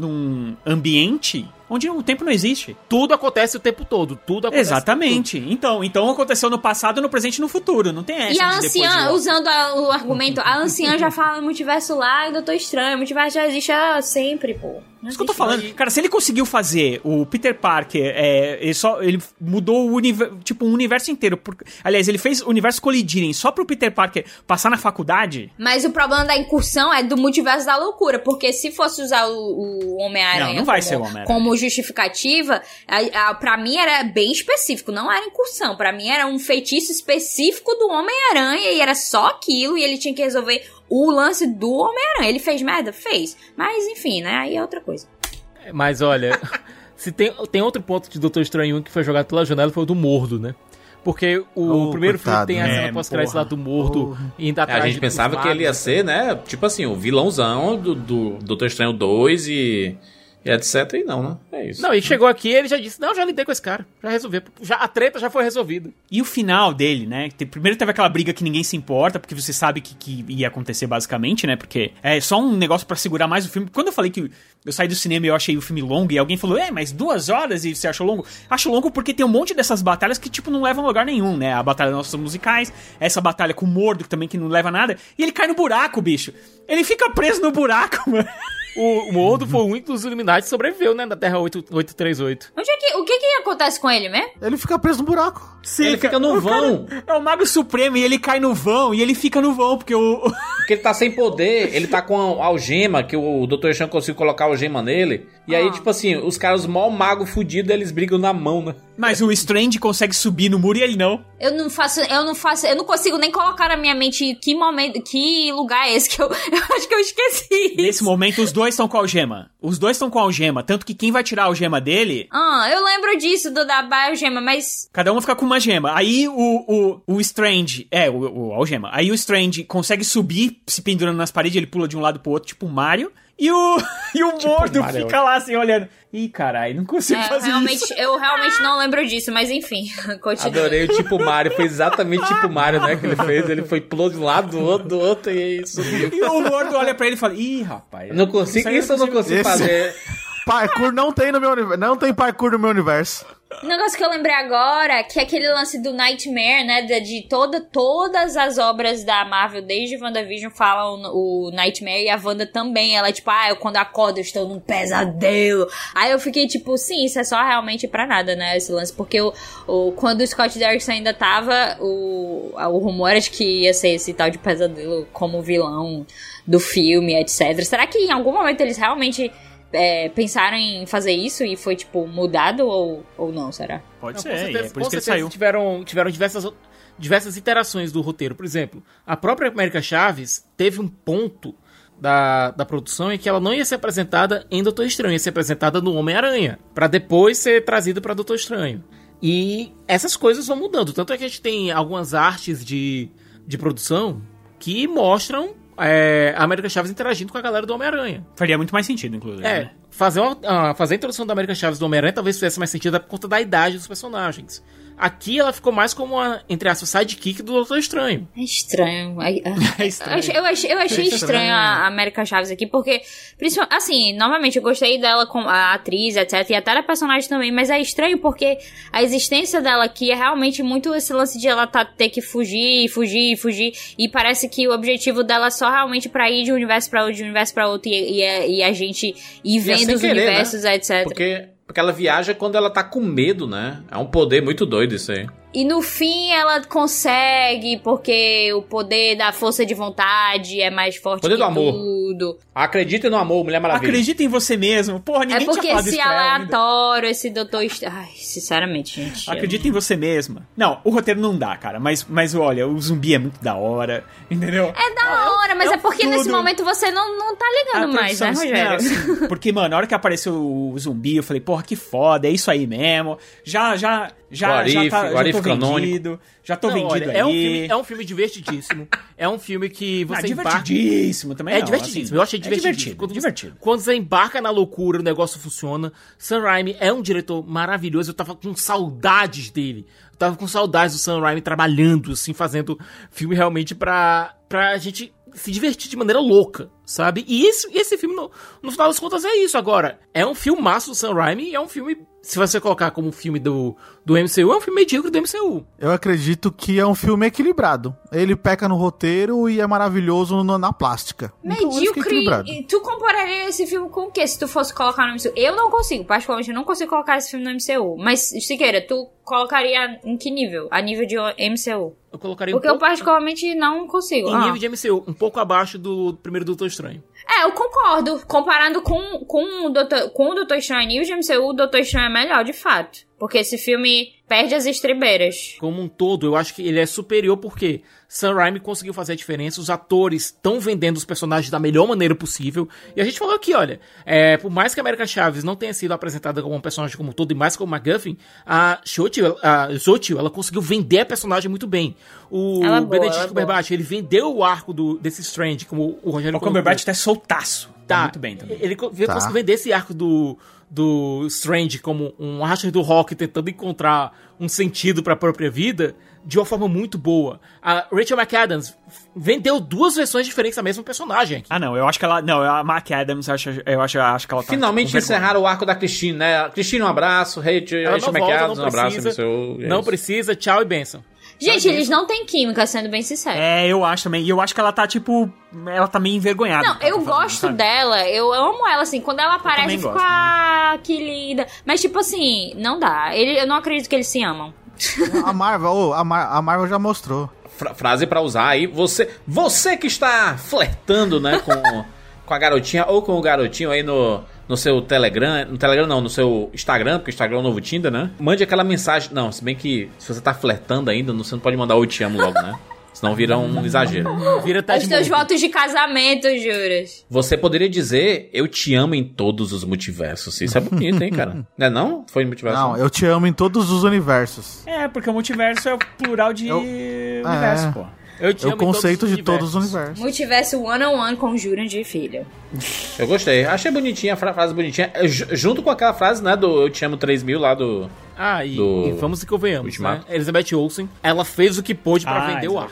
num ambiente onde o tempo não existe. Tudo acontece o tempo todo. Tudo acontece. Exatamente. Então, então aconteceu no passado, no presente e no futuro. Não tem essa E a de de anciã, Loki. usando a- o argumento, a anciã já fala no multiverso lá e Doutor Estranho. O multiverso já existe há sempre, pô. Não Isso que eu tô falando. Cara, se ele conseguiu fazer o Peter Parker, é, ele só ele mudou o universo, tipo, um universo inteiro. Por- aliás, ele fez o universo colidirem só pro Peter Parker passar na faculdade. Mas o problema da incursão é do multiverso da loucura, porque se fosse usar o, o Homem-Aranha Não, não vai como, ser o Homem-Aranha. como justificativa, a, a, pra mim era bem específico, não era incursão. Pra mim era um feitiço específico do Homem-Aranha e era só aquilo e ele tinha que resolver o lance do Homem-Aranha. Ele fez merda? Fez. Mas enfim, né? Aí é outra coisa. Mas olha, [LAUGHS] se tem, tem outro ponto de Doutor Estranho 1 que foi jogado pela janela foi o do Mordo, né? Porque o Oh, primeiro coitado, filme tem a né? cena É, pós-crédito lá do Mordo indo É, atrás a gente pensava que ele ia ser, né? Tipo assim, o vilãozão do, do Doutor Estranho 2 e, e etc. E não, né? É isso. Não, ele chegou aqui e ele já disse: Não, já lidei com esse cara. Já resolvi. Já, a treta já foi resolvida. E o final dele, né? Te- Primeiro teve aquela briga que ninguém se importa, porque você sabe que, que ia acontecer basicamente, né? Porque é só um negócio pra segurar mais o filme. Quando eu falei que eu saí do cinema e eu achei o filme longo, e alguém falou, é, mas duas horas e você achou longo? Acho longo porque tem um monte dessas batalhas que, tipo, não levam a lugar nenhum, né? A batalha das nossas musicais, essa batalha com o Mordo, que também que não leva a nada, e ele cai no buraco, bicho. Ele fica preso no buraco, [LAUGHS] mano. O, o Mordo foi o único dos Illuminati que sobreviveu, né? Da Terra 8, 838. Onde é que, o que que acontece com ele mesmo? Ele fica preso no buraco. Sim, Ele fica no o vão. cara É o Mago Supremo e ele cai no vão e ele fica no vão, porque o. [LAUGHS] Porque ele tá sem poder, ele tá com a algema, que o Dr. Chan conseguiu colocar a algema nele. E aí, tipo assim, os caras, mó mago fudido, eles brigam na mão, né? Mas o Strange consegue subir no muro e ele não. Eu não faço, eu não faço, eu não consigo nem colocar na minha mente que momento, que lugar é esse que eu, [LAUGHS] eu acho que eu esqueci. Nesse momento, os dois estão com a algema. Os dois estão com a algema. Tanto que quem vai tirar a algema dele, Ah, eu lembro disso do da Biogema, mas cada um fica com uma gema. Aí o, o, o Strange. É, o, o algema. Aí o Strange consegue subir, se pendurando nas paredes, ele pula de um lado pro outro, tipo o Mario. E o, [LAUGHS] e o Mordo Mario. fica lá assim, olhando. Ih, caralho, não consigo é, fazer realmente, isso. eu realmente não lembro disso, mas enfim, [LAUGHS] continua. Adorei o tipo Mario, foi exatamente tipo Mario, né? Que ele fez. Ele foi pulou de um lado, do outro, do outro e aí subiu. E o Mordo olha pra ele e fala: Ih, rapaz. Eu Não consigo, isso eu não consigo Esse- fazer. [LAUGHS] Parkour não tem no meu universo. Não tem parkour no meu universo. Um negócio que eu lembrei agora, que é aquele lance do Nightmare, né? De, toda, todas as obras da Marvel, desde WandaVision, falam o Nightmare e a Wanda também. Ela é tipo, ah, eu quando acordo eu estou num pesadelo. Aí eu fiquei tipo, sim, isso é só realmente pra nada, né? Esse lance. Porque o, o, quando o Scott Derrickson ainda tava, o, o rumor era de que ia ser esse tal de pesadelo como vilão do filme, etc. Será que em algum momento eles realmente. É, pensaram em fazer isso e foi, tipo, mudado ou, ou não, será? Pode Não, ser, e certeza, é por isso que ele saiu. Tiveram, tiveram diversas, diversas iterações do roteiro. Por exemplo, a própria América Chaves teve um ponto da, da produção em que ela não ia ser apresentada em Doutor Estranho, ia ser apresentada no Homem-Aranha, Pra depois ser trazida pra Doutor Estranho. E essas coisas vão mudando. Tanto é que a gente tem algumas artes de, de produção que mostram é, a América Chaves interagindo com a galera do Homem-Aranha. Faria muito mais sentido, inclusive. É, né? fazer, uma, ah, fazer a introdução da América Chaves do Homem-Aranha talvez fizesse mais sentido por conta da idade dos personagens. Aqui ela ficou mais como uma, entre aspas, sidekick do Doutor Estranho. É estranho. Ai, [LAUGHS] ah. É estranho. Eu achei, eu achei, eu achei estranho a América Chaves aqui, porque, principalmente, assim, novamente, eu gostei dela com a atriz, etc, e até da personagem também, mas é estranho porque a existência dela aqui é realmente muito esse lance de ela tá, ter que fugir, fugir, fugir, e parece que o objetivo dela é só realmente pra ir de um universo pra outro, de um universo pra outro, e, e, é- e a gente ir é vendo os querer, universos, etc. Porque, porque ela viaja quando ela tá com medo, né? É um poder muito doido isso aí. E no fim ela consegue, porque o poder da força de vontade é mais forte Poder que do amor. tudo. Acredita no amor, Mulher Maravilha. Acredita em você mesmo. Porra, É ninguém porque tinha esse aleatório, esse doutor. Ai, sinceramente, gente. Acredita em você mesma. Não, o roteiro não dá, cara. Mas, mas olha, o zumbi é muito da hora. Entendeu? É da hora, mas é é, porque nesse tudo. momento você não, não tá ligando A mais, né, Rogério? não, assim, porque, mano, na hora que apareceu o zumbi, eu falei, porra, que foda, é isso aí mesmo. Já, já, já, já, if, tá, já tô canônico. vendido. Já tô Não, vendido olha, aí. é um, filme, é um filme divertidíssimo. é um filme que Ah, você embarca... divertidíssimo também. É não, divertidíssimo, assim, eu achei é divertidíssimo. divertido, quando, você- divertido. quando você embarca na loucura, o negócio funciona. Sam Raimi é um diretor maravilhoso, eu tava com saudades dele. Eu tava com saudades do Sam Raimi trabalhando, assim, fazendo filme realmente pra, pra gente se divertir de maneira louca, sabe? E esse, esse filme, no, no final das contas, é isso. Agora, é um filmaço do Sam Raimi e é um filme, se você colocar como um filme do, do MCU, é um filme medíocre do MCU. Eu acredito que é um filme equilibrado. Ele peca no roteiro e é maravilhoso no- na plástica. Então, Medíocre. equilibrado. e tu compararia esse filme com o quê? Se tu fosse colocar no MCU? Eu não consigo, particularmente, eu não consigo colocar esse filme no MCU. Mas, Siqueira, tu colocaria em que nível? A nível de MCU? Eu colocaria Porque um eu pouco, particularmente não consigo. em Ah. nível de MCU, um pouco abaixo do primeiro Doutor Estranho. É, eu concordo. Comparando com, com, o Doutor, com o Doutor Estranho nível de MCU, o Doutor Estranho é melhor, de fato. Porque esse filme perde as estribeiras. como um todo, eu acho que ele é superior porque Sam Raimi conseguiu fazer a diferença, os atores estão vendendo os personagens da melhor maneira possível. E a gente falou aqui, olha, é, por mais que a América Chaves não tenha sido apresentada como um personagem como um todo e mais como McGuffin, a Xochitl, a Xochitl, ela conseguiu vender a personagem muito bem. O Ela é boa, Benedict é Cumberbatch, ele vendeu o arco do, desse Strange, como o Rogério O. Cumberbatch tá soltaço. Tá, Tá, muito bem também. Ele Tá. conseguiu vender esse arco do, do Strange como um Archer do Rock tentando encontrar um sentido pra própria vida de uma forma muito boa. A Rachel McAdams vendeu duas versões diferentes da mesma personagem aqui. Ah, não, eu acho que ela. Não, a Mark Adams, eu acho, eu acho, eu acho que ela tá. Finalmente encerraram o arco da Christine, né? Christine, um abraço. Rachel, Ela Rachel volta, McAdams, não um abraço. é não precisa, tchau e benção. Gente, eles não têm química, sendo bem sincero. É, eu acho também. E eu acho que ela tá, tipo. Ela tá meio envergonhada. Não, eu tá fazendo, gosto sabe? dela, eu amo ela, assim, quando ela aparece, eu fico, gosto. ah, que linda. Mas, tipo assim, não dá. Ele, eu não acredito que eles se amam. A Marvel, a, Mar- a Marvel já mostrou. Fra- frase pra usar aí. Você, você que está flertando, né, com, com a garotinha ou com o garotinho aí no, no seu Telegram. No Telegram não, no seu Instagram, porque o Instagram é o novo Tinder, né? Mande aquela mensagem. Não, se bem que se você tá flertando ainda, você não pode mandar o te amo logo, né? [LAUGHS] Senão vira um exagero. Vira tá Os teus votos de casamento, juras. Você poderia dizer eu te amo em todos os multiversos. Isso é bonito, hein, cara? [LAUGHS] Não é não? Foi no multiverso? Não, eu te amo em todos os universos. É, porque o multiverso é o plural de Eu- universo, É. pô. Eu te É o amo em todos conceito de todos os universos. Multiverso one on one com Jurandir Filho. Eu gostei. Achei bonitinha a fra- frase bonitinha. É, ju- Junto com aquela frase, né, do Eu Te Amo 3000 lá do... Ah, e, Do e vamos e convenhamos, né? Elizabeth Olsen, ela fez o que pôde pra Ah, vender o ar.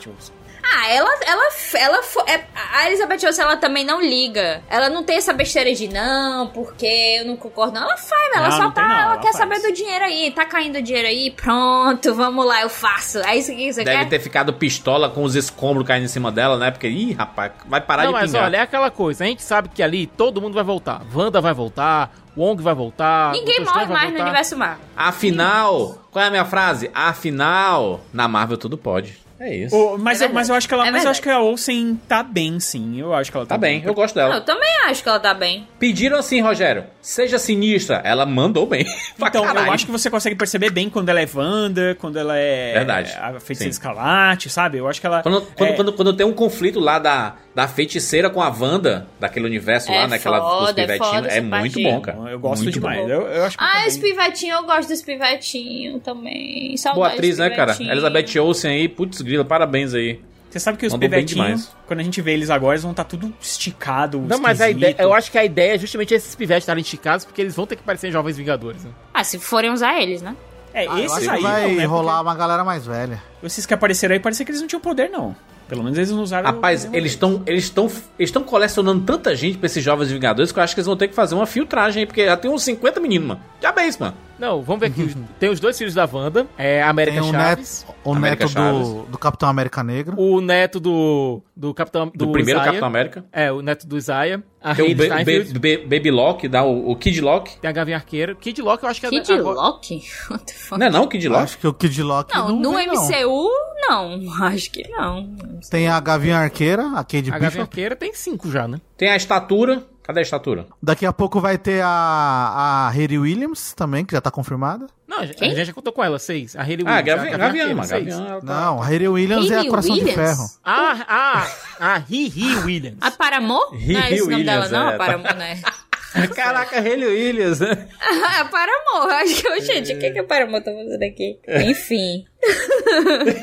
Ah, ela, ela, ela, é- a Elizabeth Olsen, ela também não liga. Ela não tem essa besteira de não, porque eu não concordo. Não, ela faz, ela Não, só não tá, não, ela, ela quer faz. saber do dinheiro aí. Tá caindo dinheiro aí, pronto, vamos lá, eu faço. É isso que você Deve quer? ter ficado pistola com os escombros caindo em cima dela, né? Porque, ih, rapaz, vai parar Não, de mas pingar. olha, é aquela coisa, a gente sabe que ali todo mundo vai voltar. Wanda vai voltar, Wong vai voltar. Ninguém morre vai mais no voltar. universo Marvel. Afinal, qual é a minha frase? Afinal, na Marvel tudo pode. É isso. Ô, mas, É eu, mas eu acho que ela, verdade. mas É eu acho que a Olsen tá bem, sim. Eu acho que ela tá, Tá bem, eu gosto dela. Eu também acho que ela tá bem. Pediram assim, Rogério, seja sinistra. Ela mandou bem. [LAUGHS] Então, caralho. eu acho que você consegue perceber bem quando ela é Wanda, quando ela é Verdade. a feiticeira Sim. escalate, sabe? Eu acho que ela. Quando, quando, é, quando, quando tem um conflito lá da, da feiticeira com a Wanda, daquele universo É lá, naquela foda, dos é pivetinhos, foda é muito bom, cara. Eu gosto Muito demais. bom. Eu, eu acho que Ah, tá os bem. pivetinhos, eu gosto dos pivetinhos também. Saudades Boa atriz, né, cara? Elizabeth Olsen aí, putz grila, parabéns aí. Você sabe que os pivetinhos, demais. quando a gente vê eles agora, eles vão estar tudo esticado. Não, mas a ideia, eu acho que a ideia é justamente esses pivetes estarem esticados, porque eles vão ter que parecer jovens vingadores. Né? Ah, se forem usar eles, né? É, Ah, esses aí vai não, né? rolar uma galera mais velha. Porque Esses que apareceram aí, parecia que eles não tinham poder, não. Pelo menos eles não usaram. Rapaz, o- eles estão eles estão eles estão colecionando tanta gente pra esses jovens vingadores que eu acho que eles vão ter que fazer uma filtragem aí, porque já tem uns 50 meninos, mano. Já bem mano. Não, vamos ver aqui. os- tem os dois filhos da Wanda, é a América Tem o Chaves, neto, o América neto Chaves. do, do Capitão América Negro. o neto do, do Capitão... Do, primeiro Isaiah. Capitão América. É, o neto do Isaiah. A Tem o Hayley Steinfeld. Ba- Ba- Baby Lock, dá o, o Kid Lock. Tem a Gavinha Arqueira. Kid Lock eu acho que é... Kid agora- Loki? [LAUGHS] What the fuck? Não é não, Kid Lock? Acho que o Kid Loki Não, não, no vem, não. MCU, não. [LAUGHS] Acho que não. Tem a Gavinha Arqueira, a Kate A Gavinha. Arqueira tem cinco já, né? Tem a estatura. Cadê a estatura? Daqui a pouco vai ter a, a Hayley Williams também, que já tá confirmada. Não, a gente já contou com ela, seis. A Hayley Ah, Williams. Gavião, a Gavião. Gavião, tá- Não, a Hayley Williams é a Coração de Williams? Ferro. Ah, ah, a Ri Williams. A Paramor? [LAUGHS] Ri- não é esse o nome dela, Williams, não? é, A tá. Paramor, né? [LAUGHS] Caraca, Hayley Williams, né? [LAUGHS] a Paramor. Acho que, eu- gente, o que, que a Paramor tá fazendo aqui? Enfim.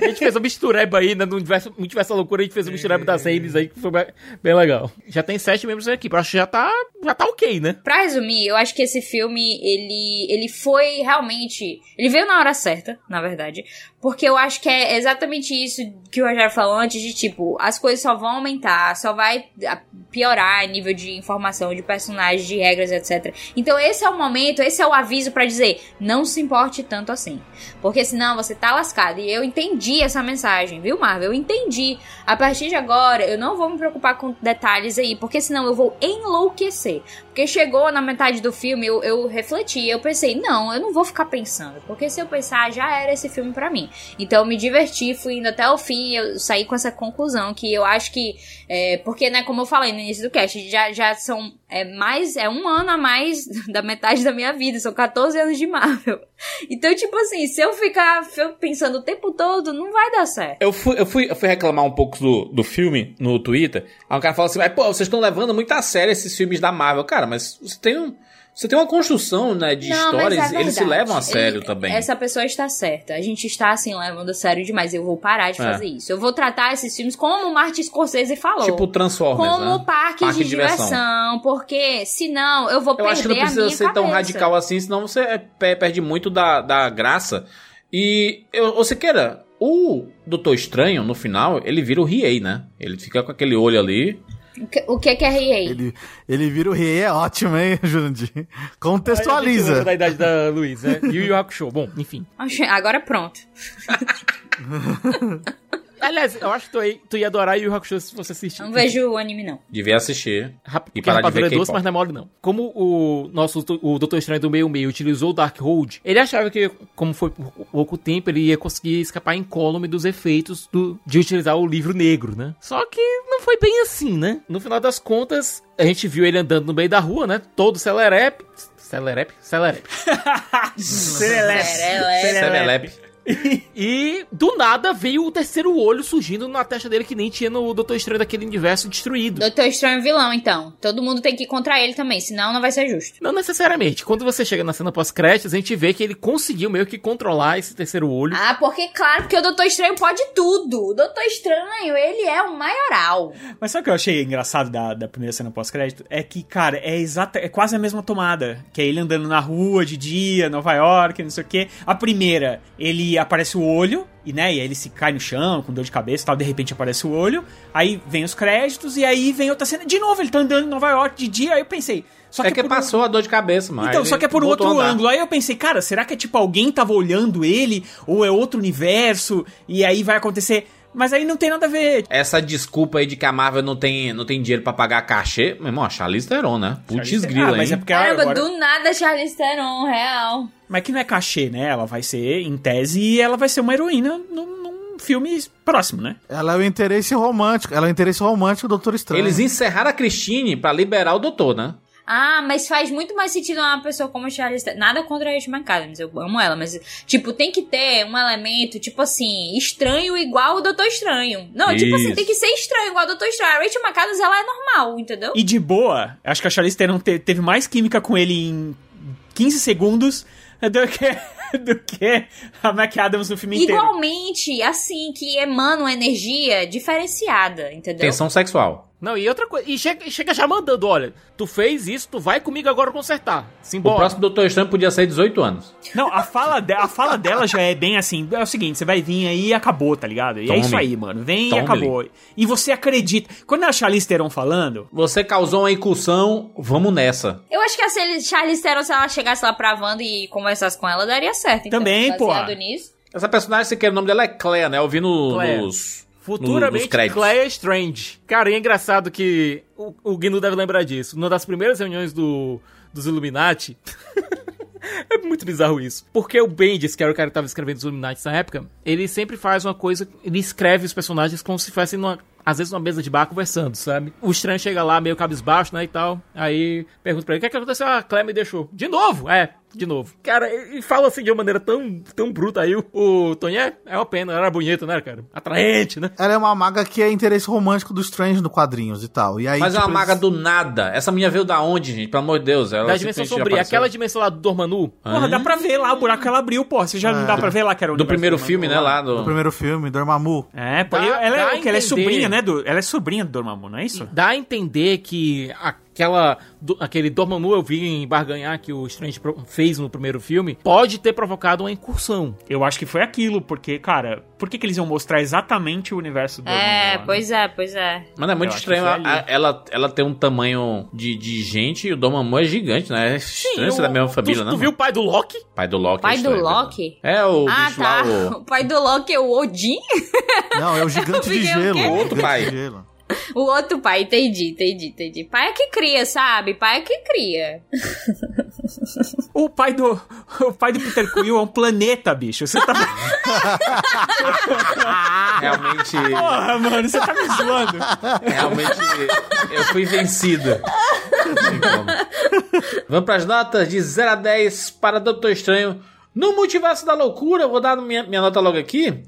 A gente fez um mistureba aí, né? No universo, no universo loucura, a gente fez um mistureba das Haleys aí, que foi bem- legal. Já tem sete membros da equipe. Eu acho que já tá, já tá ok, né? Pra resumir, eu acho que esse filme, ele, ele foi realmente. Ele veio na hora certa, na verdade. Porque eu acho que é exatamente isso que o Rogério falou antes: de tipo, as coisas só vão aumentar, só vai ah, piorar em nível de informação, de personagens, de regras, etc. Então, esse é o momento, esse é o aviso pra dizer: não se importe tanto assim. Porque senão você tá lascado. E eu entendi essa mensagem, viu, Marvel? Eu entendi. A partir de agora, eu não vou me preocupar com detalhes aí, porque senão eu vou enlouquecer. Porque chegou na metade do filme, eu, eu refleti, eu pensei, não, eu não vou ficar pensando, porque se eu pensar, já era esse filme pra mim. Então eu me diverti, fui indo até o fim, eu saí com essa conclusão, que eu acho que, é, porque, né, como eu falei no início do cast, já, já são é, mais, é um ano a mais [LAUGHS] da metade da minha vida, são 14 anos de Marvel. [LAUGHS] Então, tipo assim, se eu ficar pensando o tempo todo, não vai dar certo. Eu fui, eu fui, eu fui reclamar um pouco do, do filme no Twitter. Aí o cara falou assim: mas, pô, vocês estão levando muito a sério esses filmes da Marvel. Cara, mas você tem um. Você tem uma construção, né, de Não, histórias, é eles se levam a sério Ele- também. Essa pessoa está certa. A gente está, assim, levando a sério demais. Eu vou parar de É. fazer isso. Eu vou tratar esses filmes como o Martin Scorsese falou. Tipo Transformers, como né? parque, Parque de, de diversão. diversão. Porque, senão, eu vou Eu perder acho que não a precisa minha ser tão cabeça. radical assim, senão você é, pe- perde muito da, da graça. E, eu, você queira, o Doutor Estranho, no final, ele vira o Riei, né? Ele fica com aquele olho ali. O que- O que é Riei? Ele, ele vira o rei, é ótimo, hein, [LAUGHS] Jurandir? Contextualiza. da idade da Luiz, né? Yu Yu Hakusho. Bom, enfim. Agora pronto. [LAUGHS] Aliás, eu acho que tu, ia- tu ia adorar Yu Hakusho se você assistir. Não vejo o anime, não. Devia assistir. Rap- E parar de ver é doce, mas não é mole, não. Como o nosso o Doutor Estranho do meio meio utilizou o Darkhold, ele achava que, como foi por pouco tempo, ele ia conseguir escapar incólume dos efeitos do- de utilizar o livro negro, né? Só que não foi bem assim, né? No final das contas, a gente viu ele andando no meio da rua, né? Todo celerepe. Celerepe? [LAUGHS] Celerepe. Serelepe. Serelepe. E do nada veio o terceiro olho surgindo na testa dele que nem tinha no Doutor Estranho daquele universo destruído. Doutor Estranho é vilão, então. Todo mundo tem que ir contra ele também, senão não vai ser justo. Não necessariamente. Quando você chega na cena pós-créditos, a gente vê que ele conseguiu meio que controlar esse terceiro olho. Ah, porque claro, porque o Doutor Estranho pode tudo. O Doutor Estranho, ele é o maioral. Mas sabe o que eu achei engraçado da, da primeira cena pós-crédito? É que, cara, é exata, é quase a mesma tomada. Que é ele andando na rua de dia, Nova York, não sei o quê. A primeira, ele aparece o olho, e né, e aí ele se cai no chão com dor de cabeça e tal, de repente aparece o olho. Aí vem os créditos, e aí vem outra cena. De novo, ele tá andando em Nova York de dia, aí eu pensei. Só É que um- passou a dor de cabeça, mas. Então, só que é por um outro ângulo. Aí eu pensei, cara, será que é tipo alguém tava olhando ele? Ou é outro universo? E aí vai acontecer. Mas aí não tem nada a ver. Essa desculpa aí de que a Marvel não tem, não tem dinheiro pra pagar cachê, meu irmão, a Charlize Theron, né? Putz grila, ah, mas hein? é porque Caramba, agora... do nada Charlize Theron, real. Mas que não é cachê, né? Ela vai ser, em tese, ela vai ser uma heroína num, num filme próximo, né? Ela é o interesse romântico. Ela é o interesse romântico do Doutor Estranho. Eles encerraram a Christine pra liberar o doutor, né? Ah, mas faz muito mais sentido uma pessoa como a Charlize Theron. Nada contra a Rachel McAdams, eu amo ela, mas, tipo, tem que ter um elemento, tipo assim, estranho igual o Doutor Estranho. Não, tipo assim, Isso. tem que ser estranho igual o Doutor Estranho. A Rachel McAdams, ela é normal, entendeu? E de boa, acho que a Charlize Theron te- teve mais química com ele em 15 segundos do que, [LAUGHS] do que a McAdams no filme inteiro. Igualmente, assim, que emana uma energia diferenciada, entendeu? Tensão sexual. Não, e outra coisa. E chega, chega já mandando: olha, tu fez isso, tu vai comigo agora consertar. O Simbora. próximo Doutor Estranho podia ser 18 anos. Não, a fala, de- a fala dela já é bem assim. É o seguinte, você vai vir aí e acabou, tá ligado? E é Tome. isso aí, mano. Vem Tome. e acabou. E você acredita. Quando é a Charlize Theron falando, Você causou uma incursão, vamos nessa. Eu acho que a Charlize- Theron, se ela chegasse lá pra Wanda e conversasse com ela, daria certo. Então, Também, pô. Essa personagem, se quer, o nome dela é Claire, né? Eu vi no, Claire. nos. Futuramente. Claire Strange. Cara, e é engraçado que o, o Gnu deve lembrar disso. Numa das primeiras reuniões do, dos Illuminati. [LAUGHS] é muito bizarro isso. Porque o Bendis, que era o cara que tava escrevendo os Illuminati nessa época, ele sempre faz uma coisa. Ele escreve os personagens como se fossem numa. Às vezes numa mesa de bar conversando, sabe? O estranho chega lá meio cabisbaixo, né, e tal. Aí pergunta pra ele, o que, é que aconteceu? Ah, a Claire me deixou. De novo? É, de novo. Cara, e fala assim de uma maneira tão, tão bruta aí. O, o Tony é, é uma pena, ela era bonita, né, cara? Atraente, né? Ela é uma maga que é interesse romântico do Strange no quadrinhos e tal. E aí, Mas é uma tipo, maga eles- do nada. Essa menina veio da onde, gente? Pelo amor de Deus. Ela Da dimensão sombria. apareceu. Aquela dimensão lá do Dormanu. porra, dá pra ver lá o buraco que ela abriu, porra. Você já não dá pra ver lá que era o Do primeiro do filme, né? Lá No do. primeiro filme, Dormammu. É, pô, Dá- ela, dá é, a que ela é sobrinha, né? Do, ela é sobrinha do Dormammu, não é isso? Dá a entender que aquela, do- aquele Dormammu eu vi em Barganhar que o Strange fez no primeiro filme pode ter provocado uma incursão. Eu acho que foi aquilo, porque, cara, por que, que eles iam mostrar exatamente o universo do É, Dormammu né? pois é, pois é. Mano, é muito Eu estranho. a- ali. ela, ela tem um tamanho de, de gente e o Dormammu é gigante, né? É estranho ser da mesma família, tu, né? Tu viu o pai do Loki? Pai do Loki. Pai é do Loki? É o Ah, bicho tá. lá, o... [LAUGHS] O pai do Loki é o Odin? Não, é o [LAUGHS] gigante de gelo. o Outro gigante pai. de gelo. O outro pai, entendi, entendi, entendi. Pai é que cria, sabe? Pai é que cria. O pai do. O pai do Peter Quill é um planeta, bicho. Você tá. [LAUGHS] Realmente... Porra, mano, você tá me zoando. Realmente, eu fui vencido. Vamos pras notas de 0 a 10 para Doutor Estranho. No Multiverso da Loucura, eu vou dar minha, minha nota logo aqui.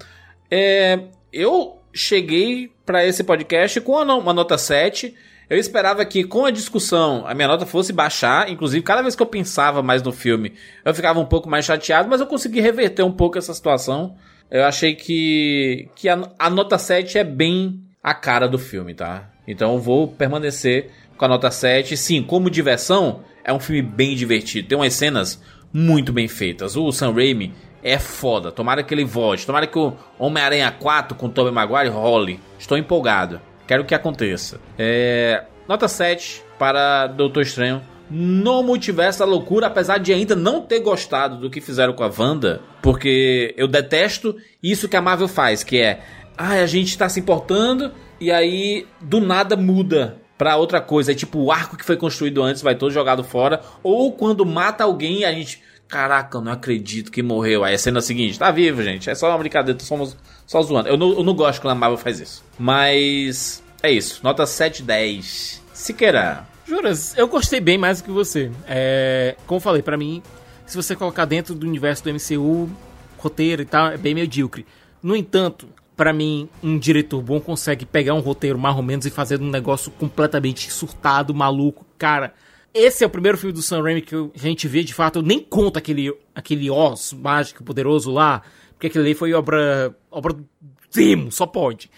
É, eu cheguei para esse podcast com uma, no- uma nota 7. Eu esperava que com a discussão a minha nota fosse baixar. Inclusive, cada vez que eu pensava mais no filme, eu ficava um pouco mais chateado, mas eu consegui reverter um pouco essa situação. Eu achei que, que a, a nota 7 é bem a cara do filme, tá? Então eu vou permanecer com a nota 7. Sim, como diversão, é um filme bem divertido. Tem umas cenas muito bem feitas. O Sam Raimi é foda. Tomara que ele volte. Tomara que o Homem-Aranha 4 com o Tobey Maguire role. Estou empolgado. Quero que aconteça. É, nota 7 para Doutor Estranho. No Multiverso da Loucura, apesar de ainda não ter gostado do que fizeram com a Wanda, porque eu detesto isso que a Marvel faz, que é, ah, a gente tá se importando e aí do nada muda pra outra coisa. É tipo o arco que foi construído antes vai todo jogado fora, ou quando mata alguém a gente, caraca, eu não acredito que morreu. Aí a cena seguinte, tá vivo, gente, é só uma brincadeira, somos só zoando. Eu não, eu não gosto quando a Marvel faz isso. Mas é isso, nota 7 10. Siqueira. Juras, eu gostei bem mais do que você. É, como eu falei, pra mim, se você colocar dentro do universo do MCU, roteiro e tal, é bem medíocre. No entanto, pra mim, um diretor bom consegue pegar um roteiro mais ou menos e fazer um negócio completamente surtado, maluco. Cara, esse é o primeiro filme do Sam Raimi que a gente vê, de fato, eu nem conto aquele, aquele Oz mágico poderoso lá, porque aquele ali foi obra, obra do Zemo, só pode.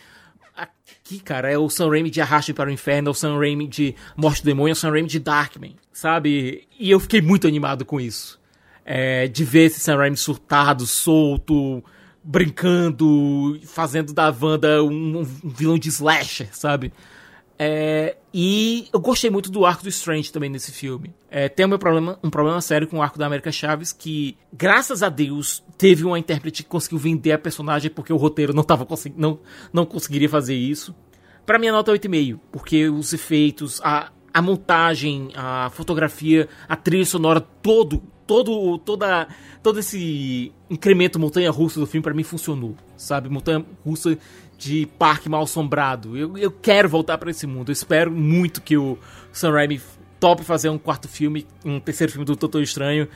Aqui, cara, é o Sam Raimi de Arraste para o Inferno, é o Sam Raimi de Morte do Demônio, é o Sam Raimi de Darkman, sabe? E eu fiquei muito animado com isso. É, de ver esse Sam Raimi surtado, solto, brincando, fazendo da Wanda um, um vilão de slasher, sabe? É, e eu gostei muito do arco do Strange também nesse filme. É, tem um, problema, um problema sério com o arco da América Chaves, que, graças a Deus, teve uma intérprete que conseguiu vender a personagem porque o roteiro não, tava não, não conseguiria fazer isso. Pra mim, a nota é 8,5, porque os efeitos, a, a montagem, a fotografia, a trilha sonora, todo, todo, toda, todo esse incremento montanha-russa do filme, para mim, funcionou, sabe? Montanha-russa de parque mal assombrado. Eu, eu quero voltar para esse mundo. Eu espero muito que o Sam Raimi tope fazer um quarto filme, um terceiro filme do Doutor Estranho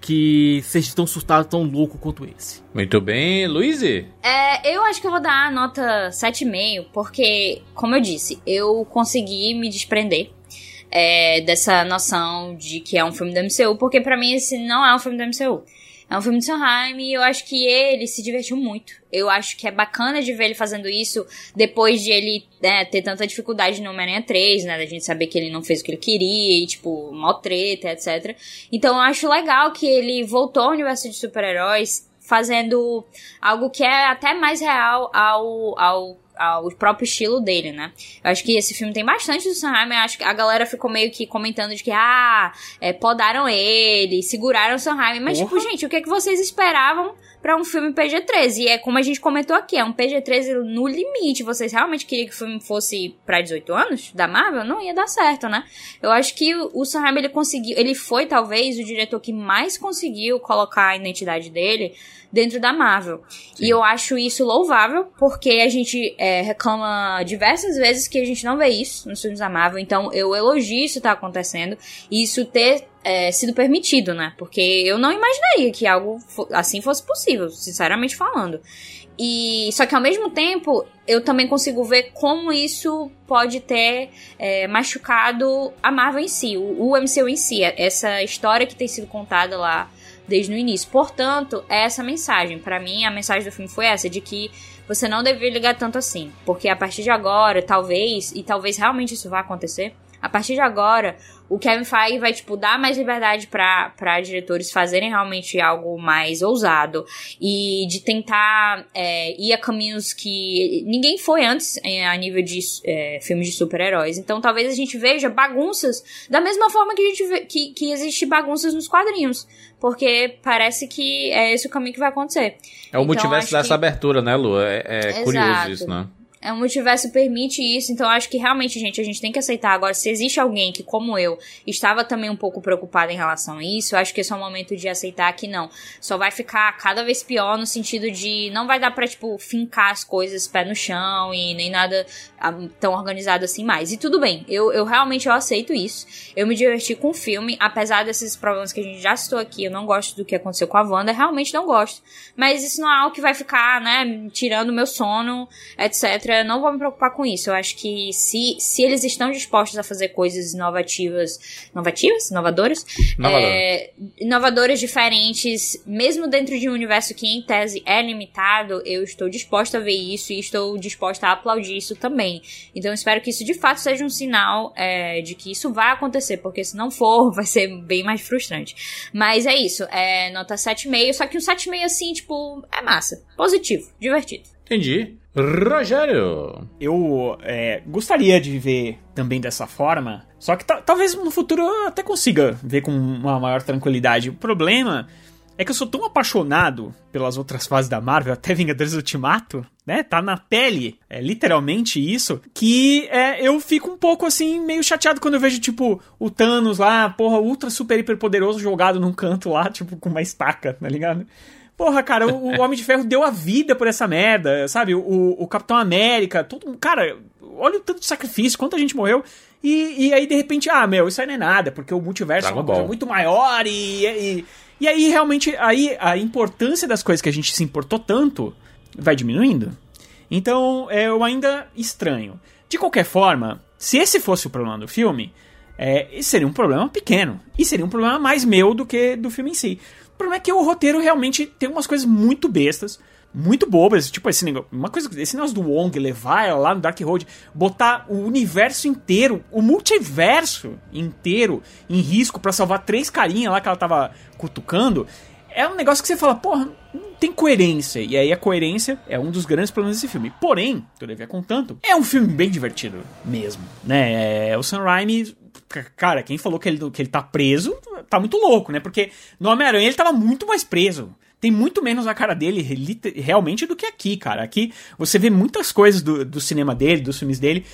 que seja tão surtado, tão louco quanto esse. Muito bem, Luiz? É, eu acho que eu vou dar a nota 7,5, porque, como eu disse, eu consegui me desprender é, dessa noção de que é um filme da MCU, porque para mim esse não é um filme da MCU. É um filme de Sondheim e eu acho que ele se divertiu muito. Eu acho que é bacana de ver ele fazendo isso depois de ele né, ter tanta dificuldade no Homem-Aranha 3, né? Da gente saber que ele não fez o que ele queria e, tipo, mó treta, etc. Então eu acho legal que ele voltou ao universo de super-heróis fazendo algo que é até mais real ao, ao ao próprio estilo dele, né? Eu acho que esse filme tem bastante do Sam Raimi. Acho que a galera ficou meio que comentando de que, ah, é, podaram ele, seguraram o Sam Raimi. Mas, tipo, gente, o que, é que vocês esperavam para um filme PG-13? E é como a gente comentou aqui, é um PG-13 no limite. Vocês realmente queriam que o filme fosse para 18 anos da Marvel? Não ia dar certo, né? Eu acho que o Sam Raimi, ele conseguiu... Ele foi, talvez, o diretor que mais conseguiu colocar a identidade dele dentro da Marvel. Sim. E eu acho isso louvável, porque a gente é, reclama diversas vezes que a gente não vê isso nos filmes da Marvel. Então eu elogio isso tá acontecendo e isso ter é, sido permitido, né? Porque eu não imaginaria que algo assim fosse possível, sinceramente falando. E só que ao mesmo tempo eu também consigo ver como isso pode ter é, machucado a Marvel em si, o, o MCU em si, essa história que tem sido contada lá desde o início. Portanto, é essa mensagem. Para mim, a mensagem do filme foi essa, de que você não deveria ligar tanto assim. Porque a partir de agora, talvez, e talvez realmente isso vá acontecer, a partir de agora, o Kevin Feige vai, tipo, dar mais liberdade para diretores fazerem realmente algo mais ousado e de tentar é, ir a caminhos que ninguém foi antes é, a nível de é, filmes de super-heróis. Então, talvez a gente veja bagunças da mesma forma que a gente vê, que, que existe bagunças nos quadrinhos. Porque parece que é esse o caminho que vai acontecer. É o então, multiverso dessa que... abertura, né, Lu? É, é curioso isso, né? É, o multiverso permite isso, então acho que realmente, gente, a gente tem que aceitar. Agora, se existe alguém que, como eu, estava também um pouco preocupado em relação a isso, acho que esse é o momento de aceitar que não. Só vai ficar cada vez pior no sentido de não vai dar pra, tipo, fincar as coisas pé no chão e nem nada ah, tão organizado assim mais. E tudo bem, eu, eu realmente eu aceito isso. Eu me diverti com o filme, apesar desses problemas que a gente já citou aqui, eu não gosto do que aconteceu com a Wanda, realmente não gosto. Mas isso não é algo que vai ficar, né, tirando meu sono, etc não vou me preocupar com isso. Eu acho que se, se eles estão dispostos a fazer coisas inovativas, inovativas? Inovadoras? É, inovadoras diferentes, mesmo dentro de um universo que em tese é limitado, eu estou disposta a ver isso e estou disposta a aplaudir isso também. Então espero que isso de fato seja um sinal é, de que isso vai acontecer, porque se não for, [LAUGHS] vai ser bem mais frustrante. Mas é isso, é nota 7,5, só que um 7,5 assim, tipo, é massa, positivo, divertido. Entendi. Rogério. Eu é, gostaria de ver também dessa forma, só que ta- talvez no futuro eu até consiga ver com uma maior tranquilidade. O problema é que eu sou tão apaixonado pelas outras fases da Marvel, até Vingadores Ultimato, né? Tá na pele, é literalmente isso, que é, eu fico um pouco assim, meio chateado quando eu vejo, tipo, o Thanos lá, porra, ultra super hiper poderoso jogado num canto lá, tipo, com uma estaca, tá ligado? Porra, cara, o, o [LAUGHS] Homem de Ferro deu a vida por essa merda, sabe? O, o Capitão América, todo Cara, olha o tanto de sacrifício, quanta gente morreu. E, e aí, de repente, ah, meu, isso aí não é nada, porque o multiverso é Dragon uma coisa Ball. muito maior e, e. E aí, realmente, aí a importância das coisas que a gente se importou tanto vai diminuindo. Então, é, eu ainda estranho. De qualquer forma, se esse fosse o problema do filme, é, seria um problema pequeno. E seria um problema mais meu do que do filme em si. Problema é que o roteiro realmente tem umas coisas muito bestas, muito bobas. Tipo, esse negócio, uma coisa, esse negócio do Wong levar ela lá no Dark Road, botar o universo inteiro, o multiverso inteiro em risco pra salvar três carinhas lá que ela tava cutucando. É um negócio que você fala, porra, não tem coerência. E aí a coerência é um dos grandes problemas desse filme. Porém, todavia contanto, é um filme bem divertido mesmo, né? É, o Sam Raimi, cara, quem falou que ele, que ele tá preso, tá muito louco, né? Porque no Homem-Aranha ele tava muito mais preso. Tem muito menos a cara dele realmente do que aqui, cara. Aqui você vê muitas coisas do, do cinema dele, dos filmes dele.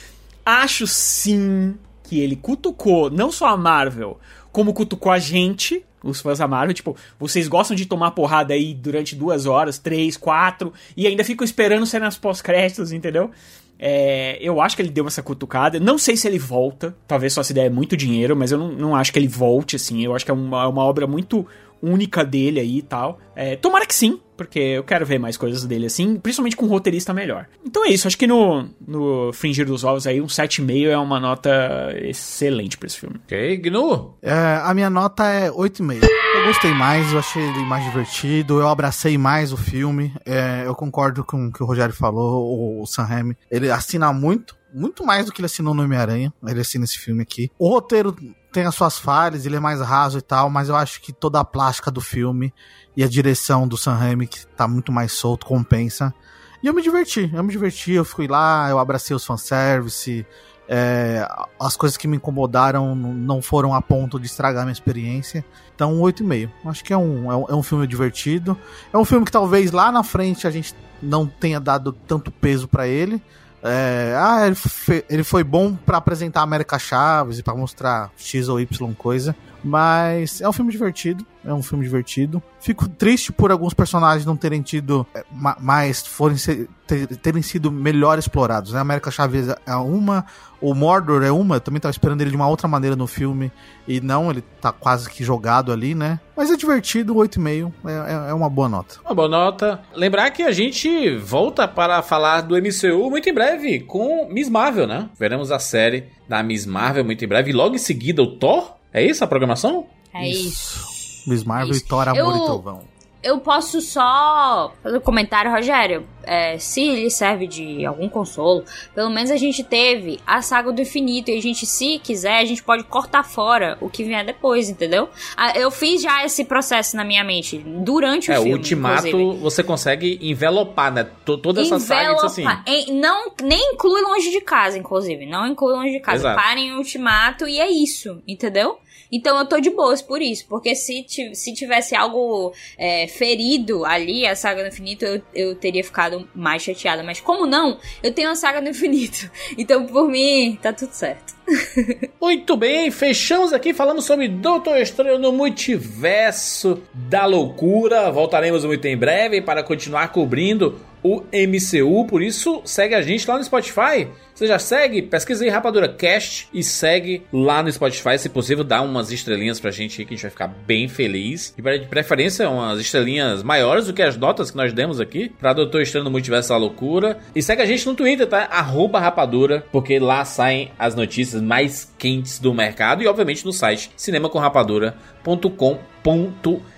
Acho sim que ele cutucou não só a Marvel, como cutucou a gente, os fãs da Marvel. Tipo, vocês gostam de tomar porrada aí durante duas horas, três, quatro, e ainda ficam esperando cenas pós-créditos, entendeu? É, eu acho que ele deu essa cutucada. Não sei se ele volta. Talvez só se der muito dinheiro, mas eu não, não acho que ele volte, assim. Eu acho que é uma, uma obra muito única dele aí e tal. É, tomara que sim, porque eu quero ver mais coisas dele assim, principalmente com um roteirista melhor. Então é isso, acho que no, no Fringir dos Ovos aí, um 7,5 é uma nota excelente pra esse filme. Ok, Gnu. É, a minha nota é 8,5. Gostei mais, eu achei ele mais divertido, eu abracei mais o filme. É, eu concordo com o que o Rogério falou, o Sam Raimi. Ele assina muito, muito mais do que ele assinou no Homem-Aranha. Ele assina esse filme aqui. O roteiro tem as suas falhas, ele é mais raso e tal, mas eu acho que toda a plástica do filme e a direção do Sam Raimi, que tá muito mais solto, compensa. E eu me diverti, eu me diverti, eu fui lá, eu abracei os fanservice, é, as coisas que me incomodaram não foram a ponto de estragar minha experiência. Então, um 8,5. Acho que é um, é, um, é um filme divertido. É um filme que talvez lá na frente a gente não tenha dado tanto peso pra ele. É, ah, ele, fe- ele foi bom pra apresentar a América Chaves e pra mostrar X ou Y coisa. Mas é um filme divertido. É um filme divertido. Fico triste por alguns personagens não terem tido é, ma- mais. Forem ser- ter- terem sido melhor explorados. Né? A América Chaves é uma, o Mordor é uma. Eu também tava esperando ele de uma outra maneira no filme. E não, ele tá quase que jogado ali, né? Mas é divertido, 8,5. É, é, é uma boa nota. Uma boa nota. Lembrar que a gente volta para falar do MCU muito em breve com Miss Marvel, né? Veremos a série da Miss Marvel muito em breve. E logo em seguida o Thor? É isso a programação? É isso. Miss Marvel Isso. e Thor, Amor Eu- e Trovão. Eu posso só fazer um comentário, Rogério. É, se lhe serve de algum consolo, pelo menos a gente teve a saga do infinito. E a gente, se quiser, a gente pode cortar fora o que vier depois, entendeu? Eu fiz já esse processo na minha mente durante o é, filme. o Ultimato inclusive. você consegue envelopar, né? To- Toda essa saga isso assim. Envelopa- em- não, nem inclui longe de casa, inclusive. Não inclui longe de casa. Exato. Parem o ultimato e é isso, entendeu? Então eu tô de boas por isso. Porque se, se tivesse algo é, ferido ali, a saga do infinito, eu, eu teria ficado mais chateada. Mas como não, eu tenho a saga do infinito. [LAUGHS] Então por mim, tá tudo certo. [LAUGHS] Muito bem, fechamos aqui falando sobre Doutor Estranho no Multiverso da Loucura. Voltaremos muito em breve para continuar cobrindo o MCU. Por isso, segue a gente lá no Spotify. Você já segue? Pesquisa aí Rapadura Cast e segue lá no Spotify. Se possível, dá umas estrelinhas pra gente aí que a gente vai ficar bem feliz. E de preferência, umas estrelinhas maiores do que as notas que nós demos aqui pra Doutor Estranho Multiverso da Loucura. E segue a gente no Twitter, tá? Arroba Rapadura, porque lá saem as notícias mais quentes do mercado. E, obviamente, no site cinemacomrapadura.com.br.